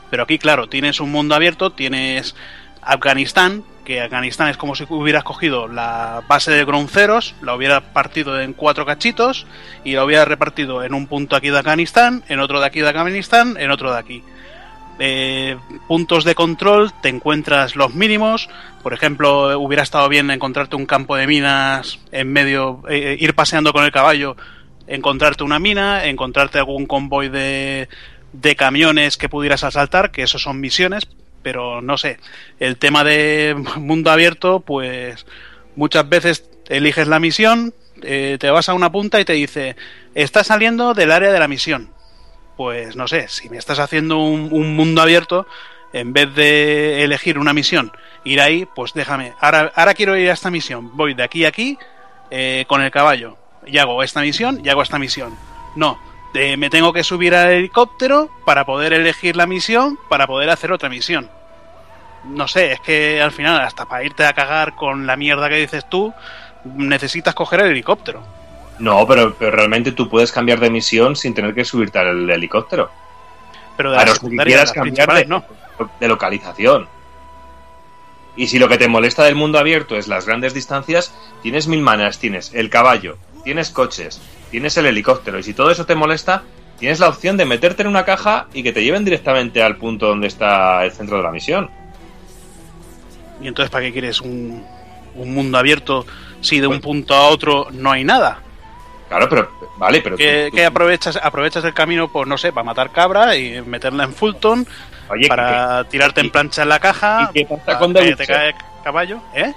Pero aquí, claro, tienes un mundo abierto, tienes Afganistán, que Afganistán es como si hubieras cogido la base de gronceros, la hubieras partido en cuatro cachitos y la hubieras repartido en un punto aquí de Afganistán, en otro de aquí de Afganistán, en otro de aquí. Eh, puntos de control, te encuentras los mínimos. Por ejemplo, hubiera estado bien encontrarte un campo de minas en medio, eh, ir paseando con el caballo, encontrarte una mina, encontrarte algún convoy de, de camiones que pudieras asaltar, que eso son misiones, pero no sé. El tema de mundo abierto, pues muchas veces eliges la misión, eh, te vas a una punta y te dice, estás saliendo del área de la misión pues no sé, si me estás haciendo un, un, mundo abierto, en vez de elegir una misión, ir ahí, pues déjame, ahora, ahora quiero ir a esta misión, voy de aquí a aquí eh, con el caballo, y hago esta misión y hago esta misión. No, eh, me tengo que subir al helicóptero para poder elegir la misión, para poder hacer otra misión. No sé, es que al final, hasta para irte a cagar con la mierda que dices tú, necesitas coger el helicóptero. No, pero, pero, realmente tú puedes cambiar de misión sin tener que subirte al helicóptero. Pero de a los que quieras cambiar de, no. de, localización. Y si lo que te molesta del mundo abierto es las grandes distancias, tienes mil maneras. Tienes el caballo, tienes coches, tienes el helicóptero. Y si todo eso te molesta, tienes la opción de meterte en una caja y que te lleven directamente al punto donde está el centro de la misión. ¿Y entonces para qué quieres un, un mundo abierto si de un punto a otro no hay nada? Claro, pero vale, pero que, tú, aprovechas aprovechas el camino, pues no sé, para matar cabra y meterla en Fulton, Oye, para ¿qué, tirarte en plancha en la caja. ¿Y qué pasa con The que Witcher? te cae caballo, ¿eh?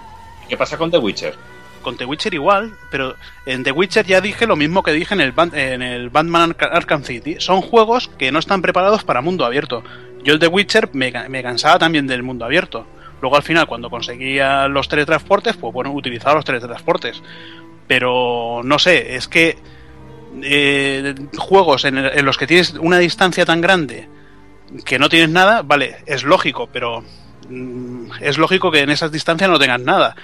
¿Qué pasa con The Witcher? Con The Witcher igual, pero en The Witcher ya dije lo mismo que dije en el, en el Batman Arkham City. Son juegos que no están preparados para mundo abierto. Yo el The Witcher me, me cansaba también del mundo abierto. Luego al final, cuando conseguía los teletransportes, pues bueno, utilizaba los teletransportes pero no sé, es que eh, juegos en, en, los que tienes una distancia tan grande que no tienes nada, vale, es lógico, pero mm, es lógico que en esas distancias no tengas nada.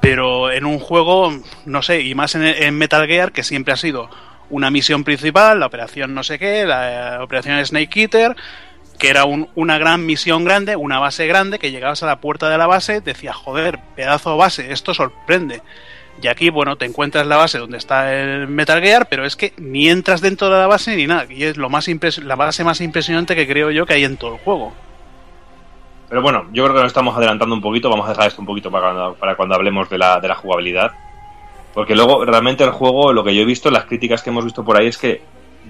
Pero en un juego, no sé, y más en, Metal Gear, que siempre ha sido una misión principal, la operación no sé qué, la, la operación Snake Eater, que era un, una gran misión grande, una base grande, que llegabas a la puerta de la base, decías, joder, pedazo base, esto sorprende. Y aquí, bueno, te encuentras la base donde está el Metal Gear, pero es que ni entras dentro de la base ni nada. Y es lo más la base más impresionante que creo yo que hay en todo el juego. Pero bueno, yo creo que nos estamos adelantando un poquito. Vamos a dejar esto un poquito para cuando, hablemos de la, de la jugabilidad. Porque luego, realmente, el juego, lo que yo he visto, las críticas que hemos visto por ahí es que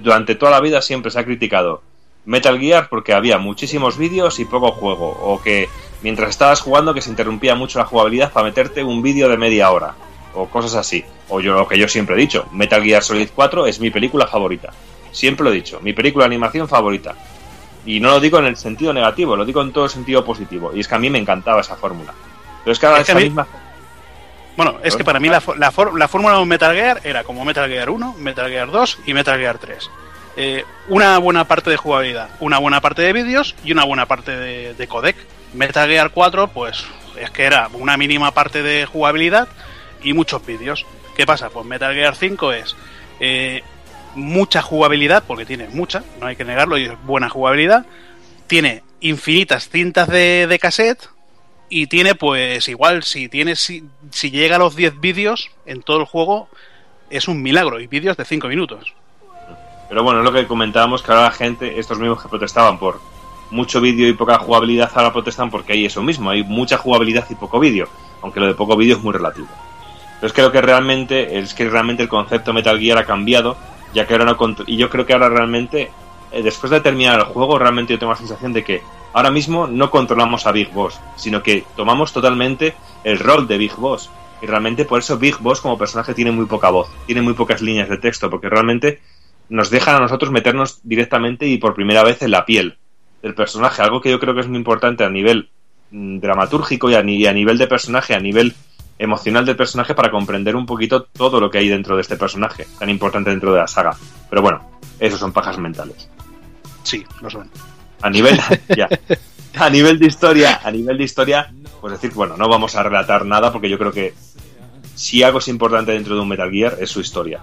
durante toda la vida siempre se ha criticado Metal Gear porque había muchísimos vídeos y poco juego. O que mientras estabas jugando que se interrumpía mucho la jugabilidad para meterte un vídeo de media hora o cosas así. O yo lo que yo siempre he dicho, Metal Gear Solid 4 es mi película favorita. Siempre lo he dicho, mi película de animación favorita. Y no lo digo en el sentido negativo, lo digo en todo el sentido positivo. Y es que a mí me encantaba esa fórmula. Pero es que ahora es esa mí... misma... Bueno, es que para mí la, la, la, fórmula de Metal Gear era como Metal Gear 1, Metal Gear 2 y Metal Gear 3. Eh, una buena parte de jugabilidad, una buena parte de vídeos y una buena parte de, de codec. Metal Gear 4, pues es que era una mínima parte de jugabilidad y muchos vídeos. ¿Qué pasa? Pues Metal Gear 5 es eh, mucha jugabilidad, porque tiene mucha, no hay que negarlo, y es buena jugabilidad. Tiene infinitas cintas de, de cassette y tiene, pues igual, si, tiene, si, si llega a los 10 vídeos en todo el juego, es un milagro, y vídeos de 5 minutos. Pero bueno, es lo que comentábamos, que ahora la gente, estos mismos que protestaban por mucho vídeo y poca jugabilidad, ahora protestan porque hay eso mismo, hay mucha jugabilidad y poco vídeo, aunque lo de poco vídeo es muy relativo. Entonces creo que realmente es que realmente el concepto Metal Gear ha cambiado, ya que ahora no y yo creo que ahora realmente eh, después de terminar el juego realmente yo tengo la sensación de que ahora mismo no controlamos a Big Boss, sino que tomamos totalmente el rol de Big Boss. Y realmente por eso Big Boss como personaje tiene muy poca voz, tiene muy pocas líneas de texto, porque realmente nos dejan a nosotros meternos directamente y por primera vez en la piel del personaje, algo que yo creo que es muy importante a nivel mm, dramatúrgico y a nivel de personaje, a nivel emocional del personaje para comprender un poquito todo lo que hay dentro de este personaje, tan importante dentro de la saga. Pero bueno, esos son pajas mentales. Sí, lo son. A nivel, ya. A nivel de historia, a nivel de historia, pues decir, bueno, no vamos a relatar nada porque yo creo que si algo es importante dentro de un Metal Gear es su historia.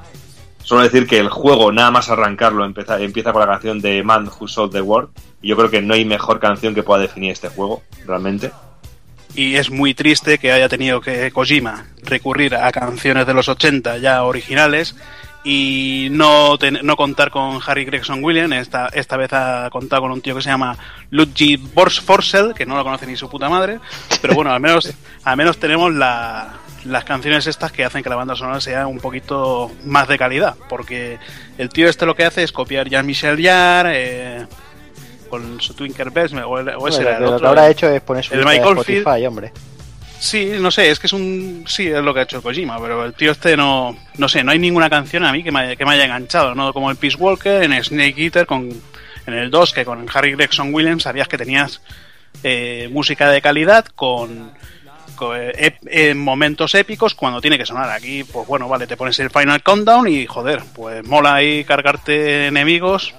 Solo decir que el juego, nada más arrancarlo, empieza, empieza con la canción de Man Who Sold the World. Y yo creo que no hay mejor canción que pueda definir este juego, realmente. Y es muy triste que haya tenido que Kojima recurrir a canciones de los 80 ya originales y no, no contar con Harry Gregson Williams. Esta, esta vez ha contado con un tío que se llama Bors Forsell, que no lo conoce ni su puta madre. Pero bueno, al menos, al menos tenemos la- las canciones estas que hacen que la banda sonora sea un poquito más de calidad. Porque el tío este lo que hace es copiar Jean-Michel Jarre. eh, con su Twinkle Bells, o, el- o ese era el lo que otro, habrá hecho es poner su el Michael Spotify, hombre. Sí, no sé, es que es un. Sí, es lo que ha hecho Kojima, pero el tío este no. No sé, no hay ninguna canción a mí que me haya, que me haya enganchado, ¿no? Como el Peace Walker, en Snake Eater, con, en el 2, que con Harry Gregson Williams sabías que tenías eh, música de calidad con. con, eh, eh, momentos épicos cuando tiene que sonar aquí pues bueno vale te pones el Final Countdown y joder pues mola ahí cargarte enemigos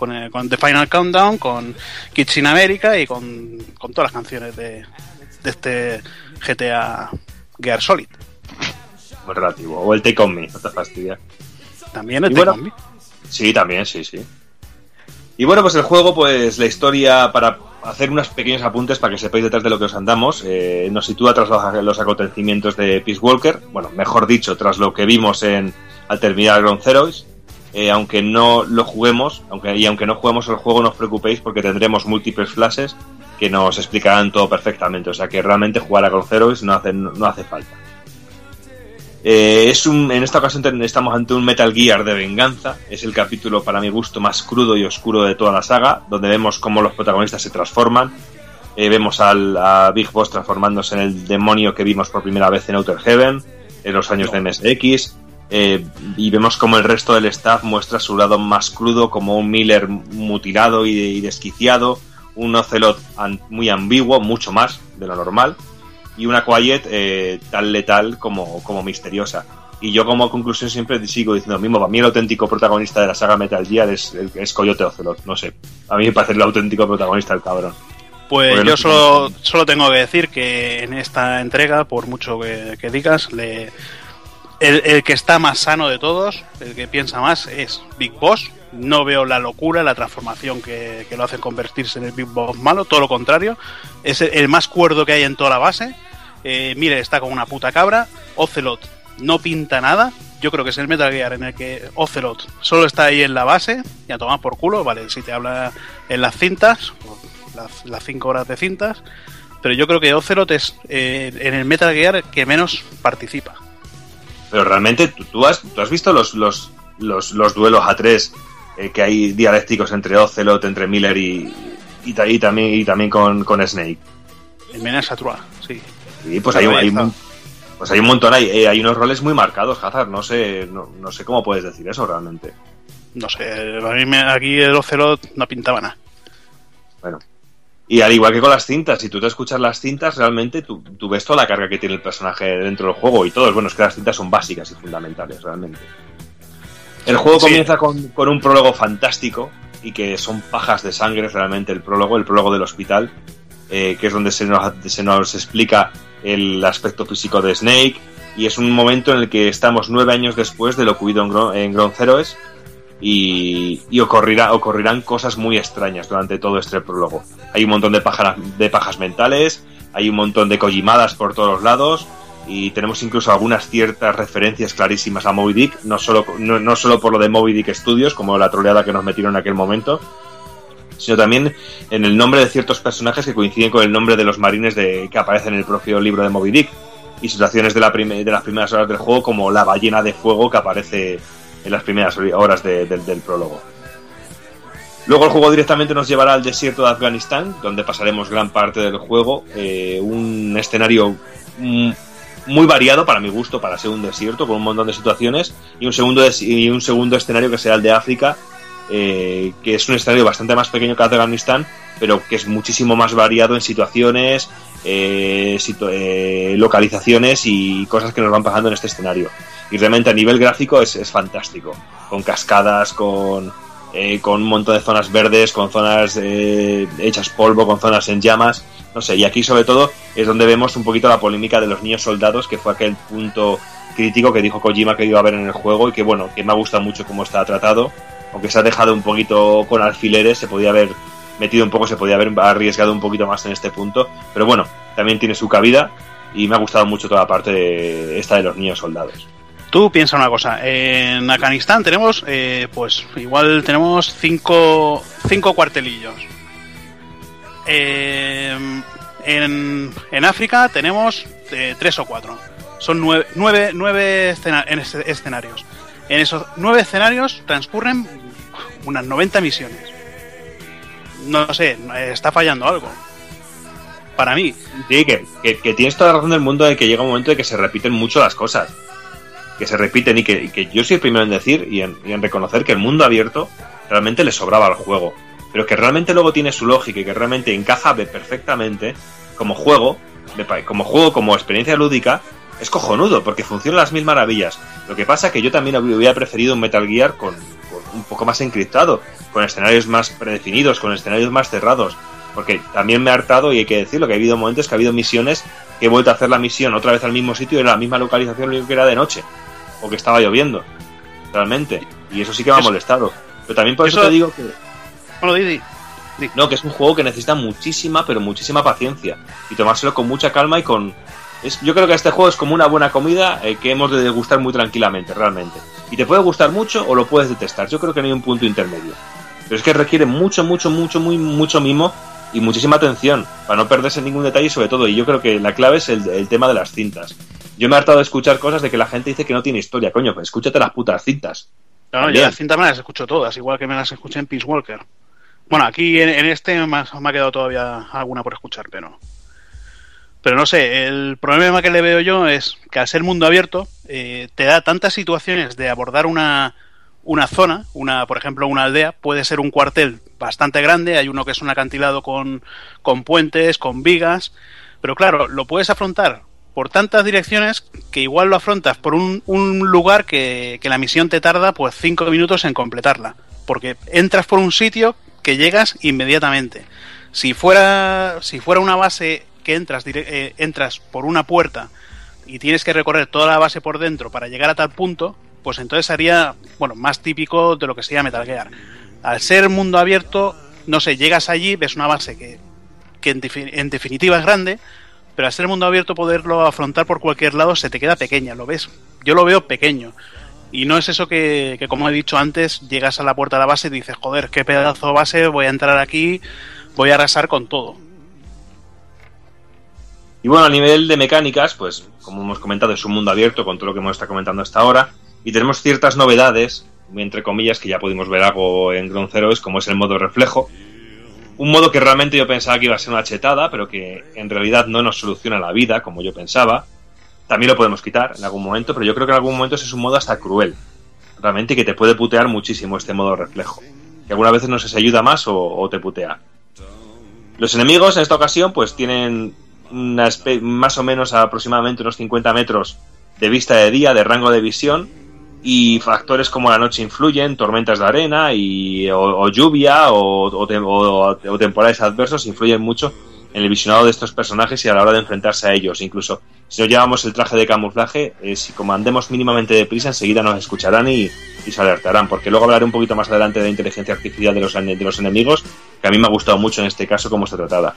con, el- con The Final Countdown, con Kids in America y con, con todas las canciones de, de este GTA Gear Solid. Muy relativo. O el Take On Me, no te fastidia. También el Y bueno, Take On Me. Sí, también, sí, sí. Y bueno, pues el juego, pues la historia, para hacer unos pequeños apuntes para que sepáis detrás de lo que os andamos, eh, nos sitúa tras los, los acontecimientos de Peace Walker, bueno, mejor dicho, tras lo que vimos en al terminar Ground Zeroes, eh, aunque no lo juguemos, aunque, y aunque no juguemos el juego, no os preocupéis porque tendremos múltiples flashes que nos explicarán todo perfectamente, o sea que realmente jugar a Ground Zeroes no hace, no hace falta. Eh, es un, en esta ocasión estamos ante un Metal Gear de venganza. Es el capítulo, para mi gusto, más crudo y oscuro de toda la saga, donde vemos cómo los protagonistas se transforman. Eh, vemos al, a Big Boss transformándose en el demonio que vimos por primera vez en Outer Heaven, en los años de MSX. Eh, y vemos como el resto del staff muestra su lado más crudo, como un Miller mutilado y, y desquiciado, un Ocelot an- muy ambiguo, mucho más de lo normal y una Quiet eh, tan letal como, como misteriosa. Y yo como conclusión siempre sigo diciendo lo mismo, para mí el auténtico protagonista de la saga Metal Gear es, es Coyote Ocelot, no sé. A mí me parece el auténtico protagonista el cabrón. Pues yo solo, solo tengo que decir que en esta entrega, por mucho que, que digas, le, el, que está más sano de todos, el que piensa más, es Big Boss. No veo la locura, la transformación que, lo hace convertirse en el Big Boss malo, todo lo contrario. Es el, más cuerdo que hay en toda la base. Eh, mire, está con una puta cabra. Ocelot no pinta nada. Yo creo que es el Metal Gear en el que Ocelot solo está ahí en la base y a tomar por culo. Vale, si te habla en las cintas, las, las cinco horas de cintas. Pero yo creo que Ocelot es eh, en el Metal Gear que menos participa. Pero realmente, ¿tú, tú has, tú has visto los, los, los, los duelos a tres eh, que hay dialécticos entre Ocelot, entre Miller y, y, y también, y también con, con Snake? En Menace sí. Sí, pues hay, un, pues hay un montón, hay, eh, hay unos roles muy marcados, Hazard. No sé, no, no sé cómo puedes decir eso realmente. No sé, a mí me- aquí el Ocelot no pintaba nada. Bueno. Y al igual que con las cintas, si tú te escuchas las cintas, realmente tú, tú ves toda la carga que tiene el personaje dentro del juego y todo. Bueno, es que las cintas son básicas y fundamentales, realmente. El juego Sí. comienza con, con un prólogo fantástico y que son pajas de sangre realmente el prólogo, el prólogo del hospital, eh, que es donde se nos, se nos explica el aspecto físico de Snake y es un momento en el que estamos nueve años después de lo ocurrido en, Gro- en Ground Zeroes y, y ocurrirá, ocurrirán cosas muy extrañas durante todo este prólogo. Hay un montón de pajas, de pajas mentales, hay un montón de collimadas por todos lados y tenemos incluso algunas ciertas referencias clarísimas a Moby Dick, no solo, no, solo por lo de Moby Dick Studios, como la troleada que nos metieron en aquel momento, sino también en el nombre de ciertos personajes que coinciden con el nombre de los marines de, que aparecen en el propio libro de Moby Dick y situaciones de, la de las primeras horas del juego como la ballena de fuego que aparece en las primeras horas de- del- prólogo. Luego el juego directamente nos llevará al desierto de Afganistán, donde pasaremos gran parte del juego. eh, un escenario mm, muy variado para mi gusto, para ser un desierto, con un montón de situaciones. Y un segundo, y un segundo escenario que será el de África, eh, que es un escenario bastante más pequeño que Afganistán, pero que es muchísimo más variado en situaciones, eh, eh, localizaciones y cosas que nos van pasando en este escenario. Y realmente a nivel gráfico es, fantástico, con cascadas, con, eh, con un montón de zonas verdes, con zonas hechas polvo, con zonas en llamas, no sé, y aquí sobre todo es donde vemos un poquito la polémica de los niños soldados, que fue aquel punto crítico que dijo Kojima que iba a haber en el juego y que bueno, que me ha gustado mucho cómo está tratado, aunque se ha dejado un poquito con alfileres, se podía haber metido un poco, se podía haber arriesgado un poquito más en este punto, pero bueno, también tiene su cabida y me ha gustado mucho toda la parte de esta de los niños soldados. Tú piensa una cosa, en Afganistán tenemos, eh, pues igual tenemos cinco, cinco cuartelillos. Eh, en, en África tenemos eh, tres o cuatro. Son nueve, nueve, nueve escena- en esce- escenarios. En esos nueve escenarios transcurren unas 90 misiones. No sé, está fallando algo. Para mí. Sí, que, que- tienes toda la razón del mundo de que llega un momento de que se repiten mucho las cosas. Que se repiten y que, yo soy el primero en decir y en, y en reconocer que el mundo abierto realmente le sobraba al juego. Pero que realmente luego tiene su lógica y que realmente encaja perfectamente como juego, como juego, como experiencia lúdica, es cojonudo, porque funciona las mil maravillas. Lo que pasa es que yo también hubiera preferido un Metal Gear con, con un poco más encriptado, con escenarios más predefinidos, con escenarios más cerrados. Porque también me ha hartado, y hay que decirlo, que ha habido momentos que ha habido misiones que he vuelto a hacer la misión otra vez al mismo sitio y en la misma localización, lo único que era de noche, o que estaba lloviendo, realmente. Y eso sí que me ha molestado. Pero también por eso, eso- te digo que, Bueno, Didi, no, que es un juego que necesita muchísima, pero muchísima paciencia. Y tomárselo con mucha calma y con... Es, yo creo que este juego es como una buena comida eh, que hemos de degustar muy tranquilamente, realmente. Y te puede gustar mucho o lo puedes detestar. Yo creo que no hay un punto intermedio. Pero es que requiere mucho, mucho, mucho, muy, mucho mimo y muchísima atención para no perderse ningún detalle sobre todo. Y yo creo que la clave es el, el tema de las cintas. Yo me he hartado de escuchar cosas de que la gente dice que no tiene historia. Coño, pues escúchate las putas cintas. No, yo las cintas me las escucho todas, igual que me las escuché en Peace Walker. Bueno, aquí en, en este me ha, me ha quedado todavía alguna por escuchar, pero. Pero no sé, el problema que le veo yo es que al ser mundo abierto, eh, te da tantas situaciones de abordar una, una zona, una, por ejemplo, una aldea, puede ser un cuartel bastante grande, hay uno que es un acantilado con, con puentes, con vigas, pero claro, lo puedes afrontar por tantas direcciones que igual lo afrontas por un, un lugar que, que la misión te tarda pues cinco minutos en completarla. Porque entras por un sitio que llegas inmediatamente. Si fuera, si fuera una base entras, eh, entras por una puerta y tienes que recorrer toda la base por dentro para llegar a tal punto, pues entonces sería, bueno, más típico de lo que sería Metal Gear. Al ser mundo abierto, no sé, llegas allí, ves una base que, que en definitiva es grande, pero al ser mundo abierto poderlo afrontar por cualquier lado se te queda pequeña, lo ves. Yo lo veo pequeño. Y no es eso que, que, como he dicho antes, llegas a la puerta de la base y dices, joder, qué pedazo de base, voy a entrar aquí, voy a arrasar con todo. Y bueno, a nivel de mecánicas, pues como hemos comentado, es un mundo abierto con todo lo que hemos estado comentando hasta ahora. Y tenemos ciertas novedades, entre comillas, que ya pudimos ver algo en Ground Zero, es como es el modo reflejo. Un modo que realmente yo pensaba que iba a ser una chetada, pero que en realidad no nos soluciona la vida, como yo pensaba. También lo podemos quitar en algún momento, pero yo creo que en algún momento es un modo hasta cruel. Realmente que te puede putear muchísimo este modo reflejo. Que algunas veces no sé si ayuda más o te putea. Los enemigos en esta ocasión pues tienen una más o menos aproximadamente unos 50 metros de vista de día, de rango de visión, y factores como la noche influyen, tormentas de arena y, o, lluvia o, o tem- o- o temporales adversos influyen mucho en el visionado de estos personajes y a la hora de enfrentarse a ellos. Incluso si no llevamos el traje de camuflaje, eh, si como andemos mínimamente deprisa, enseguida nos escucharán y, y se alertarán. Porque luego hablaré un poquito más adelante de la inteligencia artificial de los, de los enemigos, que a mí me ha gustado mucho en este caso cómo está tratada.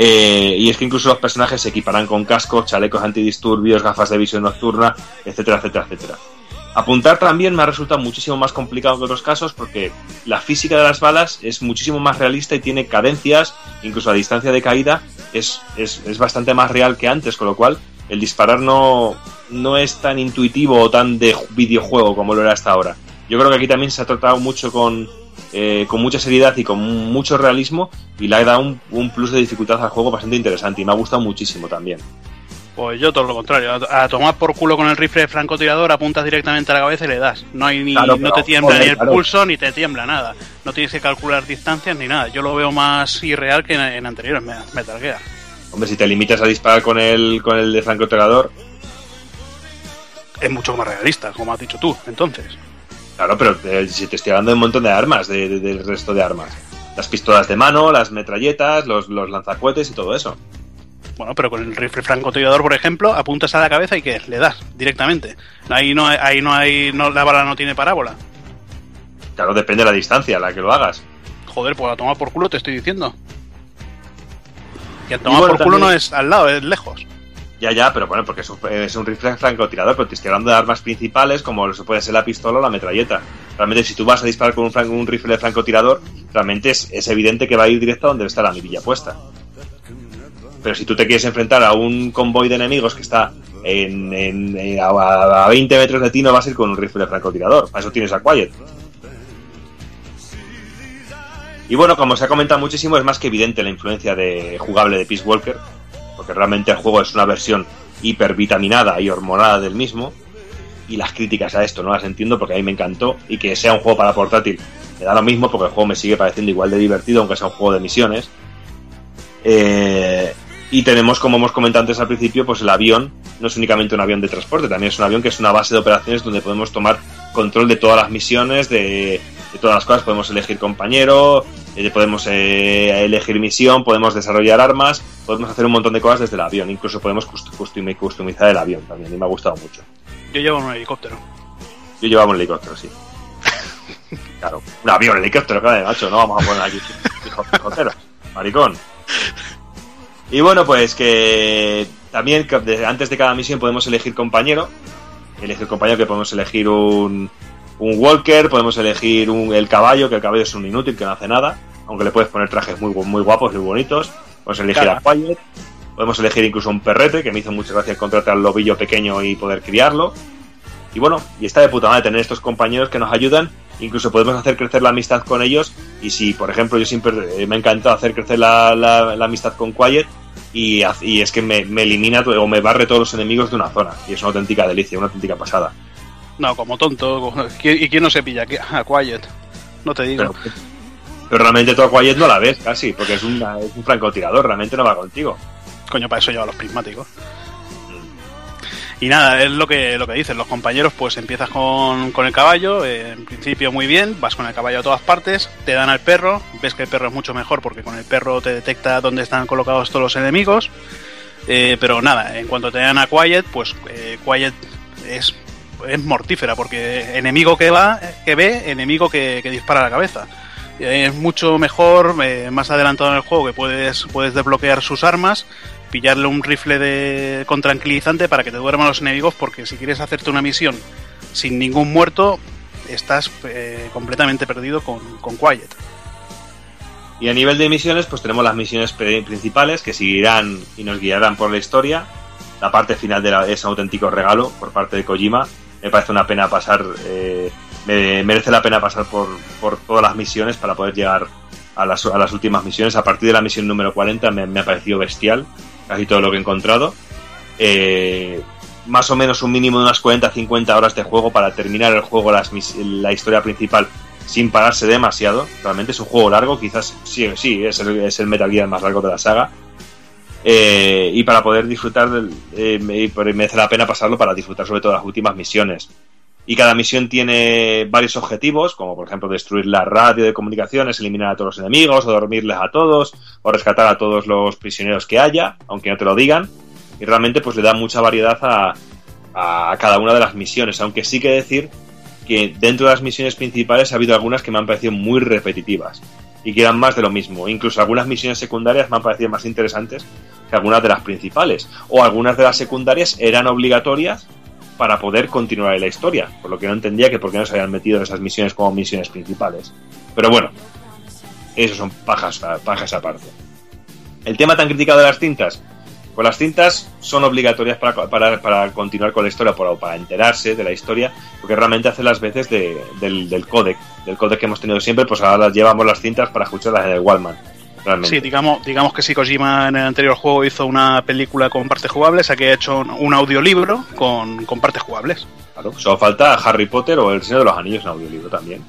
Eh, y es que incluso los personajes se equiparán con cascos, chalecos antidisturbios, gafas de visión nocturna, etcétera, etcétera, etcétera. Apuntar también me ha resultado muchísimo más complicado que otros casos porque la física de las balas es muchísimo más realista y tiene cadencias, incluso a distancia de caída, es, es, es bastante más real que antes, con lo cual el disparar no, no es tan intuitivo o tan de videojuego como lo era hasta ahora. Yo creo que aquí también se ha tratado mucho con, eh, con mucha seriedad y con mucho realismo y le ha dado un, un plus de dificultad al juego bastante interesante y me ha gustado muchísimo también. Pues yo todo lo contrario, a, a tomar por culo con el rifle de francotirador, apuntas directamente a la cabeza y le das. No hay ni, Claro, no pero, te tiembla joder, ni el claro. pulso ni te tiembla nada. No tienes que calcular distancias ni nada. Yo lo veo más irreal que en, en anteriores Me- Metal Gear. Hombre, si te limitas a disparar con el, con el de francotirador, Es mucho más realista, como has dicho tú, entonces. Claro, pero eh, si te estoy hablando de un montón de armas, de- de- del resto de armas. Las pistolas de mano, las metralletas, los, los lanzacohetes y todo eso. Bueno, pero con el rifle francotirador, por ejemplo, apuntas a la cabeza y ¿qué? Le das directamente. Ahí no, hay- ahí no hay, no, la bala no tiene parábola. Claro, depende de la distancia a la que lo hagas. Joder, pues a tomar por culo te estoy diciendo. Y a tomar bueno, por culo también- no es al lado, es lejos. Ya, ya, pero bueno, porque es un, es un rifle francotirador, pero te estoy hablando de armas principales como puede ser la pistola o la metralleta. Realmente, si tú vas a disparar con un, rifle de francotirador, realmente es, es evidente que va a ir directo a donde está la mirilla puesta. Pero si tú te quieres enfrentar a un convoy de enemigos que está en- a, a 20 metros de ti, no vas a ir con un rifle de francotirador. Para eso tienes a Quiet. Y bueno, como se ha comentado muchísimo, es más que evidente la influencia de jugable de Peace Walker, porque realmente el juego es una versión hipervitaminada y hormonada del mismo. Y las críticas a esto no las entiendo porque a mí me encantó. Y que sea un juego para portátil me da lo mismo porque el juego me sigue pareciendo igual de divertido, aunque sea un juego de misiones. Eh, y tenemos, como hemos comentado antes al principio, pues el avión no es únicamente un avión de transporte, también es un avión que es una base de operaciones donde podemos tomar control de todas las misiones, de, de todas las cosas. Podemos elegir compañero, eh, podemos eh, elegir misión, podemos desarrollar armas, podemos hacer un montón de cosas desde el avión. Incluso podemos cust- custom- customizar el avión también, y me ha gustado mucho. Yo llevo un helicóptero. Yo llevaba un helicóptero, sí. Claro, un avión, helicóptero, claro, macho, no vamos a poner aquí helicóptero, maricón. Y bueno, pues que también que antes de cada misión podemos elegir compañero. Elegir compañero que podemos elegir un, un walker, podemos elegir un, el caballo, que el caballo es un inútil, que no hace nada, aunque le puedes poner trajes muy, muy guapos y bonitos. Podemos elegir Claro. a Quiet, podemos elegir incluso un perrete, que me hizo mucha gracia encontrarte al lobillo pequeño y poder criarlo. Y bueno, y está de puta madre tener estos compañeros que nos ayudan. Incluso podemos hacer crecer la amistad con ellos. Y si, por ejemplo, yo siempre eh, me ha encantado hacer crecer la, la- la amistad con Quiet. Y, y es que me, me elimina o me barre todos los enemigos de una zona. Y es una auténtica delicia, una auténtica pasada. No, como tonto. como- ¿Qui- ¿Y quién no se pilla? ¿Qui- A Quiet. No te digo. Pero, pero realmente todo Quiet no la ves casi, porque es, una- es un francotirador, realmente no va contigo. Coño, para eso lleva los prismáticos. Y nada, es lo que, lo que dicen los compañeros, pues empiezas con, con el caballo, eh, en principio muy bien, vas con el caballo a todas partes, te dan al perro, ves que el perro es mucho mejor porque con el perro te detecta dónde están colocados todos los enemigos, eh, pero nada, en cuanto te dan a Quiet, pues eh, Quiet es, es mortífera porque enemigo que va, que ve, enemigo que, que dispara a la cabeza. Es mucho mejor, más adelantado en el juego, que puedes, puedes desbloquear sus armas, pillarle un rifle de, con tranquilizante para que te duerman los enemigos, porque si quieres hacerte una misión sin ningún muerto, estás eh, completamente perdido con, con Quiet. Y a nivel de misiones, pues tenemos las misiones principales que seguirán y nos guiarán por la historia. La parte final de la, es un auténtico regalo por parte de Kojima. Me parece una pena pasar, eh, me- merece la pena pasar por, por todas las misiones para poder llegar a las, a las últimas misiones. A partir de la misión número 40 me, me ha parecido bestial casi todo lo que he encontrado. Eh, más o menos un mínimo de unas 40-50 horas de juego para terminar el juego, la historia principal sin pararse demasiado. Realmente es un juego largo, quizás sí, sí es, el, Metal Gear más largo de la saga. Eh, y para poder disfrutar, del, eh, me- me merece la pena pasarlo para disfrutar sobre todo las últimas misiones. Y cada misión tiene varios objetivos, como por ejemplo destruir la radio de comunicaciones, eliminar a todos los enemigos, o dormirles a todos, o rescatar a todos los prisioneros que haya, aunque no te lo digan. Y realmente pues le da mucha variedad a, a cada una de las misiones, aunque sí que decir que dentro de las misiones principales ha habido algunas que me han parecido muy repetitivas y que eran más de lo mismo. Incluso algunas misiones secundarias me han parecido más interesantes que algunas de las principales. O algunas de las secundarias eran obligatorias para poder continuar en la historia, por lo que no entendía que por qué no se habían metido esas misiones como misiones principales. Pero bueno, eso son pajas, pajas aparte. El tema tan criticado de las cintas, Pues las cintas son obligatorias para, para, para continuar con la historia, para, para enterarse de la historia, porque realmente hace las veces de- del, del codec, del codec que hemos tenido siempre, pues ahora llevamos las cintas para escucharlas en el Wallman. Realmente. Sí, digamos, digamos que si Kojima en el anterior juego hizo una película con partes jugables, aquí ha hecho un, audiolibro con, con partes jugables. Claro, solo falta Harry Potter o El Señor de los Anillos en audiolibro también.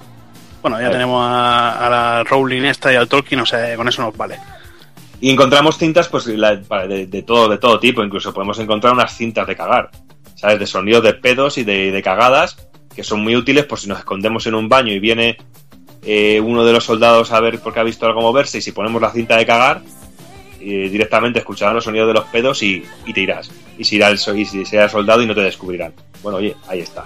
Bueno, ya tenemos a, a la Rowling esta y al Tolkien, o sea, con eso nos vale. Y encontramos cintas pues la- de, de todo de todo tipo, incluso podemos encontrar unas cintas de cagar, ¿sabes? De sonidos de pedos y de, de cagadas, que son muy útiles por si nos escondemos en un baño y viene eh, uno de los soldados a ver porque ha visto algo moverse y si ponemos la cinta de cagar, eh, directamente escucharán los sonidos de los pedos y, te irás. Y si irá el, y si será soldado y no te descubrirán. Bueno, oye, ahí está.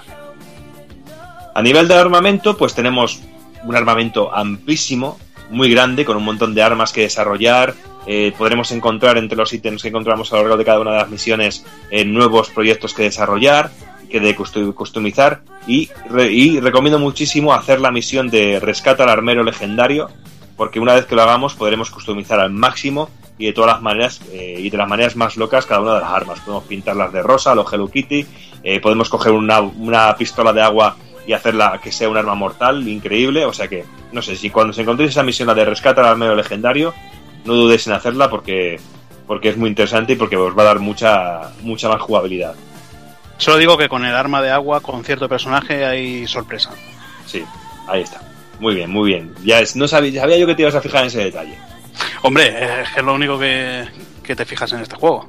A nivel de armamento, pues tenemos un armamento amplísimo, muy grande, con un montón de armas que desarrollar. Eh, podremos encontrar entre los ítems que encontramos a lo largo de cada una de las misiones nuevos proyectos que desarrollar, que de custo- customizar. Y, re- y recomiendo muchísimo hacer la misión de rescata al armero legendario, porque una vez que lo hagamos podremos customizar al máximo y de todas las maneras eh, y de las maneras más locas cada una de las armas. Podemos pintarlas de rosa, a lo Hello Kitty, eh, podemos coger una, una pistola de agua y hacerla que sea un arma mortal, increíble. O sea que, no sé, si cuando se encontréis esa misión la de rescata al armero legendario, no dudéis en hacerla porque, porque es muy interesante y porque os va a dar mucha, mucha más jugabilidad. Solo digo que con el arma de agua, con cierto personaje, hay sorpresa. Sí, ahí está. Muy bien, muy bien. Ya es, no sabía, sabía yo que te ibas a fijar en ese detalle. Hombre, eh, es lo único que, que te fijas en este juego.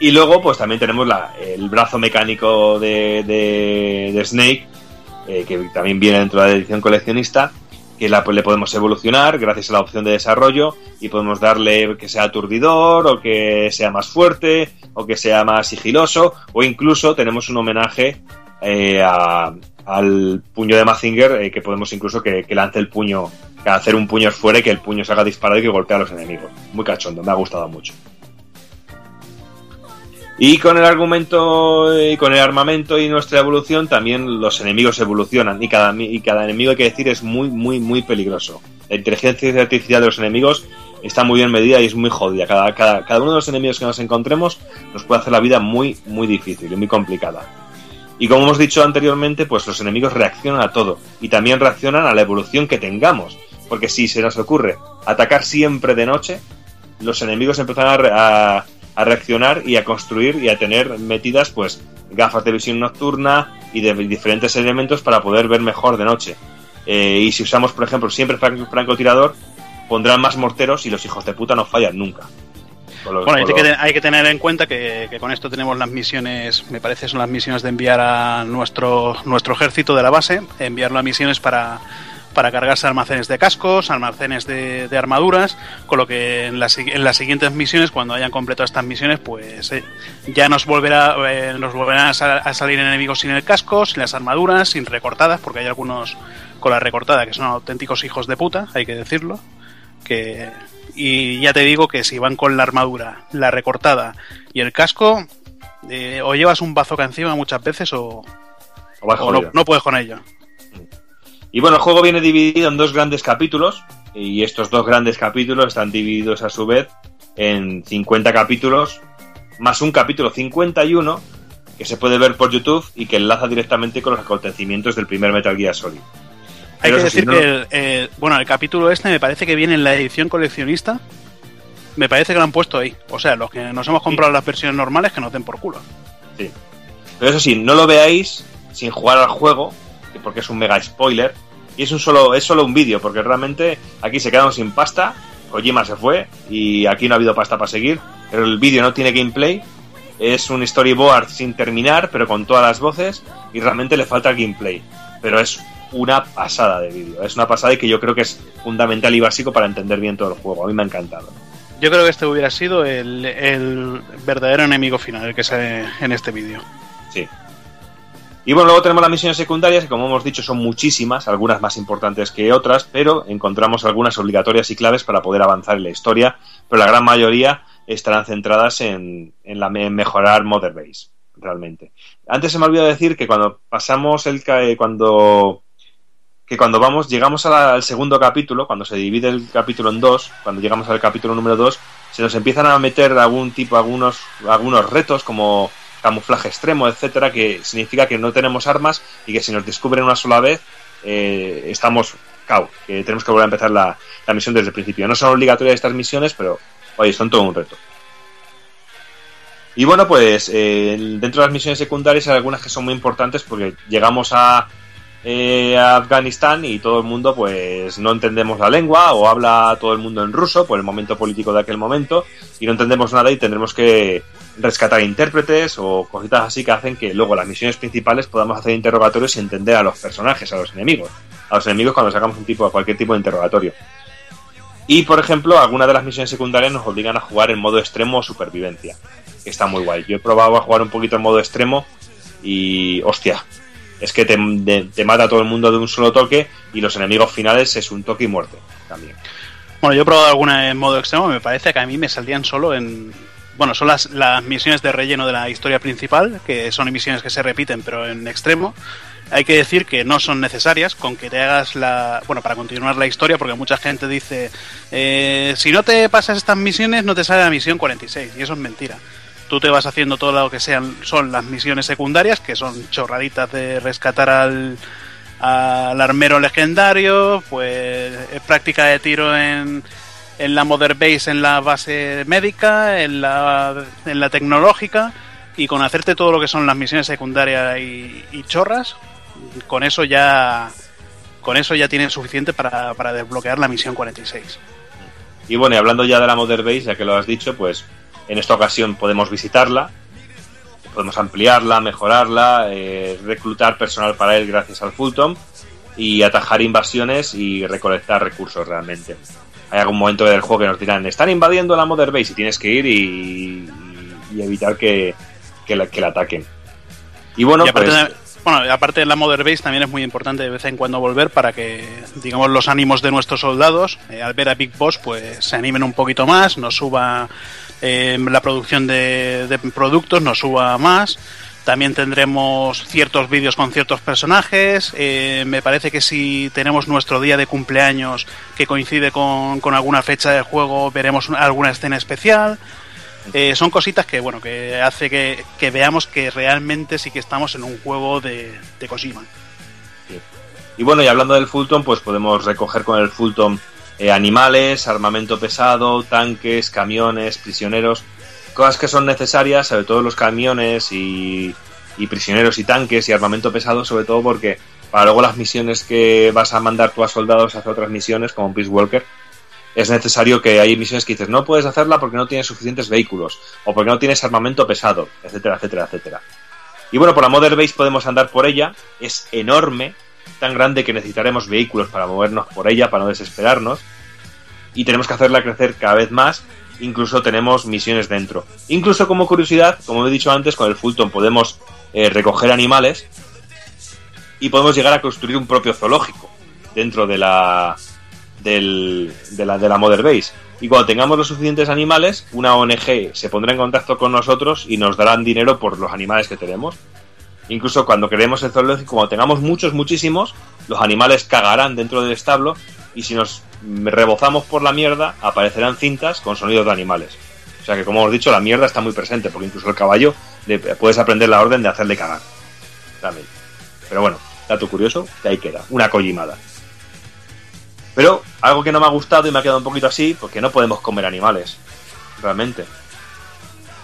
Y luego, pues también tenemos la- el brazo mecánico de, de- de Snake, eh, que también viene dentro de la edición coleccionista, que la, le podemos evolucionar gracias a la opción de desarrollo y podemos darle que sea aturdidor o que sea más fuerte o que sea más sigiloso o incluso tenemos un homenaje eh, a- al puño de Mazinger eh, que podemos incluso que, lance el puño, que hacer un puño fuera y que el puño salga disparado y que golpee a los enemigos. Muy cachondo, me ha gustado mucho. Y con el argumento y con el armamento y nuestra evolución también los enemigos evolucionan y cada, y cada enemigo hay que decir es muy muy muy peligroso. La inteligencia artificial de los enemigos está muy bien medida y es muy jodida. Cada, cada, cada uno de los enemigos que nos encontremos nos puede hacer la vida muy muy difícil y muy complicada. Y como hemos dicho anteriormente, pues los enemigos reaccionan a todo y también reaccionan a la evolución que tengamos. Porque si se nos ocurre atacar siempre de noche, los enemigos empiezan a, a- a reaccionar y a construir y a tener metidas pues gafas de visión nocturna y de diferentes elementos para poder ver mejor de noche. Eh, y si usamos, por ejemplo, siempre fran- francotirador, pondrán más morteros y los hijos de puta no fallan nunca. Los- Bueno, hay que, hay que tener en cuenta que, que con esto tenemos las misiones, me parece son las misiones de enviar a nuestro, nuestro ejército de la base, enviarlo a misiones para, para cargarse almacenes de cascos, almacenes de, de armaduras, con lo que en las, en las siguientes misiones, cuando hayan completado estas misiones, pues eh, ya nos volverá, eh, nos volverán a, sal- a salir enemigos sin el casco, sin las armaduras, sin recortadas, porque hay algunos con la recortada que son auténticos hijos de puta, hay que decirlo que y ya te digo que si van con la armadura, la recortada y el casco, eh, o llevas un bazooka encima muchas veces o, o vas o no, puedes con ello. Y bueno, el juego viene dividido en dos grandes capítulos, y estos dos grandes capítulos están divididos a su vez en 50 capítulos, más un capítulo 51 que se puede ver por YouTube y que enlaza directamente con los acontecimientos del primer Metal Gear Solid. Hay Pero que decir no- que el, bueno, el capítulo este me parece que viene en la edición coleccionista. Me parece que lo han puesto ahí. O sea, los que nos hemos comprado las versiones normales que nos den por culo. Sí. Pero eso sí, no lo veáis sin jugar al juego, que porque es un mega spoiler. Y es un solo, es solo un vídeo, porque realmente aquí se quedaron sin pasta. Kojima se fue y aquí no ha habido pasta para seguir. Pero el vídeo no tiene gameplay. Es un storyboard sin terminar, pero con todas las voces. Y realmente le falta el gameplay. Pero es una pasada de vídeo. Es una pasada y que yo creo que es fundamental y básico para entender bien todo el juego. A mí me ha encantado. Yo creo que este hubiera sido el, el verdadero enemigo final, el que sale en este vídeo. Sí. Y bueno, luego tenemos las misiones secundarias, que como hemos dicho son muchísimas, algunas más importantes que otras, pero encontramos algunas obligatorias y claves para poder avanzar en la historia, pero la gran mayoría estarán centradas en, en la, mejorar Mother Base, realmente. Antes se me olvidó decir que cuando pasamos el... eh, cuando que cuando vamos, llegamos al segundo capítulo, cuando se divide el capítulo en dos, cuando llegamos al capítulo número dos, se nos empiezan a meter algún tipo, algunos, algunos retos como camuflaje extremo, etcétera, que significa que no tenemos armas y que si nos descubren una sola vez, eh, estamos cao, que tenemos que volver a empezar la, misión desde el principio. No son obligatorias estas misiones, pero oye, son todo un reto. Y bueno, pues eh, dentro de las misiones secundarias hay algunas que son muy importantes porque llegamos a, eh, a Afganistán y todo el mundo pues no entendemos la lengua o habla todo el mundo en ruso por el momento político de aquel momento y no entendemos nada y tendremos que rescatar intérpretes o cositas así que hacen que luego las misiones principales podamos hacer interrogatorios y entender a los personajes, a los enemigos. A los enemigos cuando sacamos un tipo, cualquier tipo de interrogatorio. Y por ejemplo, algunas de las misiones secundarias nos obligan a jugar en modo extremo o supervivencia. Que está muy guay. Yo he probado a jugar un poquito en modo extremo y. hostia. Es que te, te mata a todo el mundo de un solo toque y los enemigos finales es un toque y muerte también. Bueno, yo he probado alguna en modo extremo, me parece que a mí me saldrían solo en... Bueno, son las, las misiones de relleno de la historia principal, que son misiones que se repiten, pero en extremo. Hay que decir que no son necesarias, con que te hagas la... Bueno, para continuar la historia, porque mucha gente dice, eh, si no te pasas estas misiones, no te sale la misión 46, y eso es mentira. Tú te vas haciendo todo lo que sean son las misiones secundarias, que son chorraditas de rescatar al, al armero legendario, pues práctica de tiro en, en la Mother Base, en la base médica, en la, en la tecnológica, y con hacerte todo lo que son las misiones secundarias y, chorras, con eso ya con eso ya tienes suficiente para, para desbloquear la misión 46. Y bueno, y hablando ya de la Mother Base, ya que lo has dicho, pues en esta ocasión podemos visitarla, podemos ampliarla, mejorarla, eh, reclutar personal para él gracias al Fulton y atajar invasiones y recolectar recursos realmente. Hay algún momento del juego que nos dirán, están invadiendo la Mother Base y tienes que ir y, y evitar que, que, la, que la ataquen. Y bueno, y aparte, pues... de, bueno, aparte de la Mother Base también es muy importante de vez en cuando volver para que, digamos, los ánimos de nuestros soldados, eh, al ver a Big Boss, pues se animen un poquito más, nos suba eh, la producción de, de productos, nos suba más. También tendremos ciertos vídeos con ciertos personajes. Eh, me parece que si tenemos nuestro día de cumpleaños que coincide con, alguna fecha del juego, veremos una- alguna escena especial. Eh, son cositas que, bueno, que hace que, que veamos que realmente sí que estamos en un juego de, de Kojima. Y bueno, y hablando del Fulton, pues podemos recoger con el Fulton eh, animales, armamento pesado, tanques, camiones, prisioneros, cosas que son necesarias, sobre todo los camiones y, prisioneros y tanques y armamento pesado, sobre todo porque para luego las misiones que vas a mandar tú a soldados hacia otras misiones, como Peace Walker, es necesario que hay misiones que dices no puedes hacerla porque no tienes suficientes vehículos o porque no tienes armamento pesado, etcétera, etcétera, etcétera. Y bueno, por la Mother Base podemos andar por ella, es enorme, tan grande que necesitaremos vehículos para movernos por ella, para no desesperarnos, y tenemos que hacerla crecer cada vez más, incluso tenemos misiones dentro. Incluso como curiosidad, como he dicho antes, con el Fulton podemos eh, recoger animales y podemos llegar a construir un propio zoológico dentro de la, del, de la, de la Mother Base. Y cuando tengamos los suficientes animales, una ONG se pondrá en contacto con nosotros y nos darán dinero por los animales que tenemos. Incluso cuando creemos el zoológico, cuando tengamos muchos, muchísimos, los animales cagarán dentro del establo y si nos rebozamos por la mierda, aparecerán cintas con sonidos de animales. O sea que, como hemos dicho, la mierda está muy presente, porque incluso el caballo le puedes aprender la orden de hacerle cagar. También. Pero bueno, dato curioso, que ahí queda, una collimada. Pero algo que no me ha gustado y me ha quedado un poquito así, porque no podemos comer animales, realmente.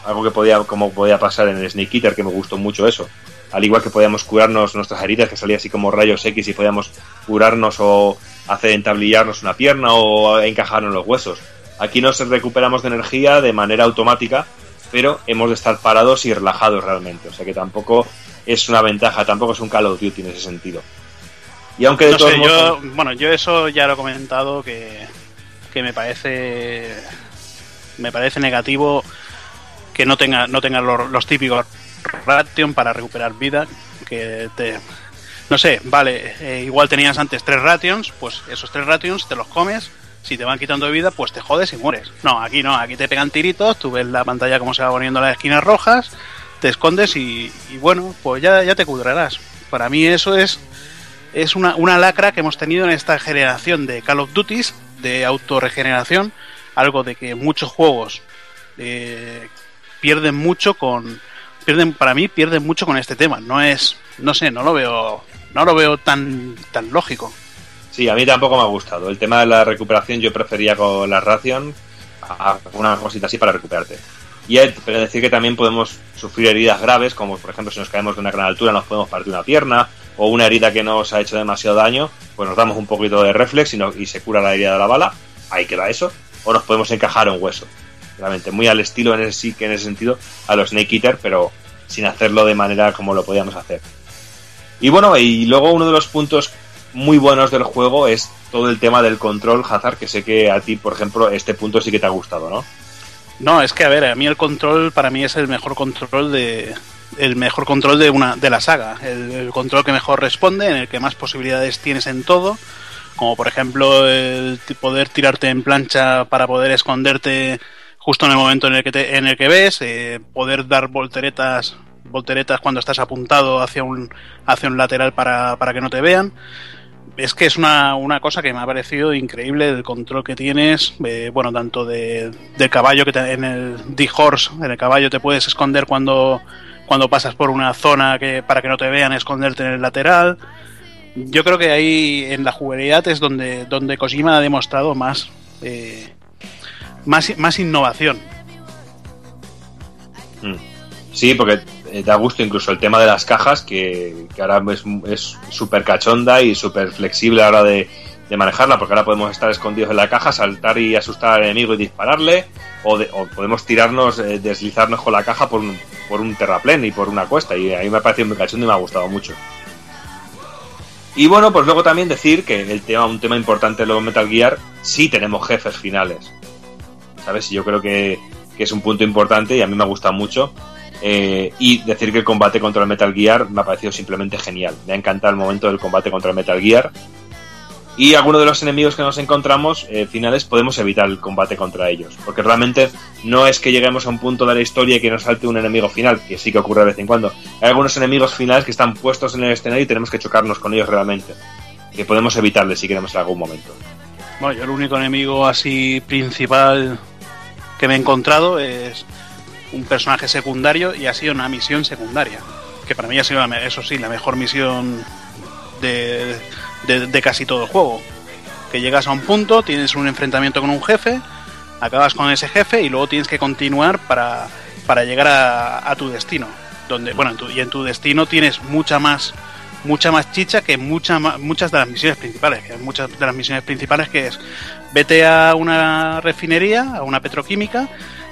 Algo que podía, como podía pasar en el Snake Eater, que me gustó mucho eso. Al igual que podíamos curarnos nuestras heridas, que salía así como rayos X y podíamos curarnos o hacer entablillarnos una pierna o encajarnos los huesos. Aquí nos recuperamos de energía de manera automática, pero hemos de estar parados y relajados realmente. O sea que tampoco es una ventaja, tampoco es un Call of Duty en ese sentido. Y aunque de No todos sé, modos- yo, bueno, yo eso ya lo he comentado que, que me parece me parece negativo que no tenga no tenga los, los típicos ration para recuperar vida que te no sé, vale, eh, igual tenías antes tres rations, pues esos tres rations te los comes, si te van quitando vida, pues te jodes y mueres. No, aquí no, aquí te pegan tiritos, tú ves la pantalla como se va poniendo las esquinas rojas, te escondes y, y bueno, pues ya, ya te cudrarás. Para mí eso es es una, una lacra que hemos tenido en esta generación de Call of Duties de autorregeneración algo de que muchos juegos eh, pierden mucho con pierden para mí pierden mucho con este tema no es no sé no lo veo no lo veo tan tan lógico Sí, a mí tampoco me ha gustado. El tema de la recuperación yo prefería con la ración a una cosita así para recuperarte. Y pero decir que también podemos sufrir heridas graves, como por ejemplo si nos caemos de una gran altura nos podemos partir una pierna, o una herida que nos ha hecho demasiado daño, pues nos damos un poquito de reflex y, no- y se cura la herida de la bala, ahí queda eso, o nos podemos encajar un hueso. Muy al estilo en ese, sentido a los Snake Eater, pero sin hacerlo de manera como lo podíamos hacer. Y bueno, y luego uno de los puntos muy buenos del juego es todo el tema del control Hazard, que sé que a ti, por ejemplo, este punto sí que te ha gustado, ¿no? no es que a ver a mí el control para mí es el mejor control de el mejor control de una de la saga el, control que mejor responde en el que más posibilidades tienes en todo como por ejemplo el poder tirarte en plancha para poder esconderte justo en el momento en el que te- en el que ves eh, poder dar volteretas volteretas cuando estás apuntado hacia un hacia un lateral para, para que no te vean es que es una, una cosa que me ha parecido increíble el control que tienes, eh, bueno, tanto de, del caballo que te- en el D-Horse, en el caballo te puedes esconder cuando, cuando pasas por una zona que para que no te vean, esconderte en el lateral. Yo creo que ahí en la jugabilidad es donde, donde Kojima ha demostrado más, eh, más, más innovación. Mm. Sí, porque da gusto incluso el tema de las cajas, que, que ahora es súper cachonda y súper flexible a la hora de, de manejarla, porque ahora podemos estar escondidos en la caja, saltar y asustar al enemigo y dispararle, o, de- o podemos tirarnos, eh, deslizarnos con la caja por un, por un terraplén y por una cuesta, y a mí me ha parecido muy cachondo y me ha gustado mucho. Y bueno, pues luego también decir que el tema, un tema importante luego en Metal Gear, sí tenemos jefes finales. ¿Sabes? Y yo creo que, que es un punto importante y a mí me gusta mucho. Eh, y decir que el combate contra el Metal Gear me ha parecido simplemente genial. Me ha encantado el momento del combate contra el Metal Gear. Y algunos de los enemigos que nos encontramos eh, finales podemos evitar el combate contra ellos. Porque realmente no es que lleguemos a un punto de la historia y que nos salte un enemigo final, que sí que ocurre de vez en cuando. Hay algunos enemigos finales que están puestos en el escenario y tenemos que chocarnos con ellos realmente. Que podemos evitarles si queremos en algún momento. Bueno, yo el único enemigo así principal que me he encontrado es un personaje secundario y ha sido una misión secundaria. Que para mí ha sido, la eso sí, la mejor misión de, de- de casi todo el juego. Que llegas a un punto, tienes un enfrentamiento con un jefe, acabas con ese jefe y luego tienes que continuar para, para llegar a, a tu destino. Donde, bueno, en tu- y en tu destino tienes mucha más mucha más chicha que mucha muchas de las misiones principales. Que muchas de las misiones principales que es vete a una refinería, a una petroquímica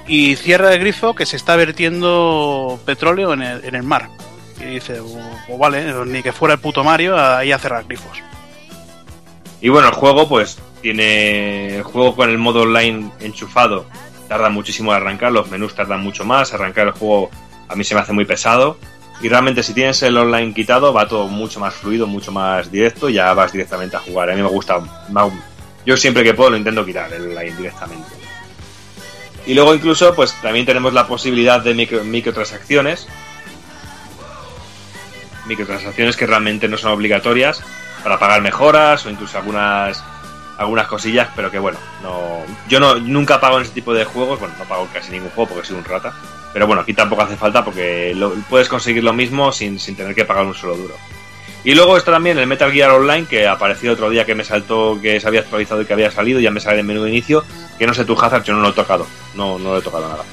y cierra el grifo que se está vertiendo petróleo en el, en el mar. Y dice, "Oh, vale, ni que fuera el puto Mario ahí a cerrar grifos. Y bueno, el juego, pues, tiene el juego con el modo online enchufado. Tarda muchísimo en arrancar, los menús tardan mucho más. Arrancar el juego a mí se me hace muy pesado. Y realmente, si tienes el online quitado, va todo mucho más fluido, mucho más directo. Ya vas directamente a jugar. A mí me gusta. Yo siempre que puedo lo intento quitar el online directamente. Y luego, incluso, pues también tenemos la posibilidad de micro- microtransacciones. Microtransacciones que realmente no son obligatorias para pagar mejoras o incluso algunas algunas cosillas, pero que bueno, no yo no nunca pago en ese tipo de juegos, bueno, no pago en casi ningún juego porque soy un rata, pero bueno, aquí tampoco hace falta porque lo- puedes conseguir lo mismo sin, sin tener que pagar un solo duro. Y luego está también el Metal Gear Online, que apareció otro día que me saltó que se había actualizado y que había salido, ya me sale el menú de inicio, que no sé tu Hazard, yo no lo he tocado, no, no lo he tocado nada.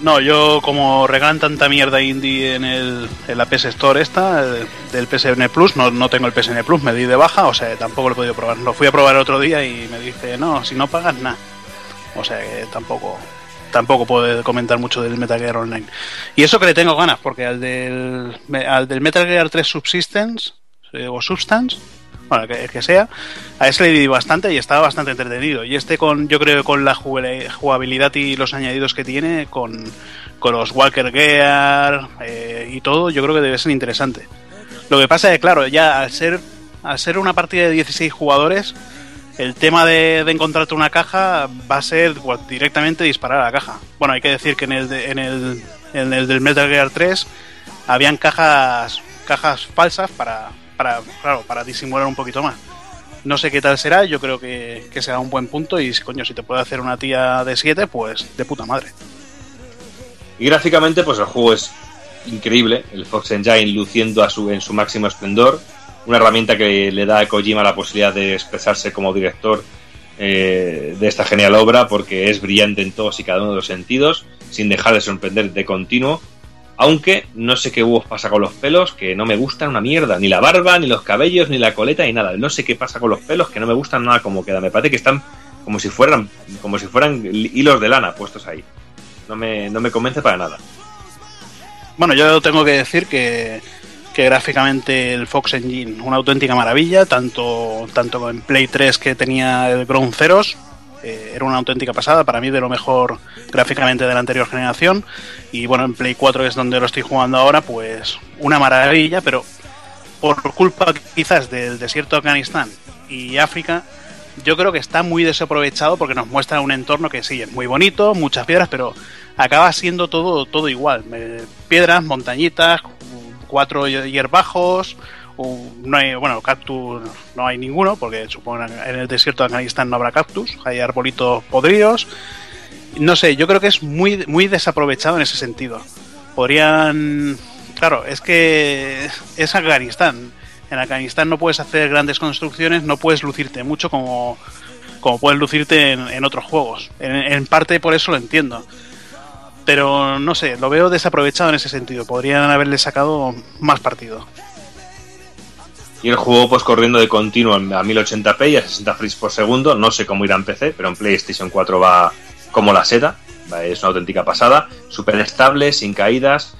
No, yo como regalan tanta mierda indie en, el, en la PS Store esta, eh, del PSN Plus, no, no tengo el PSN Plus, me di de baja, o sea, tampoco lo he podido probar. Lo fui a probar otro día y me dice, no, si no pagas, nada. O sea que tampoco tampoco puedo comentar mucho del Metal Gear Online. Y eso que le tengo ganas, porque al del, al del Metal Gear 3 Subsistence, eh, o Substance, bueno, que, el que sea, a ese le di bastante y estaba bastante entretenido. Y este con, yo creo que con la jugabili- jugabilidad y los añadidos que tiene, con, con los Walker Gear eh, y todo, yo creo que debe ser interesante. Lo que pasa es que, claro, ya al ser, al ser una partida de 16 jugadores, el tema de, de encontrarte una caja va a ser pues, directamente disparar a la caja. Bueno, hay que decir que en el, en el, en el del Metal Gear 3 habían cajas cajas falsas para, para, claro, para disimular un poquito más. No sé qué tal será, yo creo que, que será un buen punto y coño, si te puede hacer una tía de 7, pues de puta madre. Y gráficamente, pues el juego es increíble, el Fox Engine luciendo a su, en su máximo esplendor, una herramienta que le da a Kojima la posibilidad de expresarse como director eh, de esta genial obra porque es brillante en todos y cada uno de los sentidos, sin dejar de sorprender de continuo. Aunque no sé qué hubo pasa con los pelos, que no me gustan una mierda. Ni la barba, ni los cabellos, ni la coleta, ni nada. No sé qué pasa con los pelos, que no me gustan nada como queda. Me parece que están como si fueran, como si fueran hilos de lana puestos ahí. No me, no me convence para nada. Bueno, yo tengo que decir que, que gráficamente el Fox Engine, una auténtica maravilla, tanto, tanto en Play 3 que tenía el Ground Zeroes, eh, era una auténtica pasada, para mí de lo mejor gráficamente de la anterior generación, y bueno, en Play 4 es donde lo estoy jugando ahora, pues una maravilla, pero por culpa quizás del desierto de Afganistán y África, yo creo que está muy desaprovechado porque nos muestra un entorno que sí, es muy bonito, muchas piedras, pero acaba siendo todo, todo igual. Eh, piedras, montañitas, cuatro hierbajos, no hay, bueno, cactus no hay ninguno, porque supongo en el desierto de Afganistán no habrá cactus, hay arbolitos podridos. No sé, yo creo que es muy, muy desaprovechado en ese sentido. Podrían. Claro, es que es Afganistán. En Afganistán no puedes hacer grandes construcciones, no puedes lucirte mucho como, como puedes lucirte en, en otros juegos. En, en parte por eso lo entiendo. Pero no sé, lo veo desaprovechado en ese sentido. Podrían haberle sacado más partido. Y el juego pues corriendo de continuo a 1080p y a 60 frames por segundo. No sé cómo irá en PC, pero en PlayStation 4 va como la seda. Es una auténtica pasada. Súper estable, sin caídas.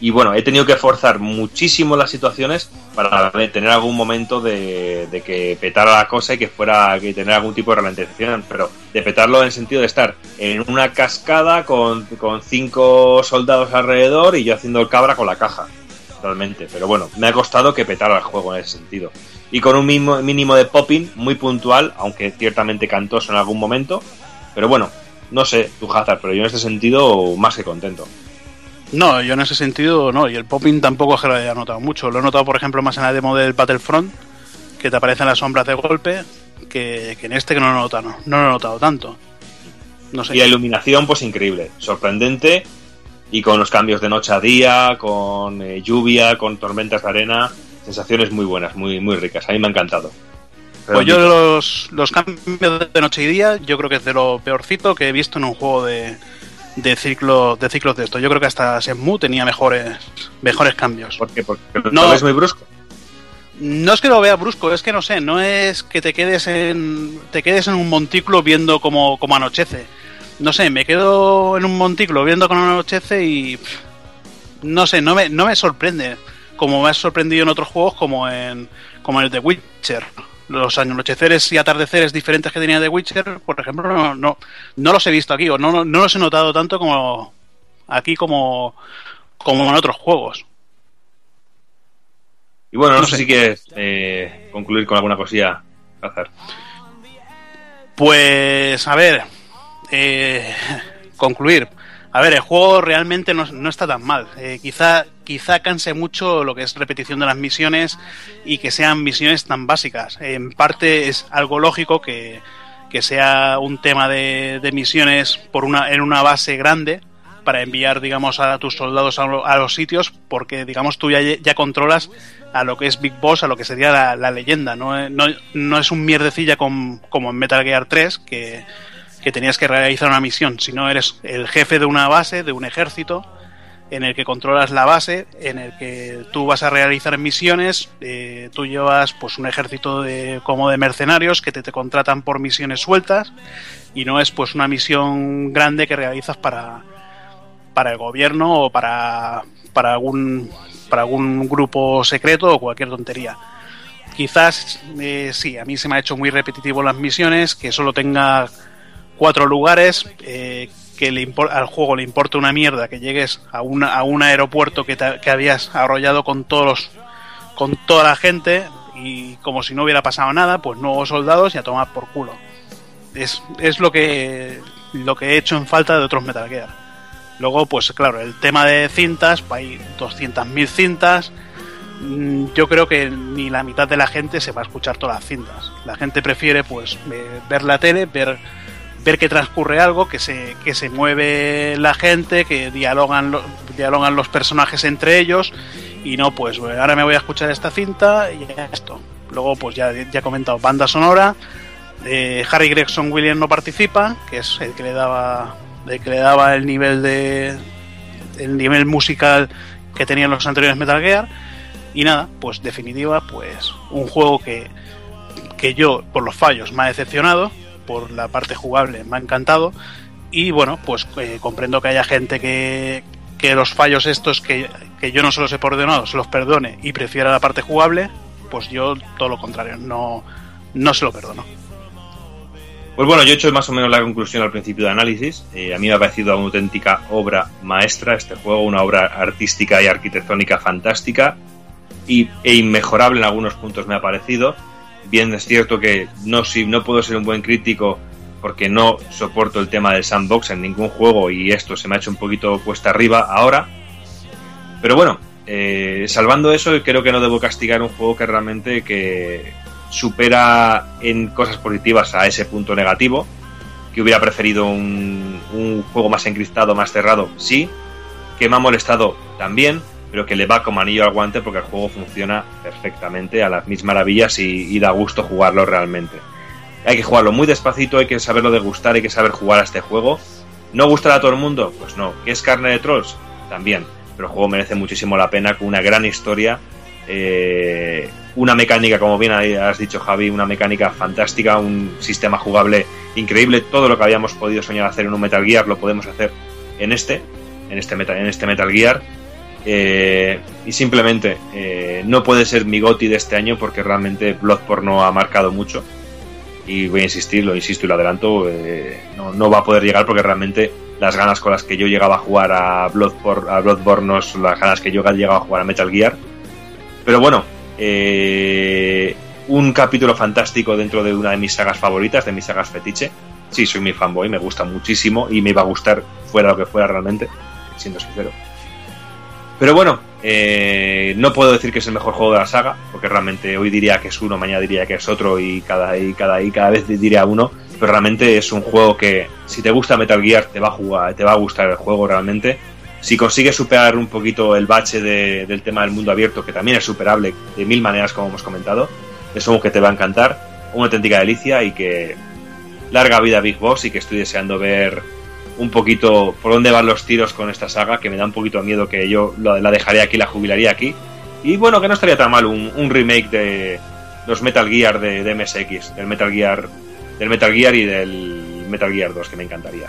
Y bueno, he tenido que forzar muchísimo las situaciones para tener algún momento de, de que petara la cosa y que fuera que tener algún tipo de ralentización. Pero de petarlo en el sentido de estar en una cascada con, con cinco soldados alrededor y yo haciendo el cabra con la caja realmente. Pero bueno, me ha costado que petara el juego en ese sentido. Y con un mínimo, mínimo de popping muy puntual, aunque ciertamente cantoso en algún momento. Pero bueno, no sé, tu Hazard, pero yo en este sentido más que contento. No, yo en ese sentido no, y el popping tampoco es que lo haya notado mucho. Lo he notado, por ejemplo, más en la demo del Battlefront, que te aparecen las sombras de golpe, que, que en este que no lo he notado, no, no lo he notado tanto. No sé. Y la iluminación, pues increíble, sorprendente. Y con los cambios de noche a día, con eh, lluvia, con tormentas de arena, sensaciones muy buenas, muy, muy ricas. A mí me ha encantado. Pues yo los, los cambios de noche y día, yo creo que es de lo peorcito que he visto en un juego de, de, ciclo, de ciclos de esto. Yo creo que hasta Shenmue tenía mejores, mejores cambios. ¿Por qué? Porque no es muy brusco. No es que lo vea brusco, es que no sé, no es que te quedes en te quedes en un montículo viendo cómo, cómo anochece. No sé, me quedo en un montículo viendo cómo anochece y pff, no sé, no me, no me sorprende como me ha sorprendido en otros juegos como en como en el de Witcher. Los anocheceres y atardeceres diferentes que tenía de Witcher, por ejemplo, no, no, no los he visto aquí o no, no, no los he notado tanto como aquí como, como en otros juegos. Y bueno, no, No sé sé. si quieres eh, concluir con alguna cosilla, Hazard. Pues, a ver, eh, concluir. A ver, el juego realmente no, no está tan mal. Eh, quizá, quizá canse mucho lo que es repetición de las misiones y que sean misiones tan básicas. En parte es algo lógico que, que sea un tema de, de misiones por una, en una base grande para enviar, digamos, a tus soldados a, a los sitios, porque, digamos, tú ya, ya controlas a lo que es Big Boss, a lo que sería la, la leyenda. No, no, no es un mierdecilla com- como en Metal Gear 3, que, que tenías que realizar una misión, sino eres el jefe de una base, de un ejército, en el que controlas la base, en el que tú vas a realizar misiones, eh, tú llevas pues un ejército de, como de mercenarios que te, te contratan por misiones sueltas y no es pues una misión grande que realizas para, para el gobierno o para, para algún para algún grupo secreto o cualquier tontería. Quizás eh, sí, a mí se me ha hecho muy repetitivo las misiones, que solo tenga cuatro lugares, eh, que le al juego le importa una mierda que llegues a, una, un aeropuerto que, te- que habías arrollado con todos los- con toda la gente y como si no hubiera pasado nada, pues nuevos soldados y a tomar por culo. Es, es lo que lo que he hecho en falta de otros Metal Gear. Luego, pues claro, el tema de cintas, hay 200.000 cintas. mm, yo creo que ni la mitad de la gente se va a escuchar todas las cintas. La gente prefiere pues ve- ver la tele, ver ver que transcurre algo, que se, que se mueve la gente, que dialogan, lo- dialogan los personajes entre ellos y no pues ahora me voy a escuchar esta cinta y esto. Luego pues ya, ya he comentado banda sonora, eh, Harry Gregson Williams no participa, que es el que le daba el que le daba el nivel de el nivel musical que tenían los anteriores Metal Gear y nada, pues definitiva, pues un juego que que yo por los fallos me ha decepcionado, por la parte jugable me ha encantado y bueno, pues eh, comprendo que haya gente que, que los fallos estos que, que yo no se los he perdonado, se los perdone y prefiera la parte jugable, pues yo todo lo contrario, no, no se lo perdono. Pues bueno, yo he hecho más o menos la conclusión al principio de análisis. Eh, a mí me ha parecido una auténtica obra maestra este juego, una obra artística y arquitectónica fantástica y, e inmejorable en algunos puntos me ha parecido. Bien es cierto que no, si, no puedo ser un buen crítico porque no soporto el tema del sandbox en ningún juego y esto se me ha hecho un poquito cuesta arriba ahora. Pero bueno, eh, salvando eso, creo que no debo castigar un juego que realmente que supera en cosas positivas a ese punto negativo. Que hubiera preferido un, un juego más encristado, más cerrado, sí. Que me ha molestado también, pero que le va como anillo al guante porque el juego funciona perfectamente a las mil maravillas y, da gusto jugarlo realmente. Hay que jugarlo muy despacito, hay que saberlo degustar, hay que saber jugar a este juego. ¿No gustará a todo el mundo? Pues no. ¿Que es carne de trolls? También. Pero el juego merece muchísimo la pena con una gran historia. eh, una mecánica, como bien has dicho Javi, una mecánica fantástica, un sistema jugable increíble. Todo lo que habíamos podido soñar hacer en un Metal Gear lo podemos hacer en este, en este en este Metal Gear. Eh, y simplemente eh, no puede ser mi goti de este año porque realmente Bloodborne no ha marcado mucho. Y voy a insistir, lo insisto y lo adelanto, eh, no, no va a poder llegar porque realmente las ganas con las que yo llegaba a jugar a Bloodborne, a Bloodborne no son las ganas que yo llegaba a jugar a Metal Gear. Pero bueno, eh, un capítulo fantástico dentro de una de mis sagas favoritas, de mis sagas fetiche. Sí, soy mi fanboy, me gusta muchísimo y me iba a gustar fuera lo que fuera realmente, siendo sincero. Pero bueno, eh, no puedo decir que es el mejor juego de la saga, porque realmente hoy diría que es uno, mañana diría que es otro y cada, y cada, y cada vez diría uno. Pero realmente es un juego que si te gusta Metal Gear te va a jugar, te va a gustar el juego realmente. Si consigues superar un poquito el bache de- del tema del mundo abierto, que también es superable de mil maneras como hemos comentado, es un que te va a encantar, una auténtica delicia y que larga vida Big Boss y que estoy deseando ver un poquito por dónde van los tiros con esta saga, que me da un poquito miedo que yo la dejaría aquí, la jubilaría aquí. Y bueno, que no estaría tan mal un, un remake de los Metal Gear de, de MSX, del Metal Gear, del Metal Gear y del Metal Gear 2, que me encantaría.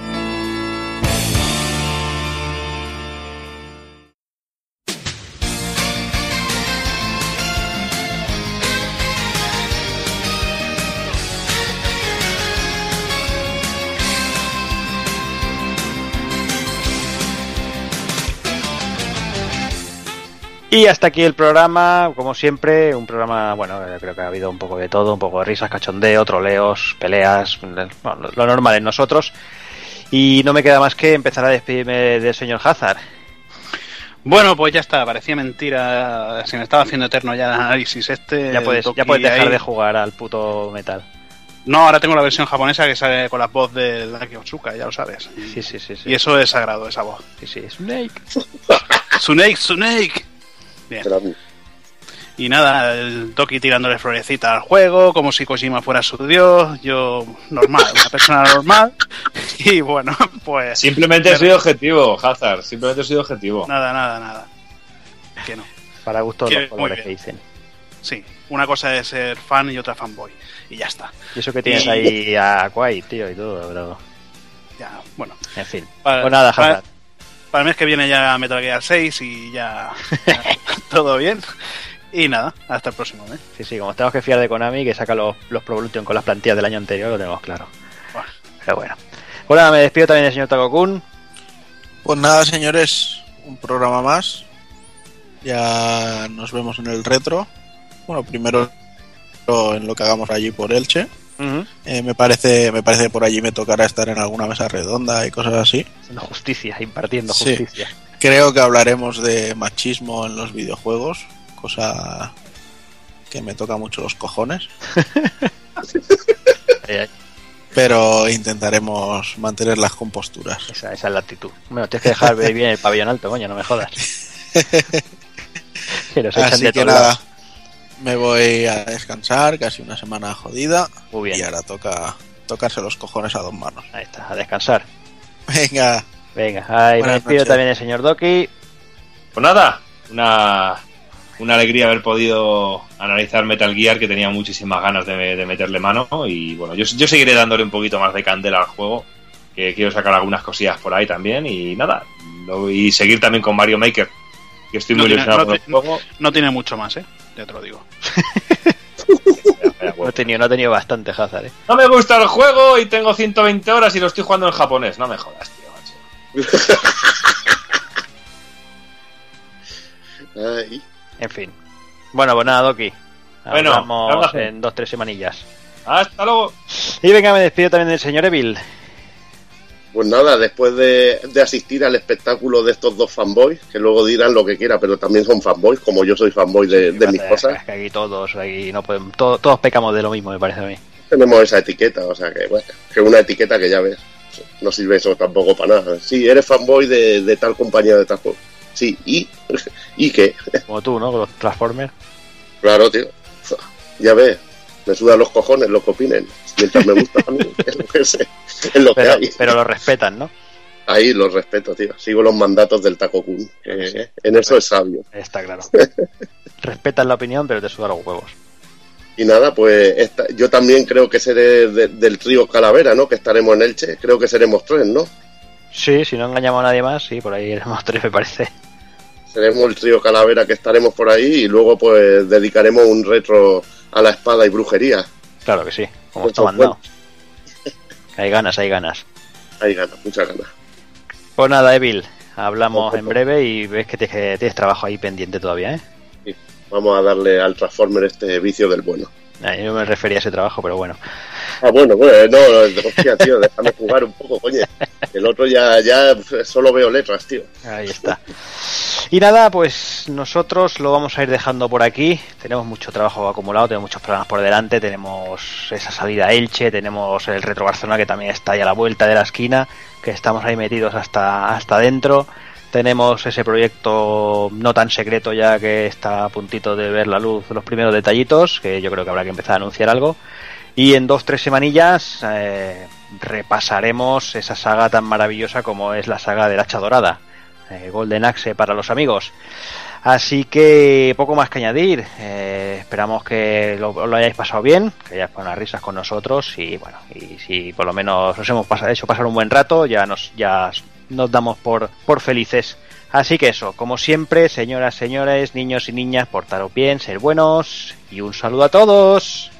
Y hasta aquí el programa, como siempre, un programa, bueno, creo que ha habido un poco de todo, un poco de risas, cachondeo, troleos, peleas, bueno, lo- normal en nosotros. Y no me queda más que empezar a despedirme del señor Hazard. Bueno, pues ya está, parecía mentira. Se me estaba haciendo eterno ya el análisis este. Ya puedes, ya puedes dejar ahí. de jugar al puto metal. No, ahora tengo la versión japonesa que sale con la voz del Aki Otsuka, ya lo sabes. Sí, sí, sí, sí. Y eso es sagrado, esa voz. Sí, sí, Snake. Snake, Snake. Bien. Era mí. Y nada, el Toki tirándole florecita al juego, como si Kojima fuera su dios. Yo, normal, una persona normal. Y bueno, pues. Simplemente he sido objetivo, Hazard, simplemente he sido objetivo. Nada, nada, nada. Que no. Para gusto Que los colores que dicen. Sí, una cosa es ser fan y otra fanboy. Y ya está. Y eso que tienes Y- ahí a Quai, tío, y todo, pero... Ya, bueno. En fin. Para, Pues nada, Hazard. para el mes que viene ya Metal Gear 6 y ya, ya todo bien. Y nada, hasta el próximo mes. Sí, sí, como tenemos que fiar de Konami, que saca los, los Pro Evolution con las plantillas del año anterior, lo tenemos claro. Buah. Pero bueno. Bueno, me despido también del señor Takokun. Pues nada, señores, un programa más. Ya nos vemos en el retro. Bueno, primero en lo que hagamos allí por Elche. Eh, me parece me parece que por allí me tocará estar en alguna mesa redonda y cosas así. Justicia, impartiendo Sí. justicia. Creo que hablaremos de machismo en los videojuegos, cosa que me toca mucho los cojones, pero intentaremos mantener las composturas. esa, esa es la actitud. Bueno, tienes que dejar bien el pabellón alto, coño, no me jodas. que nos echan Así de que nada. Me voy a descansar, casi una semana jodida, Muy bien. y ahora toca tocarse los cojones a dos manos. Ahí está, a descansar. Venga, Venga, ahí me despido noches. también del señor Doki. Pues nada, una, una alegría haber podido analizar Metal Gear, que tenía muchísimas ganas de, de meterle mano. Y bueno, yo, yo seguiré dándole un poquito más de candela al juego, que quiero sacar algunas cosillas por ahí también. Y nada, lo- y seguir también con Mario Maker, estoy No muy tiene- ilusionado no con ti- el juego. No tiene mucho más, ¿eh? Ya te lo digo. No he tenido, no he tenido bastante Hazard, eh. No me gusta el juego y tengo 120 horas y lo estoy jugando en japonés. No me jodas, tío, macho. Ay, En fin. Bueno, pues nada, Doki. Bueno, Hablamos hablamos. en dos, tres semanillas. Hasta luego. Y venga, me despido también del señor Evil. Pues nada, después de, de asistir al espectáculo de estos dos fanboys, que luego dirán lo que quiera, pero también son fanboys, como yo soy fanboy de, de mis Es cosas, que aquí todos, aquí no podemos, to- todos pecamos de lo mismo, me parece a mí. tenemos esa etiqueta, o sea que, bueno, que una etiqueta que ya ves, no sirve eso tampoco para nada. Sí, eres fanboy de, de tal compañía de tal juego. Sí, ¿y? ¿Y qué? Como tú, ¿no? Con los Transformers. Claro, tío. Ya ves, me sudan los cojones lo que opinen. Mientras me gusta a mí, es lo que, sé, es lo que Pero, hay. pero lo respetan, ¿no? Ahí los respeto, tío. Sigo los mandatos del Taco Kun. en eso es sabio. Está claro. Respetan la opinión, pero te sudan los huevos. Y nada, pues esta- yo también creo que seré de- del trío Calavera, ¿no? Que estaremos en Elche. Creo que seremos tres, ¿no? Sí, si no engañamos a nadie más, sí, por ahí éramos tres, me parece. Seremos el trío Calavera que estaremos por ahí y luego pues dedicaremos un retro a la espada y brujería. Claro que sí, como está mandado. Hay ganas, hay ganas. Hay ganas, muchas ganas. Pues nada, Evil, hablamos en breve y ves que tienes, que tienes trabajo ahí pendiente todavía, ¿eh? Vamos a darle al Transformer este vicio del bueno. Yo no me refería a ese trabajo, pero bueno. Ah, bueno, pues no, hostia, tío, déjame jugar un poco, coño. El otro ya, ya solo veo letras, tío. Ahí está. Y nada, pues nosotros lo vamos a ir dejando por aquí. Tenemos mucho trabajo acumulado, tenemos muchos programas por delante, tenemos esa salida a Elche, tenemos el Retro Barcelona que también está ahí a la vuelta de la esquina, que estamos ahí metidos hasta, hasta adentro. Tenemos ese proyecto no tan secreto ya que está a puntito de ver la luz los primeros detallitos, que yo creo que habrá que empezar a anunciar algo. Y en dos, tres semanillas eh, repasaremos esa saga tan maravillosa como es la saga del hacha dorada. eh, Golden Axe para los amigos. Así que poco más que añadir. Eh, esperamos que lo, hayáis pasado bien, que hayáis pasado unas risas con nosotros y bueno, y si por lo menos os hemos hecho pasar un buen rato, ya nos, ya nos damos por, por felices. Así que eso, como siempre, señoras, señores, niños y niñas, portaros bien, ser buenos y un saludo a todos.